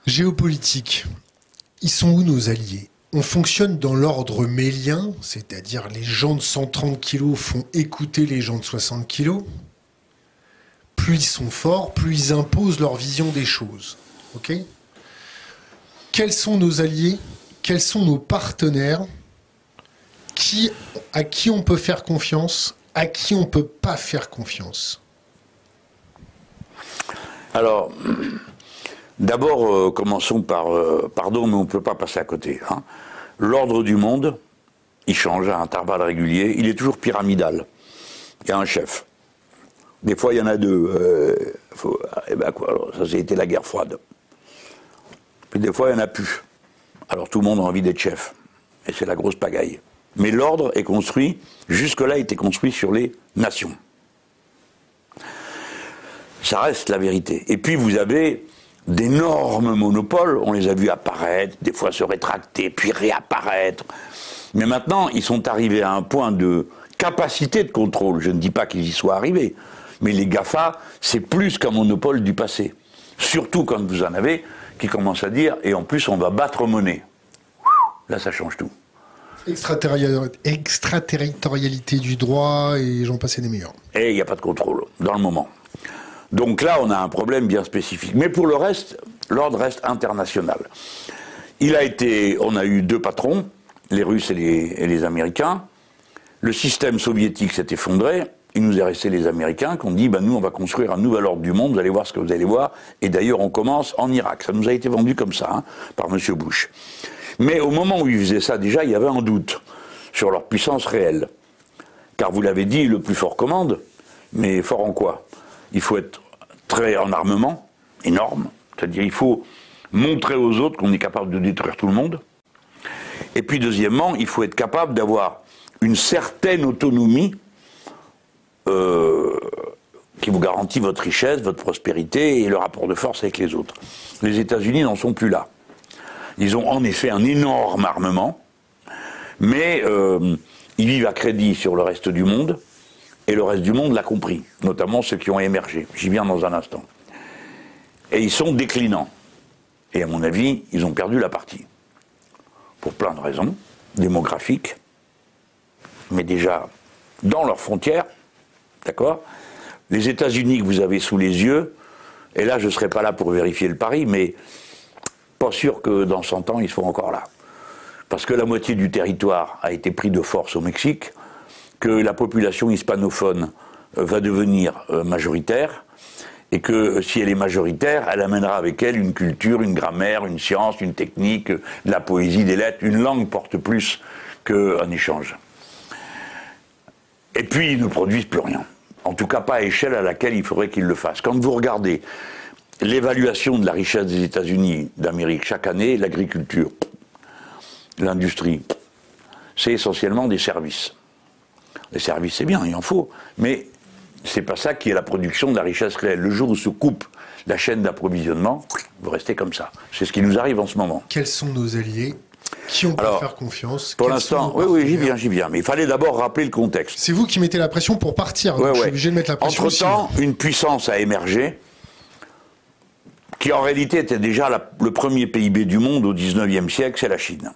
Géopolitique. Ils sont où nos alliés? On fonctionne dans l'ordre mélien, c'est-à-dire les gens de 130 kilos font écouter les gens de 60 kilos. Plus ils sont forts, plus ils imposent leur vision des choses. Ok? Quels sont nos alliés? Quels sont nos partenaires? Qui, À qui on peut faire confiance? À qui on ne peut pas faire confiance Alors, D'abord, euh, commençons par, euh, pardon, mais on ne peut pas passer à côté. Hein. L'ordre du monde, il change à intervalles réguliers, il est toujours pyramidal. Il y a un chef. Des fois, il y en a deux. Euh, eh ben quoi, alors, ça, c'était la guerre froide. Puis des fois, il n'y en a plus. Alors tout le monde a envie d'être chef. Et c'est la grosse pagaille. Mais l'ordre est construit, jusque-là, était construit sur les nations. Ça reste la vérité. Et puis vous avez d'énormes monopoles. On les a vus apparaître, des fois se rétracter, puis réapparaître. Mais maintenant, ils sont arrivés à un point de capacité de contrôle. Je ne dis pas qu'ils y soient arrivés. Mais les GAFA, c'est plus qu'un monopole du passé. Surtout quand vous en avez qui commencent à dire, et en plus on va battre monnaie. Là, ça change tout. Extraterritorialité du droit et j'en passais des meilleurs. Et il n'y a pas de contrôle, dans le moment. Donc là, on a un problème bien spécifique. Mais pour le reste, l'ordre reste international. Il a été, on a eu deux patrons, les Russes et les, Américains. Le système soviétique s'est effondré. Il nous est resté les Américains qui ont dit, ben nous, on va construire un nouvel ordre du monde. Vous allez voir ce que vous allez voir. Et d'ailleurs, on commence en Irak. Ça nous a été vendu comme ça hein, par M. Bush. Mais au moment où ils faisaient ça, déjà, il y avait un doute sur leur puissance réelle. Car vous l'avez dit, le plus fort commande. Mais fort en quoi? Il faut être très en armement, énorme, c'est-à-dire il faut montrer aux autres qu'on est capable de détruire tout le monde. Et puis deuxièmement, il faut être capable d'avoir une certaine autonomie euh, qui vous garantit votre richesse, votre prospérité et le rapport de force avec les autres. Les États-Unis n'en sont plus là. Ils ont en effet un énorme armement, mais euh, ils vivent à crédit sur le reste du monde. Et le reste du monde l'a compris, notamment ceux qui ont émergé. J'y viens dans un instant. Et ils sont déclinants. Et à mon avis, ils ont perdu la partie. Pour plein de raisons, démographiques, mais déjà dans leurs frontières, d'accord? Les États-Unis que vous avez sous les yeux, et là je ne serai pas là pour vérifier le pari, mais pas sûr que dans 100 ans ils seront encore là. Parce que la moitié du territoire a été pris de force au Mexique, que la population hispanophone euh, va devenir euh, majoritaire et que si elle est majoritaire, elle amènera avec elle une culture, une grammaire, une science, une technique, de la poésie, des lettres. Une langue porte plus qu'un échange. Et puis, ils ne produisent plus rien. En tout cas, pas à échelle à laquelle il faudrait qu'ils le fassent. Quand vous regardez l'évaluation de la richesse des États-Unis d'Amérique chaque année, l'agriculture, l'industrie, c'est essentiellement des services. Les services, c'est bien, il en faut. Mais c'est pas ça qui est la production de la richesse réelle. Le jour où se coupe la chaîne d'approvisionnement, vous restez comme ça. C'est ce qui nous arrive en ce moment. Quels sont nos alliés qui on peut faire confiance? Pour l'instant, oui, oui, j'y viens, j'y viens. Mais il fallait d'abord rappeler le contexte. C'est vous qui mettez la pression pour partir. Donc je suis obligé de mettre la pression. Entre-temps, une puissance a émergé qui en réalité était déjà le premier PIB du monde au 19e siècle, c'est la Chine.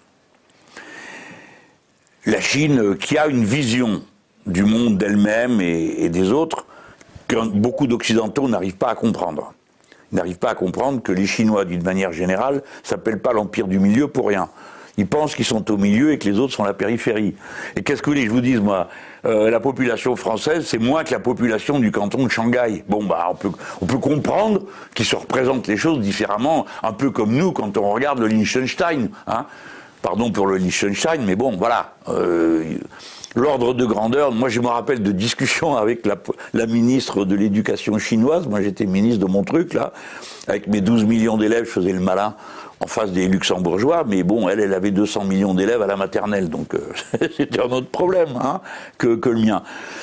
La Chine qui a une vision du monde d'elle-même et, des autres que beaucoup d'Occidentaux n'arrivent pas à comprendre. Ils n'arrivent pas à comprendre que les Chinois, d'une manière générale, ne s'appellent pas l'Empire du Milieu pour rien. Ils pensent qu'ils sont au milieu et que les autres sont la périphérie. Et qu'est-ce que vous voulez que je vous dise, moi? Euh, La population française, c'est moins que la population du canton de Shanghai. Bon, bah, on peut, comprendre qu'ils se représentent les choses différemment, un peu comme nous quand on regarde le Liechtenstein. Hein. Pardon pour le Liechtenstein, mais bon, voilà. Euh, l'ordre de grandeur. Moi, je me rappelle de discussions avec la, ministre de l'Éducation chinoise. Moi, j'étais ministre de mon truc, là. Avec mes 12 millions d'élèves, je faisais le malin en face des luxembourgeois. Mais bon, elle, elle avait 200 millions d'élèves à la maternelle. Donc, euh, c'était un autre problème hein, que, le mien.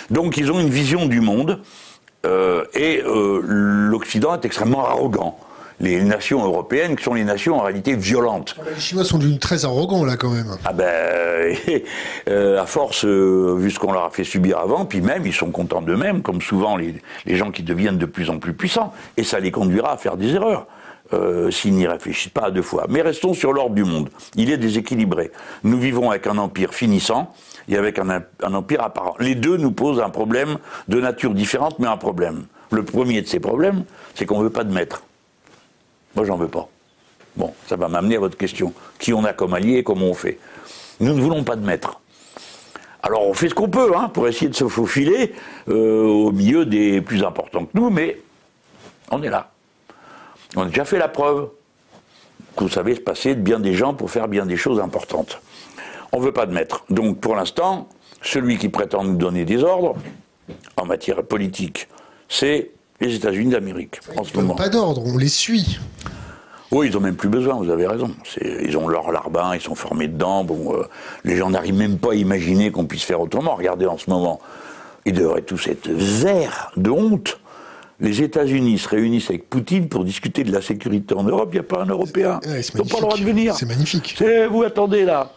Donc, ils ont une vision du monde. Euh, et euh, l'Occident est extrêmement arrogant. les nations européennes qui sont les nations en réalité violentes. Ah les Chinois sont devenus très arrogants là quand même. Ah ben, euh, à force, euh, vu ce qu'on leur a fait subir avant, puis même ils sont contents d'eux-mêmes, comme souvent les, les, gens qui deviennent de plus en plus puissants, et ça les conduira à faire des erreurs. Euh, s'ils n'y réfléchissent pas à deux fois. Mais restons sur l'ordre du monde. Il est déséquilibré. Nous vivons avec un empire finissant et avec un, empire apparent. Les deux nous posent un problème de nature différente, mais un problème. Le premier de ces problèmes, c'est qu'on ne veut pas de maître. Moi, j'en veux pas. Bon, ça va m'amener à votre question. Qui on a comme allié et comment on fait Nous ne voulons pas de maître. Alors on fait ce qu'on peut hein, pour essayer de se faufiler euh, au milieu des plus importants que nous, mais on est là. On a déjà fait la preuve que vous savez se passer de bien des gens pour faire bien des choses importantes. On ne veut pas de maître. Donc pour l'instant, celui qui prétend nous donner des ordres en matière politique, c'est les États-Unis d'Amérique en ce moment. Pas d'ordre, on les suit. Oui, ils n'ont même plus besoin, vous avez raison. Ils ont leur larbin, ils sont formés dedans. Bon, euh, les gens n'arrivent même pas à imaginer qu'on puisse faire autrement. Regardez en ce moment, ils devraient tous être verts de honte. Les États-Unis se réunissent avec Poutine pour discuter de la sécurité en Europe. Il n'y a pas un Européen. ils n'ont pas le droit de venir. C'est magnifique. Vous attendez là.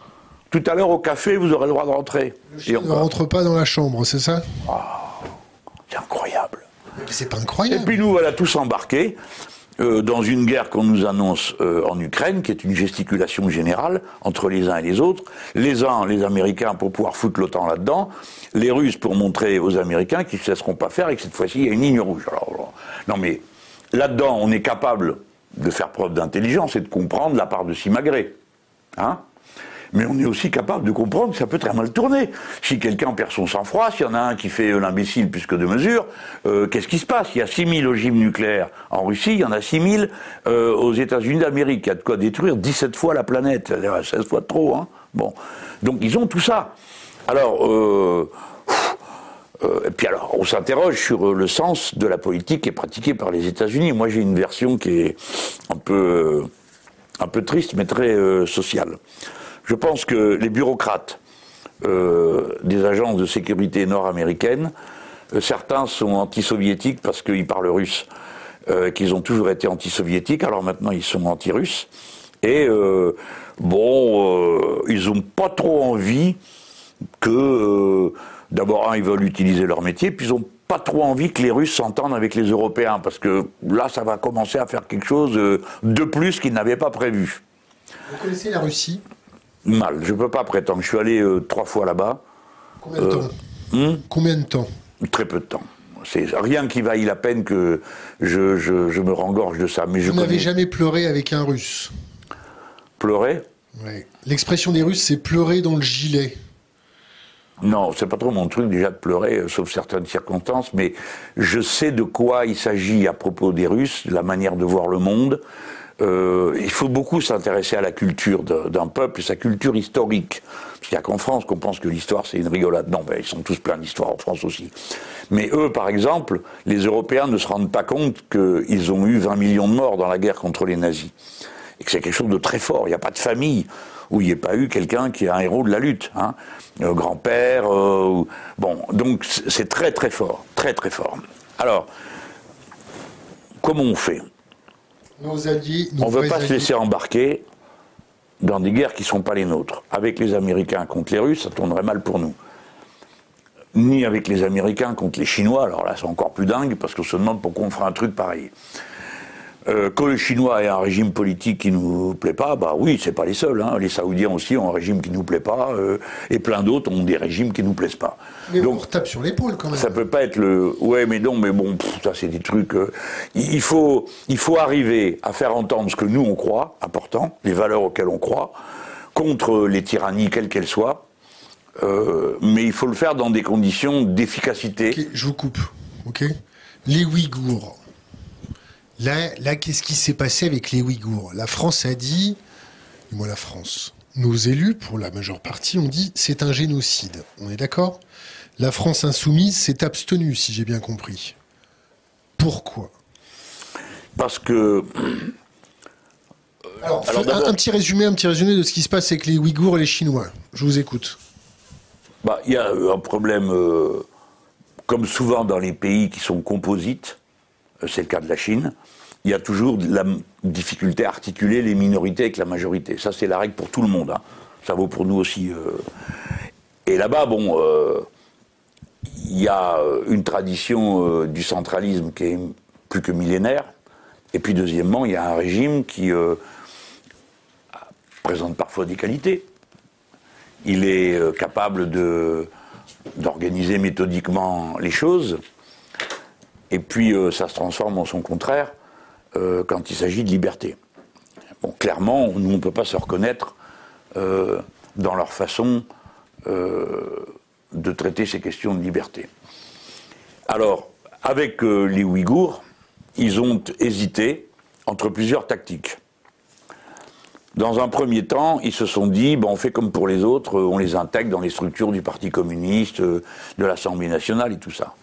Tout à l'heure au café, vous aurez le droit de rentrer. Et on ne rentre pas dans la chambre, c'est ça? Ah, C'est incroyable. C'est pas incroyable. Et puis nous voilà tous embarqués euh, dans une guerre qu'on nous annonce euh, en Ukraine, qui est une gesticulation générale entre les uns et les autres. Les uns, les Américains, pour pouvoir foutre l'OTAN là-dedans, les Russes pour montrer aux Américains qu'ils ne se laisseront pas faire et que cette fois-ci, il y a une ligne rouge. Alors, non mais là-dedans, on est capable de faire preuve d'intelligence et de comprendre la part de Simagré. Hein mais on est aussi capable de comprendre que ça peut très mal tourner. Si quelqu'un perd son sang-froid, s'il y en a un qui fait l'imbécile plus que de mesure, euh, qu'est-ce qui se passe? Il y a 6000 ogives nucléaires en Russie, il y en a 6000 euh, aux États-Unis d'Amérique. Il y a de quoi détruire 17 fois la planète, 16 fois trop. Hein bon. Donc ils ont tout ça. Alors, euh, euh, et puis alors, on s'interroge sur le sens de la politique qui est pratiquée par les États-Unis. Moi, j'ai une version qui est un peu, un peu triste, mais très sociale. Je pense que les bureaucrates euh, des agences de sécurité nord-américaines, euh, certains sont anti-soviétiques parce qu'ils parlent russe, euh, qu'ils ont toujours été anti-soviétiques, alors maintenant ils sont anti-russes. Et bon, ils n'ont pas trop envie que, d'abord, ils veulent utiliser leur métier, puis ils n'ont pas trop envie que les Russes s'entendent avec les Européens, parce que là, ça va commencer à faire quelque chose de plus qu'ils n'avaient pas prévu. Vous connaissez la Russie? Mal. Je ne peux pas prétendre. Je suis allé euh, trois fois là-bas. Combien de temps euh, hmm Combien de temps Très peu de temps. C'est rien qui vaille la peine que je, je, me rengorge de ça. Mais Vous n'avez jamais pleuré avec un Russe Pleurer Oui. L'expression des Russes, c'est pleurer dans le gilet. Non, c'est pas trop mon truc déjà de pleurer, euh, sauf certaines circonstances, mais je sais de quoi il s'agit à propos des Russes, la manière de voir le monde. Euh, il faut beaucoup s'intéresser à la culture d'un peuple et sa culture historique. Parce qu'il n'y a qu'en France qu'on pense que l'histoire c'est une rigolade. Non, ben, ils sont tous pleins d'histoire en France aussi. Mais eux, par exemple, les Européens ne se rendent pas compte qu'ils ont eu 20 millions de morts dans la guerre contre les nazis. Et que c'est quelque chose de très fort. Il n'y a pas de famille où il n'y ait pas eu quelqu'un qui est un héros de la lutte. Hein. Euh, grand-père. Euh, bon, donc c'est très très fort. Très très fort. Alors, comment on fait? On ne veut pas se laisser embarquer dans des guerres qui ne sont pas les nôtres. Avec les Américains contre les Russes, ça tournerait mal pour nous. Ni avec les Américains contre les Chinois, alors là c'est encore plus dingue parce qu'on se demande pourquoi on ferait un truc pareil. Euh, que le Chinois ait un régime politique qui nous plaît pas, bah oui, c'est pas les seuls. Hein. Les Saoudiens aussi ont un régime qui nous plaît pas, euh, et plein d'autres ont des régimes qui nous plaisent pas. Mais Donc, on tape sur l'épaule quand même. Ça peut pas être le. Ouais, mais non, mais bon, ça c'est des trucs. Euh, il faut, il faut arriver à faire entendre ce que nous on croit important, les valeurs auxquelles on croit, contre les tyrannies quelles qu'elles soient. mais il faut le faire dans des conditions d'efficacité. je vous coupe, ok? Les Ouïghours Là, qu'est-ce qui s'est passé avec les Ouïghours? La France a dit, moi la France, nos élus, pour la majeure partie, ont dit c'est un génocide. On est d'accord? La France insoumise s'est abstenue, si j'ai bien compris. Pourquoi? Parce que. Alors, un, petit résumé, un petit résumé de ce qui se passe avec les Ouïghours et les Chinois. Je vous écoute. Bah, il y a un problème, euh, comme souvent dans les pays qui sont composites, euh, c'est le cas de la Chine, il y a toujours la difficulté à articuler les minorités avec la majorité. Ça, c'est la règle pour tout le monde. Hein. Ça vaut pour nous aussi. Euh. Et là-bas, bon, euh, il y a une tradition du centralisme qui est plus que millénaire. Et puis, deuxièmement, il y a un régime qui présente parfois des qualités. Il est capable d'organiser méthodiquement les choses. Et puis, ça se transforme en son contraire euh, quand il s'agit de liberté. Bon, clairement, nous, on ne peut pas se reconnaître euh, dans leur façon euh, de traiter ces questions de liberté. Alors, avec les Ouïghours, ils ont hésité entre plusieurs tactiques. Dans un premier temps, ils se sont dit, on fait comme pour les autres, on les intègre dans les structures du Parti communiste, de l'Assemblée nationale et tout ça.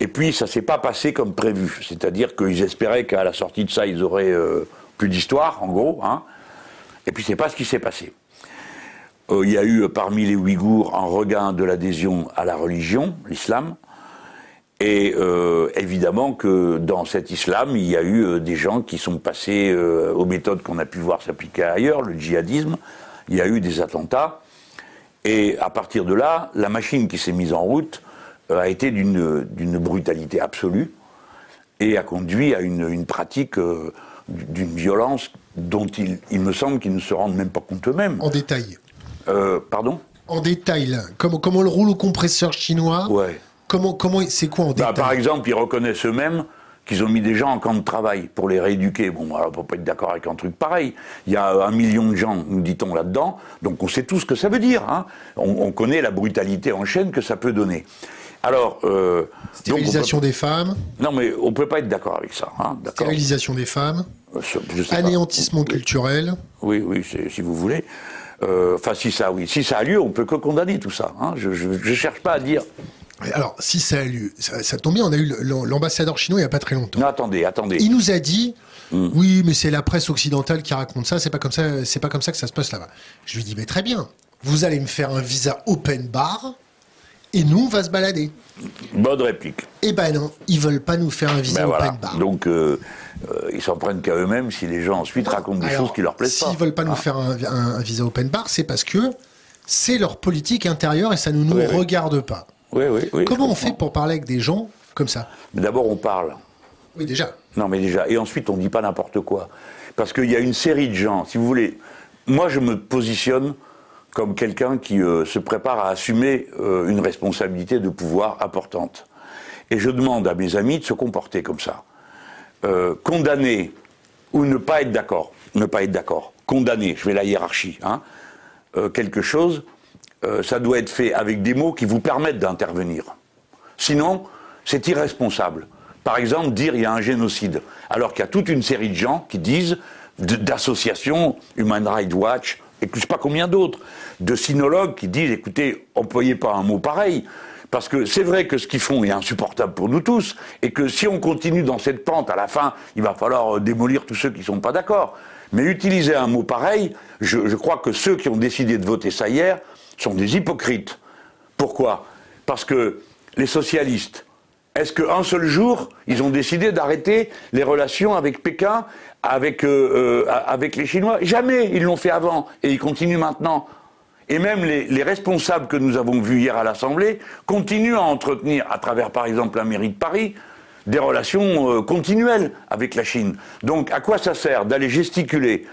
Et puis ça s'est pas passé comme prévu. C'est-à-dire qu'ils espéraient qu'à la sortie de ça, ils auraient euh, plus d'histoire, en gros. Hein. Et puis c'est pas ce qui s'est passé. Euh, il y a eu parmi les Ouïghours un regain de l'adhésion à la religion, l'islam. Et euh, évidemment que dans cet islam, il y a eu des gens qui sont passés aux méthodes qu'on a pu voir s'appliquer ailleurs, le djihadisme. Il y a eu des attentats. Et à partir de là, la machine qui s'est mise en route euh, a été d'une brutalité absolue et a conduit à une, pratique euh, d'une violence dont il, me semble qu'ils ne se rendent même pas compte eux-mêmes. En détail. Euh, pardon? En détail, Comment, comment le roule au compresseur chinois? Ouais. Comment, comment, c'est quoi en bah, détail? Par exemple, ils reconnaissent eux-mêmes qu'ils ont mis des gens en camp de travail pour les rééduquer. Bon, alors, on peut pas être d'accord avec un truc pareil. Il y a un million de gens, nous dit-on, là-dedans, donc on sait tout ce que ça veut dire. Hein. On, on, connaît la brutalité en chaîne que ça peut donner. Alors, euh, stérilisation des femmes. Non, mais on peut pas être d'accord avec ça. Hein, stérilisation des femmes. Euh, anéantissement culturel. Oui, oui, si vous voulez. Euh, enfin, si ça, oui, si ça a lieu, on peut que condamner tout ça. Hein. Je, ne cherche pas à dire. Alors, si ça a lieu, ça, tombe bien. On a eu l'ambassadeur chinois il y a pas très longtemps. Non, attendez, attendez. Il nous a dit. Hmm. Oui, mais c'est la presse occidentale qui raconte ça. C'est pas comme ça. C'est pas comme ça que ça se passe là-bas. Je lui dis, mais très bien. Vous allez me faire un visa open bar et nous, on va se balader. Bonne réplique. Eh ben non, ils veulent pas nous faire un visa ben open bar. Donc, euh, euh, ils s'en prennent qu'à eux-mêmes si les gens ensuite racontent des choses qui leur plaisent pas. S'ils veulent pas nous ah. faire un, visa open bar, c'est parce que c'est leur politique intérieure et ça ne nous, regarde pas. Oui, oui, Comment on fait pour parler avec des gens comme ça D'abord, on parle. Oui, déjà. Non, mais déjà. Et ensuite, on ne dit pas n'importe quoi. Parce qu'il y a une série de gens, si vous voulez. Moi, je me positionne comme quelqu'un qui euh, se prépare à assumer euh, une responsabilité de pouvoir importante. Et je demande à mes amis de se comporter comme ça. Euh, condamner ou ne pas être d'accord, ne pas être d'accord, condamner, je vais la hiérarchie, hein, quelque chose, ça doit être fait avec des mots qui vous permettent d'intervenir. Sinon, c'est irresponsable. Par exemple, dire il y a un génocide, alors qu'il y a toute une série de gens qui disent, d'associations, Human Rights Watch, et je ne pas combien d'autres, de sinologues qui disent, écoutez, employez pas un mot pareil, parce que c'est vrai que ce qu'ils font est insupportable pour nous tous, et que si on continue dans cette pente, à la fin, il va falloir euh, démolir tous ceux qui ne sont pas d'accord. Mais utiliser un mot pareil, je, je crois que ceux qui ont décidé de voter ça hier sont des hypocrites. Pourquoi? Parce que les socialistes, est-ce qu'un seul jour, ils ont décidé d'arrêter les relations avec Pékin, avec, euh, euh, avec les Chinois Jamais, ils l'ont fait avant, et ils continuent maintenant. Et même les, responsables que nous avons vus hier à l'Assemblée continuent à entretenir, à travers par exemple la mairie de Paris, des relations euh, continuelles avec la Chine. Donc à quoi ça sert d'aller gesticuler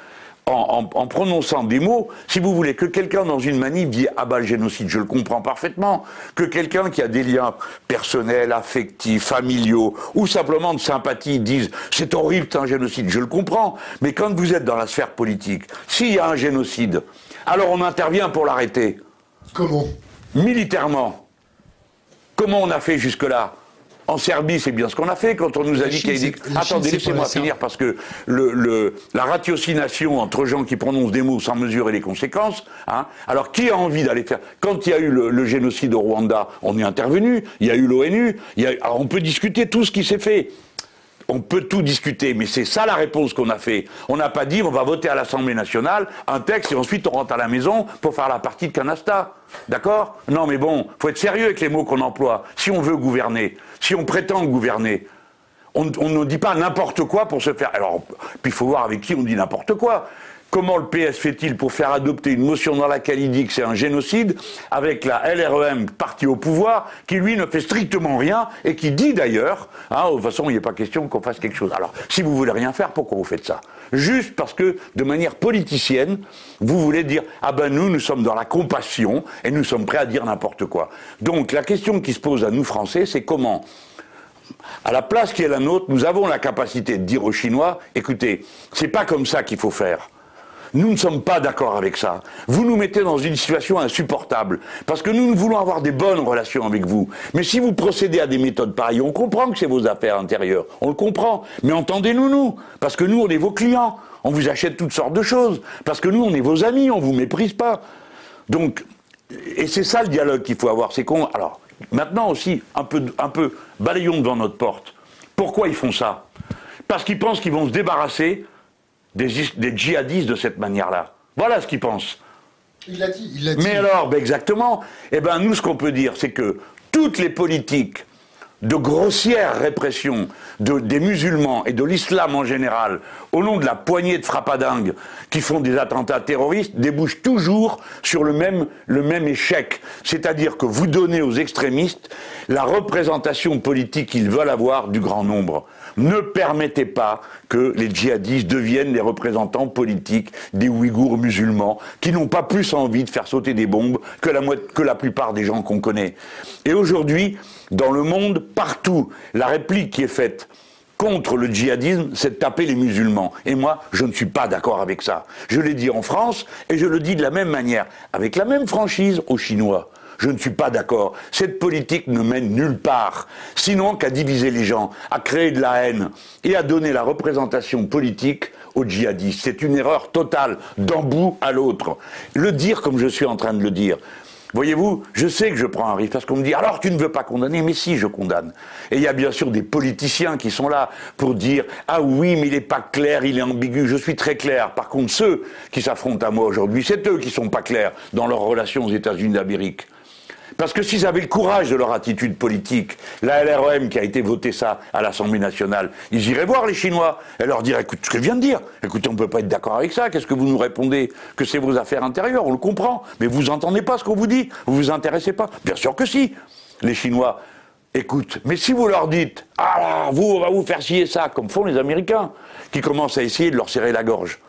en, prononçant des mots, si vous voulez, que quelqu'un dans une manif dit ah bah le génocide, je le comprends parfaitement, que quelqu'un qui a des liens personnels, affectifs, familiaux ou simplement de sympathie dise c'est horrible, c'est un génocide, je le comprends, mais quand vous êtes dans la sphère politique, s'il y a un génocide, alors on intervient pour l'arrêter. Comment? Militairement. Comment on a fait jusque-là? En Serbie, c'est bien ce qu'on a fait quand on nous a dit qu'il y a Attendez, laissez-moi finir parce que le, la ratiocination entre gens qui prononcent des mots sans mesurer les conséquences. Hein, alors, qui a envie d'aller faire? Quand il y a eu le, génocide au Rwanda, on est intervenu. Il y a eu l'ONU. Alors, on peut discuter tout ce qui s'est fait on peut tout discuter, mais c'est ça la réponse qu'on a fait. On n'a pas dit on va voter à l'Assemblée nationale un texte et ensuite on rentre à la maison pour faire la partie de canasta. D'accord? Non, mais bon, faut être sérieux avec les mots qu'on emploie. Si on veut gouverner, si on prétend gouverner, on ne dit pas n'importe quoi pour se faire. Alors, puis il faut voir avec qui on dit n'importe quoi. Comment le PS fait-il pour faire adopter une motion dans laquelle il dit que c'est un génocide avec la LREM partie au pouvoir qui lui ne fait strictement rien et qui dit d'ailleurs, hein, de toute façon il n'est pas question qu'on fasse quelque chose. Alors si vous voulez rien faire, pourquoi vous faites ça? Juste parce que de manière politicienne, vous voulez dire ah ben nous nous sommes dans la compassion et nous sommes prêts à dire n'importe quoi. Donc la question qui se pose à nous Français, c'est comment à la place qui est la nôtre, nous avons la capacité de dire aux Chinois écoutez, c'est pas comme ça qu'il faut faire. Nous ne sommes pas d'accord avec ça. Vous nous mettez dans une situation insupportable, parce que nous, nous voulons avoir des bonnes relations avec vous. Mais si vous procédez à des méthodes pareilles, on comprend que c'est vos affaires intérieures, on le comprend, mais entendez-nous, nous, parce que nous, on est vos clients, on vous achète toutes sortes de choses, parce que nous, on est vos amis, on vous méprise pas. Donc, et c'est ça le dialogue qu'il faut avoir, c'est qu'on... Alors, maintenant aussi, un peu balayons devant notre porte. Pourquoi ils font ça? Parce qu'ils pensent qu'ils vont se débarrasser des, djihadistes de cette manière-là. Voilà ce qu'ils pensent. Il l'a dit, il l'a dit. Mais alors, ben exactement. Eh bien, nous, ce qu'on peut dire, c'est que toutes les politiques de grossière répression des musulmans et de l'islam en général, au nom de la poignée de frappadingues qui font des attentats terroristes, débouchent toujours sur le même, le même échec. C'est-à-dire que vous donnez aux extrémistes la représentation politique qu'ils veulent avoir du grand nombre. Ne permettez pas que les djihadistes deviennent les représentants politiques des Ouïghours musulmans qui n'ont pas plus envie de faire sauter des bombes que la, plupart des gens qu'on connaît. Et aujourd'hui, dans le monde, partout, la réplique qui est faite contre le djihadisme, c'est de taper les musulmans. Et moi, je ne suis pas d'accord avec ça. Je l'ai dit en France et je le dis de la même manière, avec la même franchise aux Chinois. Je ne suis pas d'accord. Cette politique ne mène nulle part, sinon qu'à diviser les gens, à créer de la haine et à donner la représentation politique aux djihadistes. C'est une erreur totale, d'un bout à l'autre. Le dire comme je suis en train de le dire. Voyez-vous, je sais que je prends un risque parce qu'on me dit alors tu ne veux pas condamner, mais si je condamne. Et il y a bien sûr des politiciens qui sont là pour dire ah oui mais il n'est pas clair, il est ambigu. Je suis très clair. Par contre ceux qui s'affrontent à moi aujourd'hui, c'est eux qui sont pas clairs dans leurs relations aux États-Unis d'Amérique. Parce que s'ils avaient le courage de leur attitude politique, la LREM qui a été votée ça à l'Assemblée nationale, ils iraient voir les Chinois. Et leur diraient écoute, ce que je viens de dire, écoutez, on ne peut pas être d'accord avec ça, qu'est-ce que vous nous répondez Que c'est vos affaires intérieures, on le comprend, mais vous n'entendez pas ce qu'on vous dit, vous vous intéressez pas. Bien sûr que si Les Chinois écoute, mais si vous leur dites, ah, vous, on va vous faire scier ça, comme font les Américains, qui commencent à essayer de leur serrer la gorge,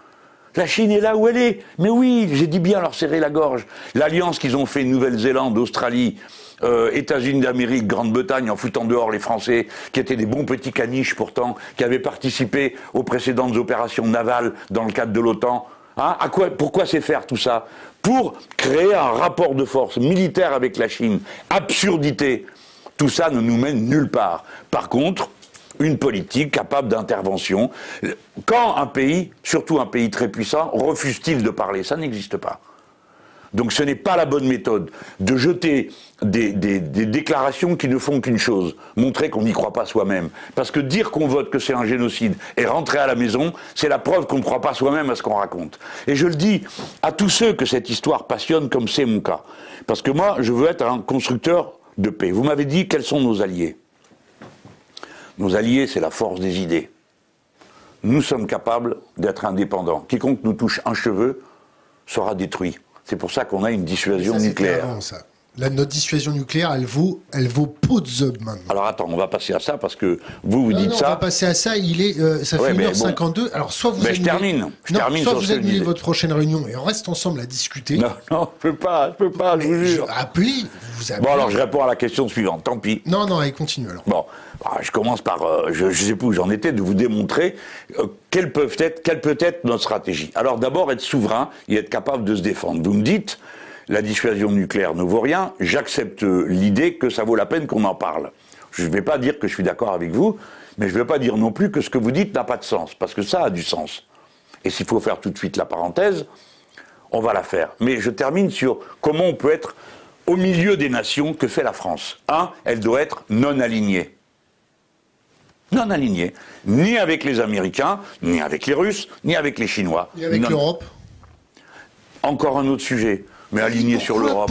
la Chine est là où elle est. Mais oui, j'ai dit bien leur serrer la gorge. L'alliance qu'ils ont fait Nouvelle-Zélande, Australie, euh, États-Unis d'Amérique, Grande-Bretagne, en foutant dehors les Français, qui étaient des bons petits caniches pourtant, qui avaient participé aux précédentes opérations navales dans le cadre de l'OTAN. Hein, pourquoi c'est faire tout ça? Pour créer un rapport de force militaire avec la Chine. Absurdité. Tout ça ne nous mène nulle part. Par contre, une politique capable d'intervention. Quand un pays, surtout un pays très puissant, refuse-t-il de parler? Ça n'existe pas. Donc ce n'est pas la bonne méthode de jeter des, déclarations qui ne font qu'une chose, montrer qu'on n'y croit pas soi-même. Parce que dire qu'on vote que c'est un génocide et rentrer à la maison, c'est la preuve qu'on ne croit pas soi-même à ce qu'on raconte. Et je le dis à tous ceux que cette histoire passionne comme c'est mon cas. Parce que moi, je veux être un constructeur de paix. Vous m'avez dit quels sont nos alliés. Nos alliés, c'est la force des idées. Nous sommes capables d'être indépendants. Quiconque nous touche un cheveu sera détruit. C'est pour ça qu'on a une dissuasion nucléaire. Notre dissuasion nucléaire, elle vaut, elle vaut pot de maintenant. Alors attends, on va passer à ça parce que vous vous dites ça. On va passer à ça. Il est, euh, ça fait 1h52. Alors soit vous. Mais je termine. Je termine soit vous annulez votre prochaine réunion et on reste ensemble à discuter. Non, non, je peux pas, je peux pas, je vous jure. Appelez, vous appelez. Bon alors je réponds à la question suivante. Tant pis. Non, non, allez, continue alors. Bon. Ah, je commence par, euh, je ne sais plus où j'en étais, de vous démontrer euh, quelle, peut être, quelle peut être notre stratégie. Alors d'abord, être souverain et être capable de se défendre. Vous me dites, la dissuasion nucléaire ne vaut rien, j'accepte l'idée que ça vaut la peine qu'on en parle. Je ne vais pas dire que je suis d'accord avec vous, mais je ne vais pas dire non plus que ce que vous dites n'a pas de sens, parce que ça a du sens. Et s'il faut faire tout de suite la parenthèse, on va la faire. Mais je termine sur comment on peut être au milieu des nations que fait la France. Un, elle doit être non alignée non aligné, ni avec les Américains, ni avec les Russes, ni avec les Chinois. Ni avec l'Europe Encore un autre sujet. Mais aligné sur l'Europe.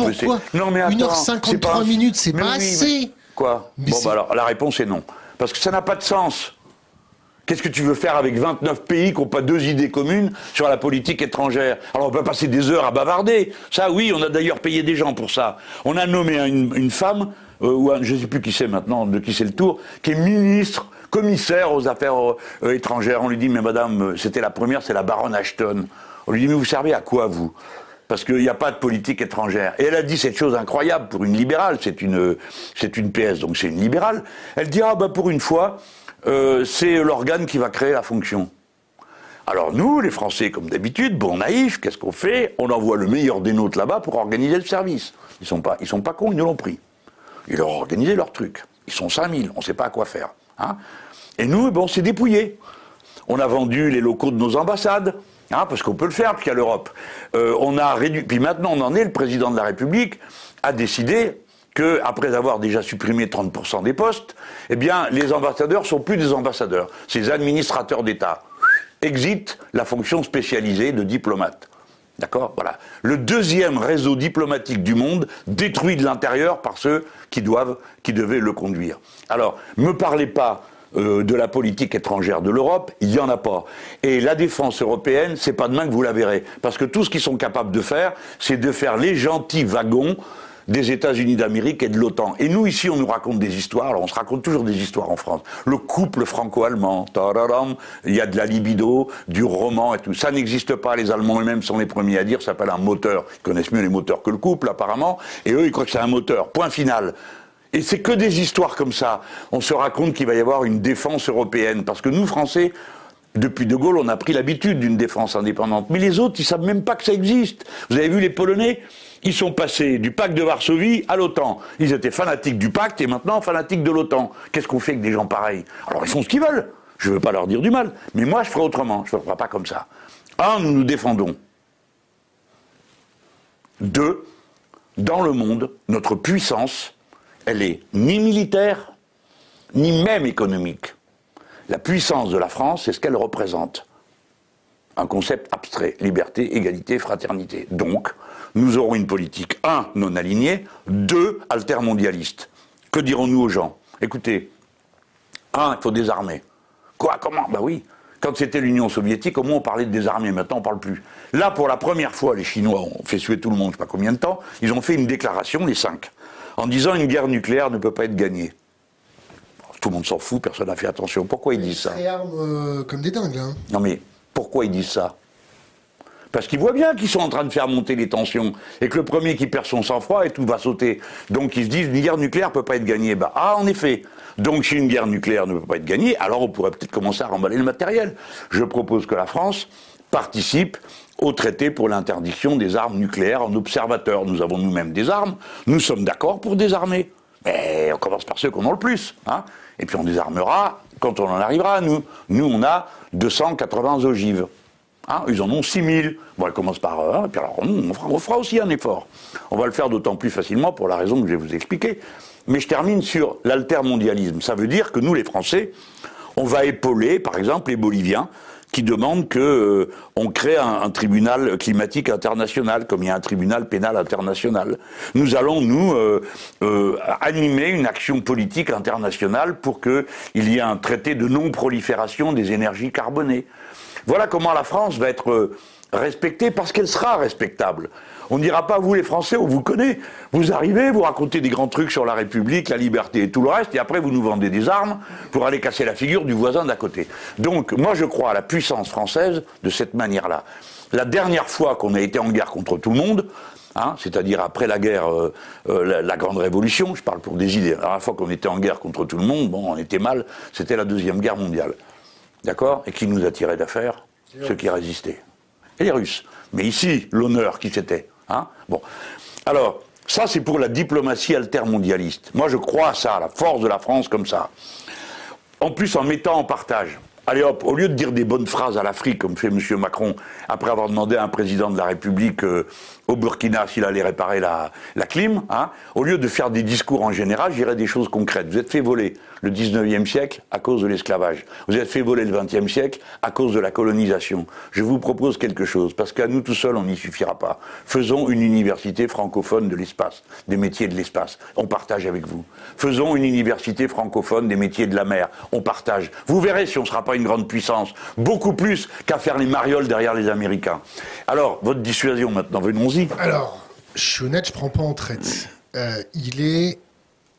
Non, mais attends, 1h53 minutes, c'est pas assez. Quoi? Bon, bah alors, la réponse est non. Parce que ça n'a pas de sens. Qu'est-ce que tu veux faire avec 29 pays qui n'ont pas deux idées communes sur la politique étrangère? Alors on peut passer des heures à bavarder. Ça, oui, on a d'ailleurs payé des gens pour ça. On a nommé une, femme, euh, ou je ne sais plus qui c'est maintenant, de qui c'est le tour, qui est ministre, commissaire aux affaires euh, étrangères. On lui dit, mais madame, c'était la première, c'est la baronne Ashton. On lui dit, mais vous servez à quoi, vous? Parce qu'il n'y a pas de politique étrangère. Et elle a dit cette chose incroyable pour une libérale, c'est une, c'est PS, donc c'est une libérale. Elle dit, ah bah pour une fois, euh, c'est l'organe qui va créer la fonction. Alors nous, les Français, comme d'habitude, bon naïfs, qu'est-ce qu'on fait? On envoie le meilleur des nôtres là-bas pour organiser le service. Ils sont pas, ils sont pas cons, ils nous l'ont pris. Ils ont organisé leur truc. Ils sont 5000, on ne sait pas à quoi faire. Hein Et nous, bon, c'est dépouillé. On a vendu les locaux de nos ambassades. Hein, parce qu'on peut le faire, puisqu'il y a l'Europe. Euh, on a réduit. Puis maintenant, on en est, le président de la République a décidé que, après avoir déjà supprimé 30% des postes, eh bien, les ambassadeurs sont plus des ambassadeurs, c'est administrateurs d'État. Exit la fonction spécialisée de diplomate. D'accord? Voilà. Le deuxième réseau diplomatique du monde détruit de l'intérieur par ceux qui doivent, qui devaient le conduire. Alors, me parlez pas euh, de la politique étrangère de l'Europe, il n'y en a pas. Et la défense européenne, c'est pas demain que vous la verrez. Parce que tout ce qu'ils sont capables de faire, c'est de faire les gentils wagons des États-Unis d'Amérique et de l'OTAN. Et nous, ici, on nous raconte des histoires. Alors, on se raconte toujours des histoires en France. Le couple franco-allemand, il y a de la libido, du roman et tout. Ça n'existe pas. Les Allemands eux-mêmes sont les premiers à dire, ça s'appelle un moteur. Ils connaissent mieux les moteurs que le couple, apparemment. Et eux, ils croient que c'est un moteur. Point final. Et c'est que des histoires comme ça. On se raconte qu'il va y avoir une défense européenne. Parce que nous, Français, depuis De Gaulle, on a pris l'habitude d'une défense indépendante. Mais les autres, ils savent même pas que ça existe. Vous avez vu les Polonais Ils sont passés du pacte de Varsovie à l'OTAN. Ils étaient fanatiques du pacte et maintenant fanatiques de l'OTAN. Qu'est-ce qu'on fait avec des gens pareils? Alors ils font ce qu'ils veulent. Je ne veux pas leur dire du mal. Mais moi, je ferai autrement. Je ne ferai pas comme ça. Un, nous nous défendons. Deux, dans le monde, notre puissance elle est ni militaire, ni même économique. La puissance de la France, c'est ce qu'elle représente. Un concept abstrait, liberté, égalité, fraternité. Donc, nous aurons une politique, un, non alignée, deux, altermondialiste. Que dirons-nous aux gens? Écoutez, un, il faut désarmer. Quoi Comment? Ben oui. Quand c'était l'Union soviétique, au moins on parlait de désarmer, maintenant on ne parle plus. Là, pour la première fois, les Chinois ont fait suer tout le monde, je ne sais pas combien de temps, ils ont fait une déclaration, les cinq en disant une guerre nucléaire ne peut pas être gagnée. Tout le monde s'en fout, personne n'a fait attention. Pourquoi ils disent ça Ils euh, comme des dingues. Hein. Non mais pourquoi ils disent ça? Parce qu'ils voient bien qu'ils sont en train de faire monter les tensions et que le premier qui perd son sang-froid et tout va sauter. Donc ils se disent une guerre nucléaire ne peut pas être gagnée. Bah, ah, en effet. Donc si une guerre nucléaire ne peut pas être gagnée, alors on pourrait peut-être commencer à remballer le matériel. Je propose que la France participe au traité pour l'interdiction des armes nucléaires en observateur. Nous avons nous-mêmes des armes, nous sommes d'accord pour désarmer. Mais on commence par ceux qui en ont le plus. Hein. Et puis on désarmera quand on en arrivera, nous. Nous, on a 280 ogives. Hein. ils en ont 6000. Bon, elle commence par un, et puis alors on fera aussi un effort. On va le faire d'autant plus facilement pour la raison que je vais vous expliquer. Mais je termine sur l'altermondialisme. Ça veut dire que nous, les Français, on va épauler, par exemple, les Boliviens qui demande que euh, on crée un, tribunal climatique international, comme il y a un tribunal pénal international. Nous allons nous euh, euh, animer une action politique internationale pour qu'il y ait un traité de non-prolifération des énergies carbonées. Voilà comment la France va être respectée parce qu'elle sera respectable. On ne dira pas, vous les Français, on vous connaît. Vous arrivez, vous racontez des grands trucs sur la République, la liberté et tout le reste, et après vous nous vendez des armes pour aller casser la figure du voisin d'à côté. Donc, moi je crois à la puissance française de cette manière-là. La dernière fois qu'on a été en guerre contre tout le monde, Hein, c'est-à-dire après la guerre, euh, euh, la, Grande Révolution, je parle pour des idées. La dernière fois qu'on était en guerre contre tout le monde, bon, on était mal, c'était la Deuxième Guerre mondiale. D'accord? Et qui nous a tiré d'affaire? Ceux qui résistaient. Et les Russes. Mais ici, l'honneur, qui c'était Hein. Alors, ça, c'est pour la diplomatie altermondialiste. Moi, je crois à ça, à la force de la France comme ça. En plus, en mettant en partage. Allez hop, au lieu de dire des bonnes phrases à l'Afrique, comme fait M. Macron, après avoir demandé à un président de la République euh, au Burkina s'il allait réparer la, clim, hein, au lieu de faire des discours en général, j'irais des choses concrètes. Vous êtes fait voler le 19e siècle à cause de l'esclavage. Vous êtes fait voler le 20e siècle à cause de la colonisation. Je vous propose quelque chose, parce qu'à nous tout seuls, on n'y suffira pas. Faisons une université francophone de l'espace, des métiers de l'espace. On partage avec vous. Faisons une université francophone des métiers de la mer. On partage. Vous verrez si on ne sera pas une grande puissance, beaucoup plus qu'à faire les marioles derrière les Américains. Alors, votre dissuasion maintenant, venons-y. Alors, je suis honnête, je prends pas en traite. Euh, il est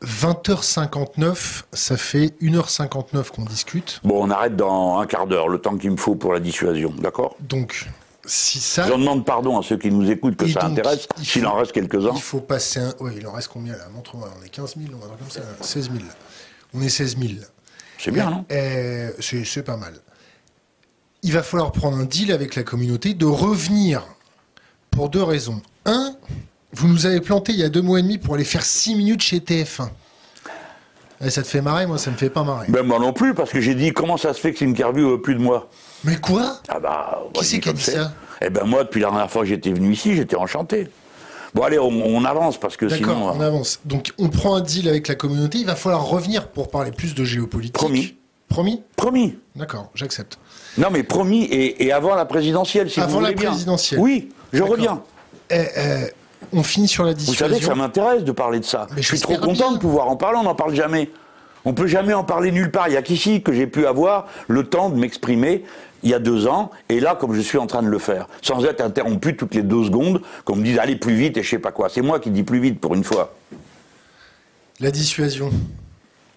20h59, ça fait 1h59 qu'on discute. Bon, on arrête dans un quart d'heure, le temps qu'il me faut pour la dissuasion, d'accord? Donc, si ça. J'en demande pardon à ceux qui nous écoutent que Et ça donc, intéresse, il s'il en reste quelques-uns. Il faut passer un. Oui, il en reste combien là? Montre-moi, on est 15 000, on va dire comme ça. 16 000. On est 16 000. C'est bien, non? Euh, c'est pas mal. Il va falloir prendre un deal avec la communauté de revenir pour deux raisons. Un, vous nous avez planté il y a deux mois et demi pour aller faire 6 minutes chez TF1. Eh, ça te fait marrer, moi ça me fait pas marrer. Ben moi non plus, parce que j'ai dit comment ça se fait que c'est interview veut plus de moi? Mais quoi? Ah bah, Qui c'est qui a dit ça? Eh ben moi, depuis la dernière fois que j'étais venu ici, j'étais enchanté. Bon allez, on, on avance parce que D'accord, sinon. on euh, avance. Donc on prend un deal avec la communauté, il va falloir revenir pour parler plus de géopolitique. Promis. Promis? Promis. D'accord, j'accepte. Non mais promis et, et avant la présidentielle, si Avant vous la voulez bien. présidentielle. Oui, je reviens. Eh, eh, on finit sur la Vous dissuasion. savez que ça m'intéresse de parler de ça. Mais je suis trop content bien. de pouvoir en parler, on n'en parle jamais. On peut jamais en parler nulle part. Il n'y a qu'ici que j'ai pu avoir le temps de m'exprimer il y a deux ans, et là, comme je suis en train de le faire, sans être interrompu toutes les deux secondes, qu'on me dise allez plus vite et je sais pas quoi. C'est moi qui dis plus vite pour une fois. La dissuasion.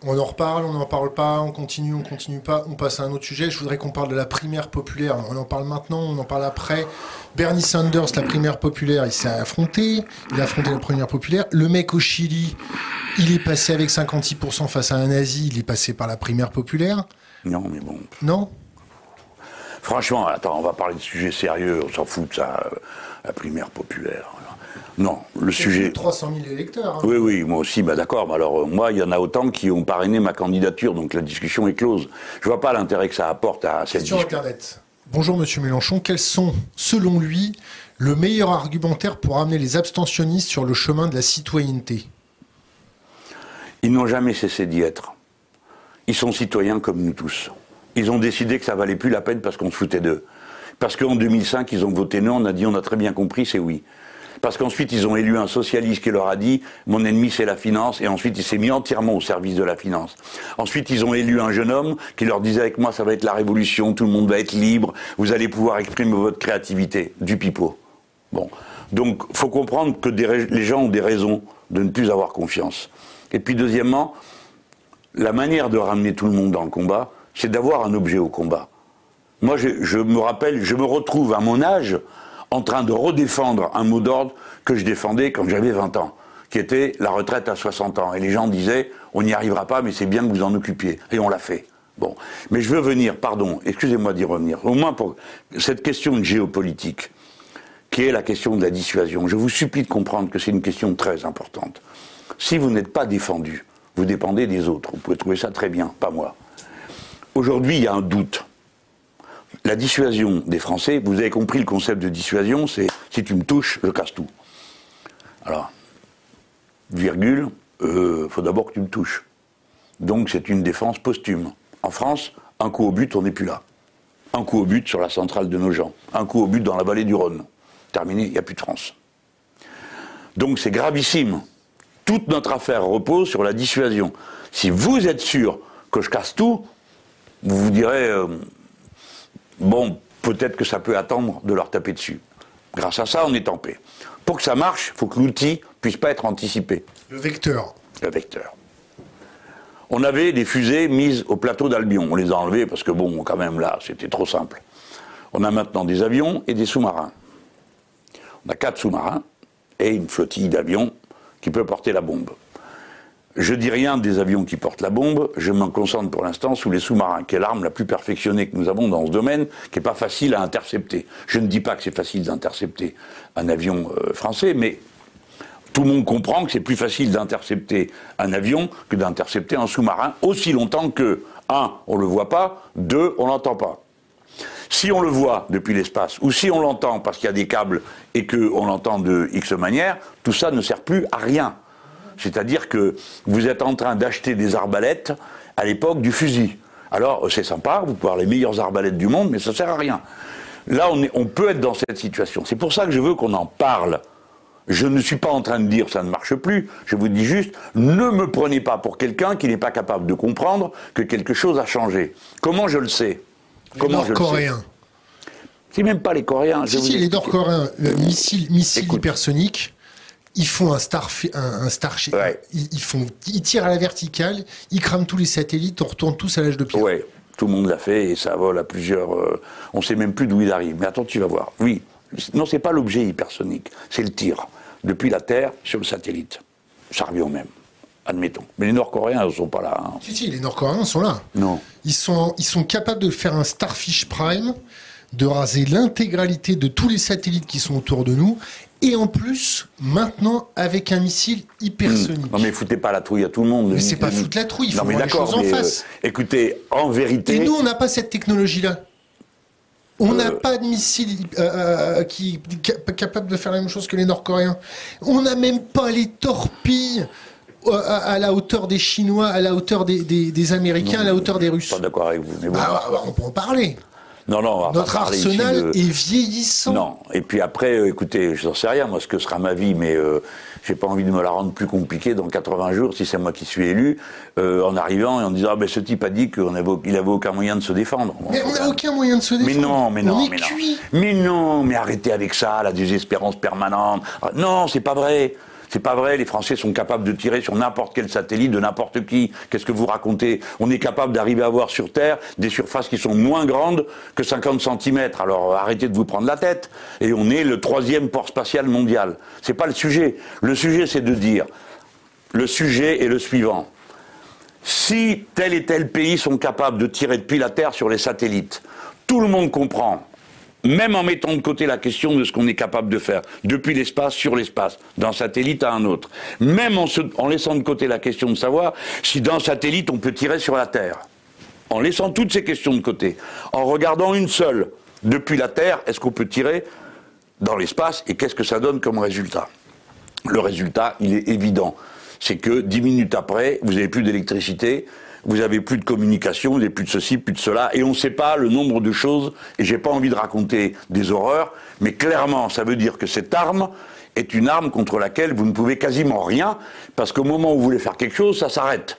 On en reparle, on n'en parle pas, on continue, on continue pas, on passe à un autre sujet. Je voudrais qu'on parle de la primaire populaire. On en parle maintenant, on en parle après. Bernie Sanders, la primaire populaire, il s'est affronté. Il a affronté la primaire populaire. Le mec au Chili, il est passé avec 56% face à un nazi. Il est passé par la primaire populaire. Non, mais bon. Non? Franchement, attends, on va parler de sujets sérieux, on s'en fout de ça, euh, la primaire populaire. Non, le sujet. 300 000 électeurs. hein. Oui, oui, moi aussi, bah d'accord. Mais alors, euh, moi, il y en a autant qui ont parrainé ma candidature, donc la discussion est close. Je vois pas l'intérêt que ça apporte à cette Question discussion. Internet. Bonjour Monsieur Mélenchon, quels sont, selon lui, le meilleur argumentaire pour amener les abstentionnistes sur le chemin de la citoyenneté? Ils n'ont jamais cessé d'y être. Ils sont citoyens comme nous tous. Ils ont décidé que ça valait plus la peine parce qu'on se foutait d'eux. Parce qu'en 2005, ils ont voté non, on a dit on a très bien compris, c'est oui. Parce qu'ensuite, ils ont élu un socialiste qui leur a dit mon ennemi c'est la finance, et ensuite il s'est mis entièrement au service de la finance. Ensuite, ils ont élu un jeune homme qui leur disait avec moi ça va être la révolution, tout le monde va être libre, vous allez pouvoir exprimer votre créativité, du pipeau. Bon, donc faut comprendre que les gens ont des raisons de ne plus avoir confiance. Et puis deuxièmement, la manière de ramener tout le monde dans le combat, c'est d'avoir un objet au combat. Moi, je me rappelle, je me retrouve à mon âge en train de redéfendre un mot d'ordre que je défendais quand j'avais 20 ans, qui était la retraite à 60 ans. Et les gens disaient, on n'y arrivera pas, mais c'est bien que vous en occupiez. Et on l'a fait. Bon. Mais je veux venir, pardon, excusez-moi d'y revenir, au moins pour cette question de géopolitique, qui est la question de la dissuasion. Je vous supplie de comprendre que c'est une question très importante. Si vous n'êtes pas défendu, vous dépendez des autres. Vous pouvez trouver ça très bien, pas moi. Aujourd'hui, il y a un doute. La dissuasion des Français, vous avez compris le concept de dissuasion, c'est si tu me touches, je casse tout. Alors, virgule, euh, faut d'abord que tu me touches. Donc c'est une défense posthume. En France, un coup au but, on n'est plus là. Un coup au but sur la centrale de nos gens. Un coup au but dans la vallée du Rhône. Terminé, il n'y a plus de France. Donc c'est gravissime. Toute notre affaire repose sur la dissuasion. Si vous êtes sûr que je casse tout, vous vous direz, euh, bon, peut-être que ça peut attendre de leur taper dessus. Grâce à ça, on est en paix. Pour que ça marche, il faut que l'outil puisse pas être anticipé, Le vecteur. le vecteur. On avait des fusées mises au plateau d'Albion. On les a enlevées parce que, bon, quand même, là, c'était trop simple. On a maintenant des avions et des sous-marins. On a quatre sous-marins et une flottille d'avions qui peut porter la bombe. Je dis rien des avions qui portent la bombe, je m'en concentre pour l'instant sous les sous-marins, qui est l'arme la plus perfectionnée que nous avons dans ce domaine, qui n'est pas facile à intercepter. Je ne dis pas que c'est facile d'intercepter un avion euh, français, mais tout le monde comprend que c'est plus facile d'intercepter un avion que d'intercepter un sous-marin, aussi longtemps que, un, on ne le voit pas, deux, on l'entend pas. Si on le voit depuis l'espace, ou si on l'entend parce qu'il y a des câbles et qu'on l'entend de X manière, tout ça ne sert plus à rien. C'est-à-dire que vous êtes en train d'acheter des arbalètes à l'époque du fusil. Alors c'est sympa, vous pouvez avoir les meilleures arbalètes du monde, mais ça sert à rien. Là, on, est- on peut être dans cette situation. C'est pour ça que je veux qu'on en parle. Je ne suis pas en train de dire ça ne marche plus. Je vous dis juste, ne me prenez pas pour quelqu'un qui n'est pas capable de comprendre que quelque chose a changé. Comment je le sais? Comment Nord-Coréens. C'est même pas les Coréens. Si, si, les Nord-Coréens, missiles, missiles hypersoniques, ils font un star, un, star ils, font, ils tirent à la verticale, ils crament tous les satellites, on retourne tous à l'âge de pierre. Ouais, tout le monde l'a fait et ça vole à plusieurs. Euh, on sait même plus d'où il arrive. Mais attends, tu vas voir. Oui, non, c'est pas l'objet hypersonique, c'est le tir depuis la Terre sur le satellite. Ça revient au même admettons. Mais les Nord-Coréens ne sont pas là. Hein. Si, si, les Nord-Coréens sont là. Non. Ils sont, ils sont capables de faire un Starfish Prime, de raser l'intégralité de tous les satellites qui sont autour de nous, et en plus, maintenant, avec un missile hypersonique. Non mais foutez pas la trouille à tout le monde. Mais c'est pas foutre la trouille, il faut voir les choses en face. Euh, écoutez, en vérité... Et nous, on n'a pas cette technologie-là. On n'a euh. pas de missile euh, qui capable de faire la même chose que les Nord-Coréens. On n'a même pas les torpilles à, la hauteur des Chinois, à la hauteur des, Américains, à la hauteur des Russes. Pas d'accord avec vous. Mais bon. Bah, on peut en parler. Non, non, Notre arsenal est vieillissant. Non. Et puis après, euh, écoutez, je n'en sais rien, moi, ce que sera ma vie, mais euh, j'ai pas envie de me la rendre plus compliquée dans 80 jours, si c'est moi qui suis élu, euh, en arrivant et en disant, ah, ben, ce type a dit qu'il n'avait aucun moyen de se défendre. mais on n'a aucun moyen de se défendre. Mais non, mais non, mais non. Mais non, mais arrêtez avec ça, la désespérance permanente. Ah, non, c'est pas vrai. C'est pas vrai, les Français sont capables de tirer sur n'importe quel satellite de n'importe qui. Qu'est-ce que vous racontez On est capable d'arriver à voir sur Terre des surfaces qui sont moins grandes que 50 cm. Alors euh, arrêtez de vous prendre la tête. Et on est le troisième port spatial mondial. C'est pas le sujet. Le sujet, c'est de dire, le sujet est le suivant. Si tel et tel pays sont capables de tirer depuis la Terre sur les satellites, tout le monde comprend même en mettant de côté la question de ce qu'on est capable de faire depuis l'espace sur l'espace, d'un satellite à un autre, même en, laissant de côté la question de savoir si d'un satellite on peut tirer sur la Terre, en laissant toutes ces questions de côté, en regardant une seule, depuis la Terre, est-ce qu'on peut tirer dans l'espace et qu'est-ce que ça donne comme résultat? Le résultat, il est évident. C'est que dix minutes après, vous n'avez plus d'électricité, vous avez plus de communication, vous n'avez plus de ceci, plus de cela, et on ne sait pas le nombre de choses, et j'ai pas envie de raconter des horreurs, mais clairement, ça veut dire que cette arme est une arme contre laquelle vous ne pouvez quasiment rien, parce qu'au moment où vous voulez faire quelque chose, ça s'arrête.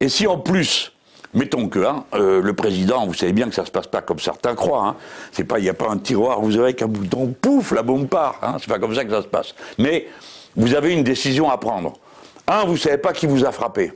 Et si en plus, mettons que hein, euh, le président, vous savez bien que ça se passe pas comme certains croient, hein, c'est pas, il n'y a pas un tiroir, vous avez qu'un bouton, pouf, la bombe part, hein, c'est pas comme ça que ça se passe. Mais vous avez une décision à prendre. Un, vous savez pas qui vous a frappé.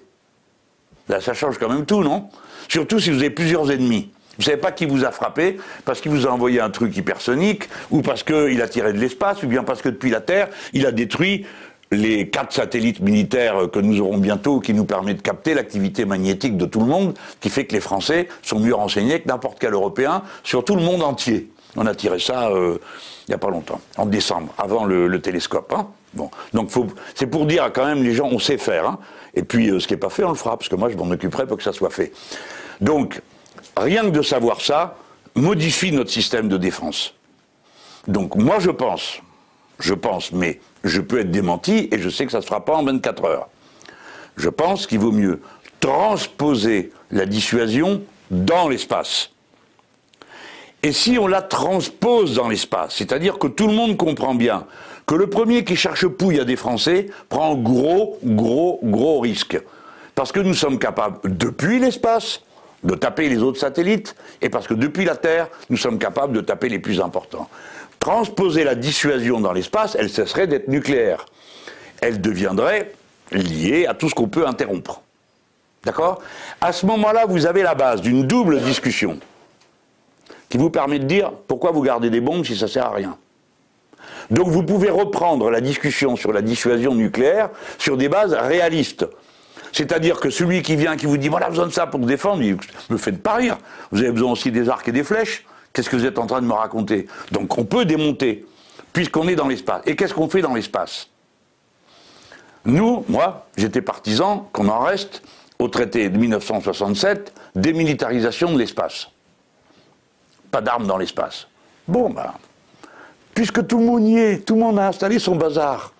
Là, ça change quand même tout, non? Surtout si vous avez plusieurs ennemis. Vous ne savez pas qui vous a frappé, parce qu'il vous a envoyé un truc hypersonique, ou parce qu'il a tiré de l'espace, ou bien parce que depuis la Terre, il a détruit les quatre satellites militaires que nous aurons bientôt, qui nous permettent de capter l'activité magnétique de tout le monde, qui fait que les Français sont mieux renseignés que n'importe quel Européen sur tout le monde entier. On a tiré ça euh, il n'y a pas longtemps, en décembre, avant le, télescope. Hein. bon, donc c'est pour dire quand même les gens, on sait faire. Hein. Et puis, euh, ce qui n'est pas fait, on le fera, parce que moi, je m'en occuperai pour que ça soit fait. Donc, rien que de savoir ça modifie notre système de défense. Donc, moi, je pense, je pense, mais je peux être démenti, et je sais que ça ne se fera pas en 24 heures. Je pense qu'il vaut mieux transposer la dissuasion dans l'espace. Et si on la transpose dans l'espace, c'est-à-dire que tout le monde comprend bien que le premier qui cherche pouille à des Français prend gros, gros, gros risque. Parce que nous sommes capables, depuis l'espace, de taper les autres satellites, et parce que depuis la Terre, nous sommes capables de taper les plus importants. Transposer la dissuasion dans l'espace, elle cesserait d'être nucléaire. Elle deviendrait liée à tout ce qu'on peut interrompre. D'accord? À ce moment-là, vous avez la base d'une double discussion qui vous permet de dire pourquoi vous gardez des bombes si ça sert à rien. Donc vous pouvez reprendre la discussion sur la dissuasion nucléaire sur des bases réalistes. C'est-à-dire que celui qui vient, qui vous dit voilà, besoin de ça pour vous défendre, il me fait pas rire. Vous avez besoin aussi des arcs et des flèches. Qu'est-ce que vous êtes en train de me raconter? Donc on peut démonter, puisqu'on est dans l'espace. Et qu'est-ce qu'on fait dans l'espace? Nous, moi, j'étais partisan qu'on en reste au traité de 1967, démilitarisation de l'espace. Pas d'armes dans l'espace. Bon, ben, puisque tout le monde y est, tout le monde a installé son bazar.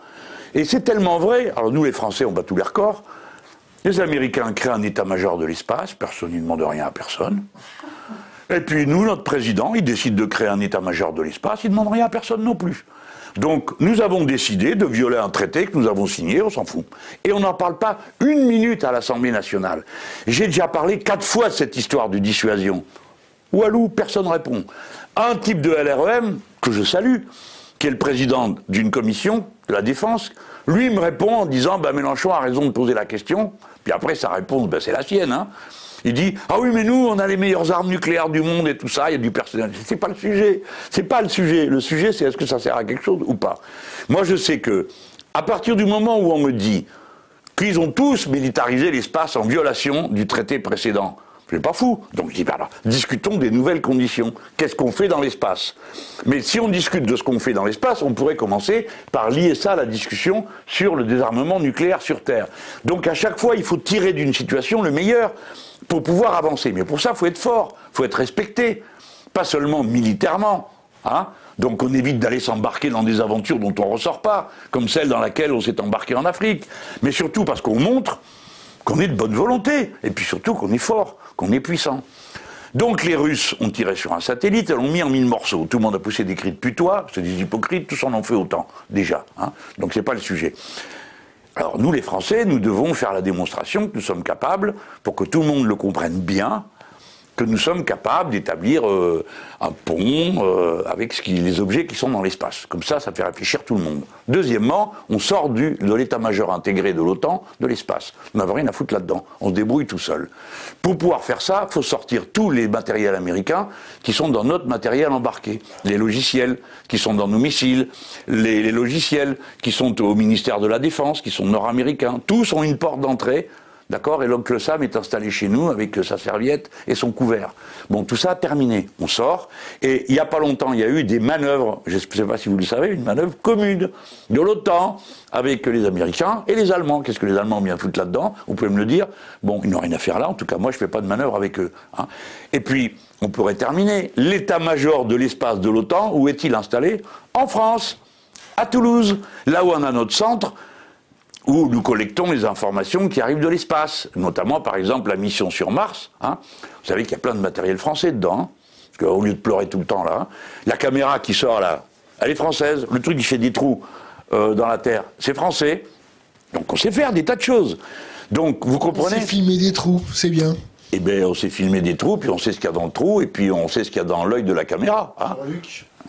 Et c'est tellement vrai, alors nous les Français on bat tous les records, les Américains créent un état-major de l'espace, personne ne demande rien à personne. Et puis nous, notre président, il décide de créer un état-major de l'espace, il ne demande rien à personne non plus. Donc nous avons décidé de violer un traité que nous avons signé, on s'en fout. Et on n'en parle pas une minute à l'Assemblée nationale. J'ai déjà parlé quatre fois de cette histoire de dissuasion. Walou, personne ne répond. Un type de LREM, que je salue, qui est le président d'une commission de la défense, lui me répond en disant bah, Mélenchon a raison de poser la question. Puis après, sa réponse, bah, c'est la sienne. Hein. Il dit ah oui mais nous on a les meilleures armes nucléaires du monde et tout ça, il y a du personnel. C'est pas le sujet. C'est pas le sujet. Le sujet c'est est-ce que ça sert à quelque chose ou pas. Moi je sais que à partir du moment où on me dit qu'ils ont tous militarisé l'espace en violation du traité précédent, je pas fou. Donc je dis, bah discutons des nouvelles conditions. Qu'est-ce qu'on fait dans l'espace? Mais si on discute de ce qu'on fait dans l'espace, on pourrait commencer par lier ça à la discussion sur le désarmement nucléaire sur Terre. Donc à chaque fois, il faut tirer d'une situation le meilleur pour pouvoir avancer. Mais pour ça, il faut être fort, il faut être respecté. Pas seulement militairement. Hein donc on évite d'aller s'embarquer dans des aventures dont on ne ressort pas, comme celle dans laquelle on s'est embarqué en Afrique. Mais surtout parce qu'on montre qu'on est de bonne volonté, et puis surtout qu'on est fort, qu'on est puissant. Donc les Russes ont tiré sur un satellite et l'ont mis en mille morceaux. Tout le monde a poussé des cris de putois, c'est des hypocrites, tous en ont fait autant, déjà. Hein. Donc c'est pas le sujet. Alors nous les Français, nous devons faire la démonstration que nous sommes capables, pour que tout le monde le comprenne bien, que nous sommes capables d'établir euh, un pont euh, avec les objets qui sont dans l'espace. Comme ça, ça fait réfléchir tout le monde. Deuxièmement, on sort de l'état-major intégré de l'OTAN de l'espace. On n'avait rien à foutre là-dedans. On se débrouille tout seul. Pour pouvoir faire ça, il faut sortir tous les matériels américains qui sont dans notre matériel embarqué. Les logiciels qui sont dans nos missiles, les, les logiciels qui sont au ministère de la Défense, qui sont nord-américains. Tous ont une porte d'entrée D'accord Et l'oncle Sam est installé chez nous avec sa serviette et son couvert. Bon, tout ça a terminé. On sort. Et il n'y a pas longtemps, il y a eu des manœuvres, je ne sais pas si vous le savez, une manœuvre commune de l'OTAN avec les Américains et les Allemands. Qu'est-ce que les Allemands ont bien foutre là-dedans? Vous pouvez me le dire. Bon, ils n'ont rien à faire là. En tout cas, moi, je ne fais pas de manœuvre avec eux. Hein. Et puis, on pourrait terminer. L'état-major de l'espace de l'OTAN, où est-il installé? En France, à Toulouse, là où on a notre centre où nous collectons les informations qui arrivent de l'espace, notamment par exemple la mission sur Mars. Hein. Vous savez qu'il y a plein de matériel français dedans, hein, parce qu'au lieu de pleurer tout le temps là, hein, la caméra qui sort là, elle est française, le truc qui fait des trous euh, dans la Terre, c'est français. Donc on sait faire des tas de choses. Donc vous comprenez? On sait filmer des trous, c'est bien. Eh bien, on sait filmer des trous, puis on sait ce qu'il y a dans le trou, et puis on sait ce qu'il y a dans l'œil de la caméra.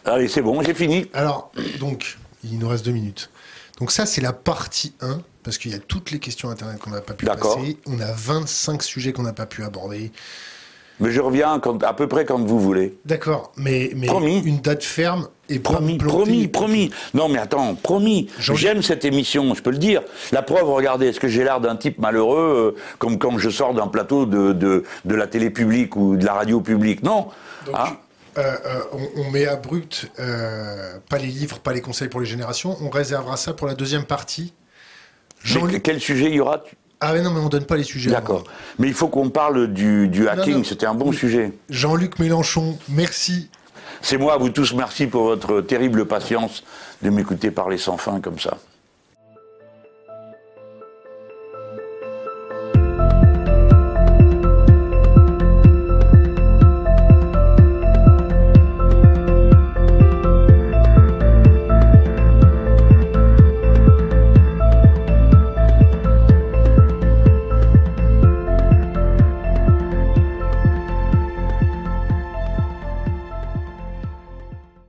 Allez, c'est bon, j'ai fini. Alors, donc, il nous reste deux minutes. Donc ça, c'est la partie 1, parce qu'il y a toutes les questions Internet qu'on n'a pas pu passer. On a 25 sujets qu'on n'a pas pu aborder. Mais je reviens quand, à peu près quand vous voulez. D'accord, mais, mais une date ferme et promis, promis, promis. Non, mais attends, promis. J'aime cette émission, je peux le dire. La preuve, regardez, est-ce que j'ai l'air d'un type malheureux, euh, comme quand je sors d'un plateau de, de, de, la télé publique ou de la radio publique? Non. hein euh, euh, on, met à brut, euh, pas les livres, pas les conseils pour les générations. On réservera ça pour la deuxième partie. quel sujet il y aura ah mais non, mais on donne pas les sujets. D'accord. Mais il faut qu'on parle du, hacking, c'était un bon sujet. Jean-Luc Mélenchon, merci. C'est moi, vous tous, merci pour votre terrible patience de m'écouter parler sans fin comme ça.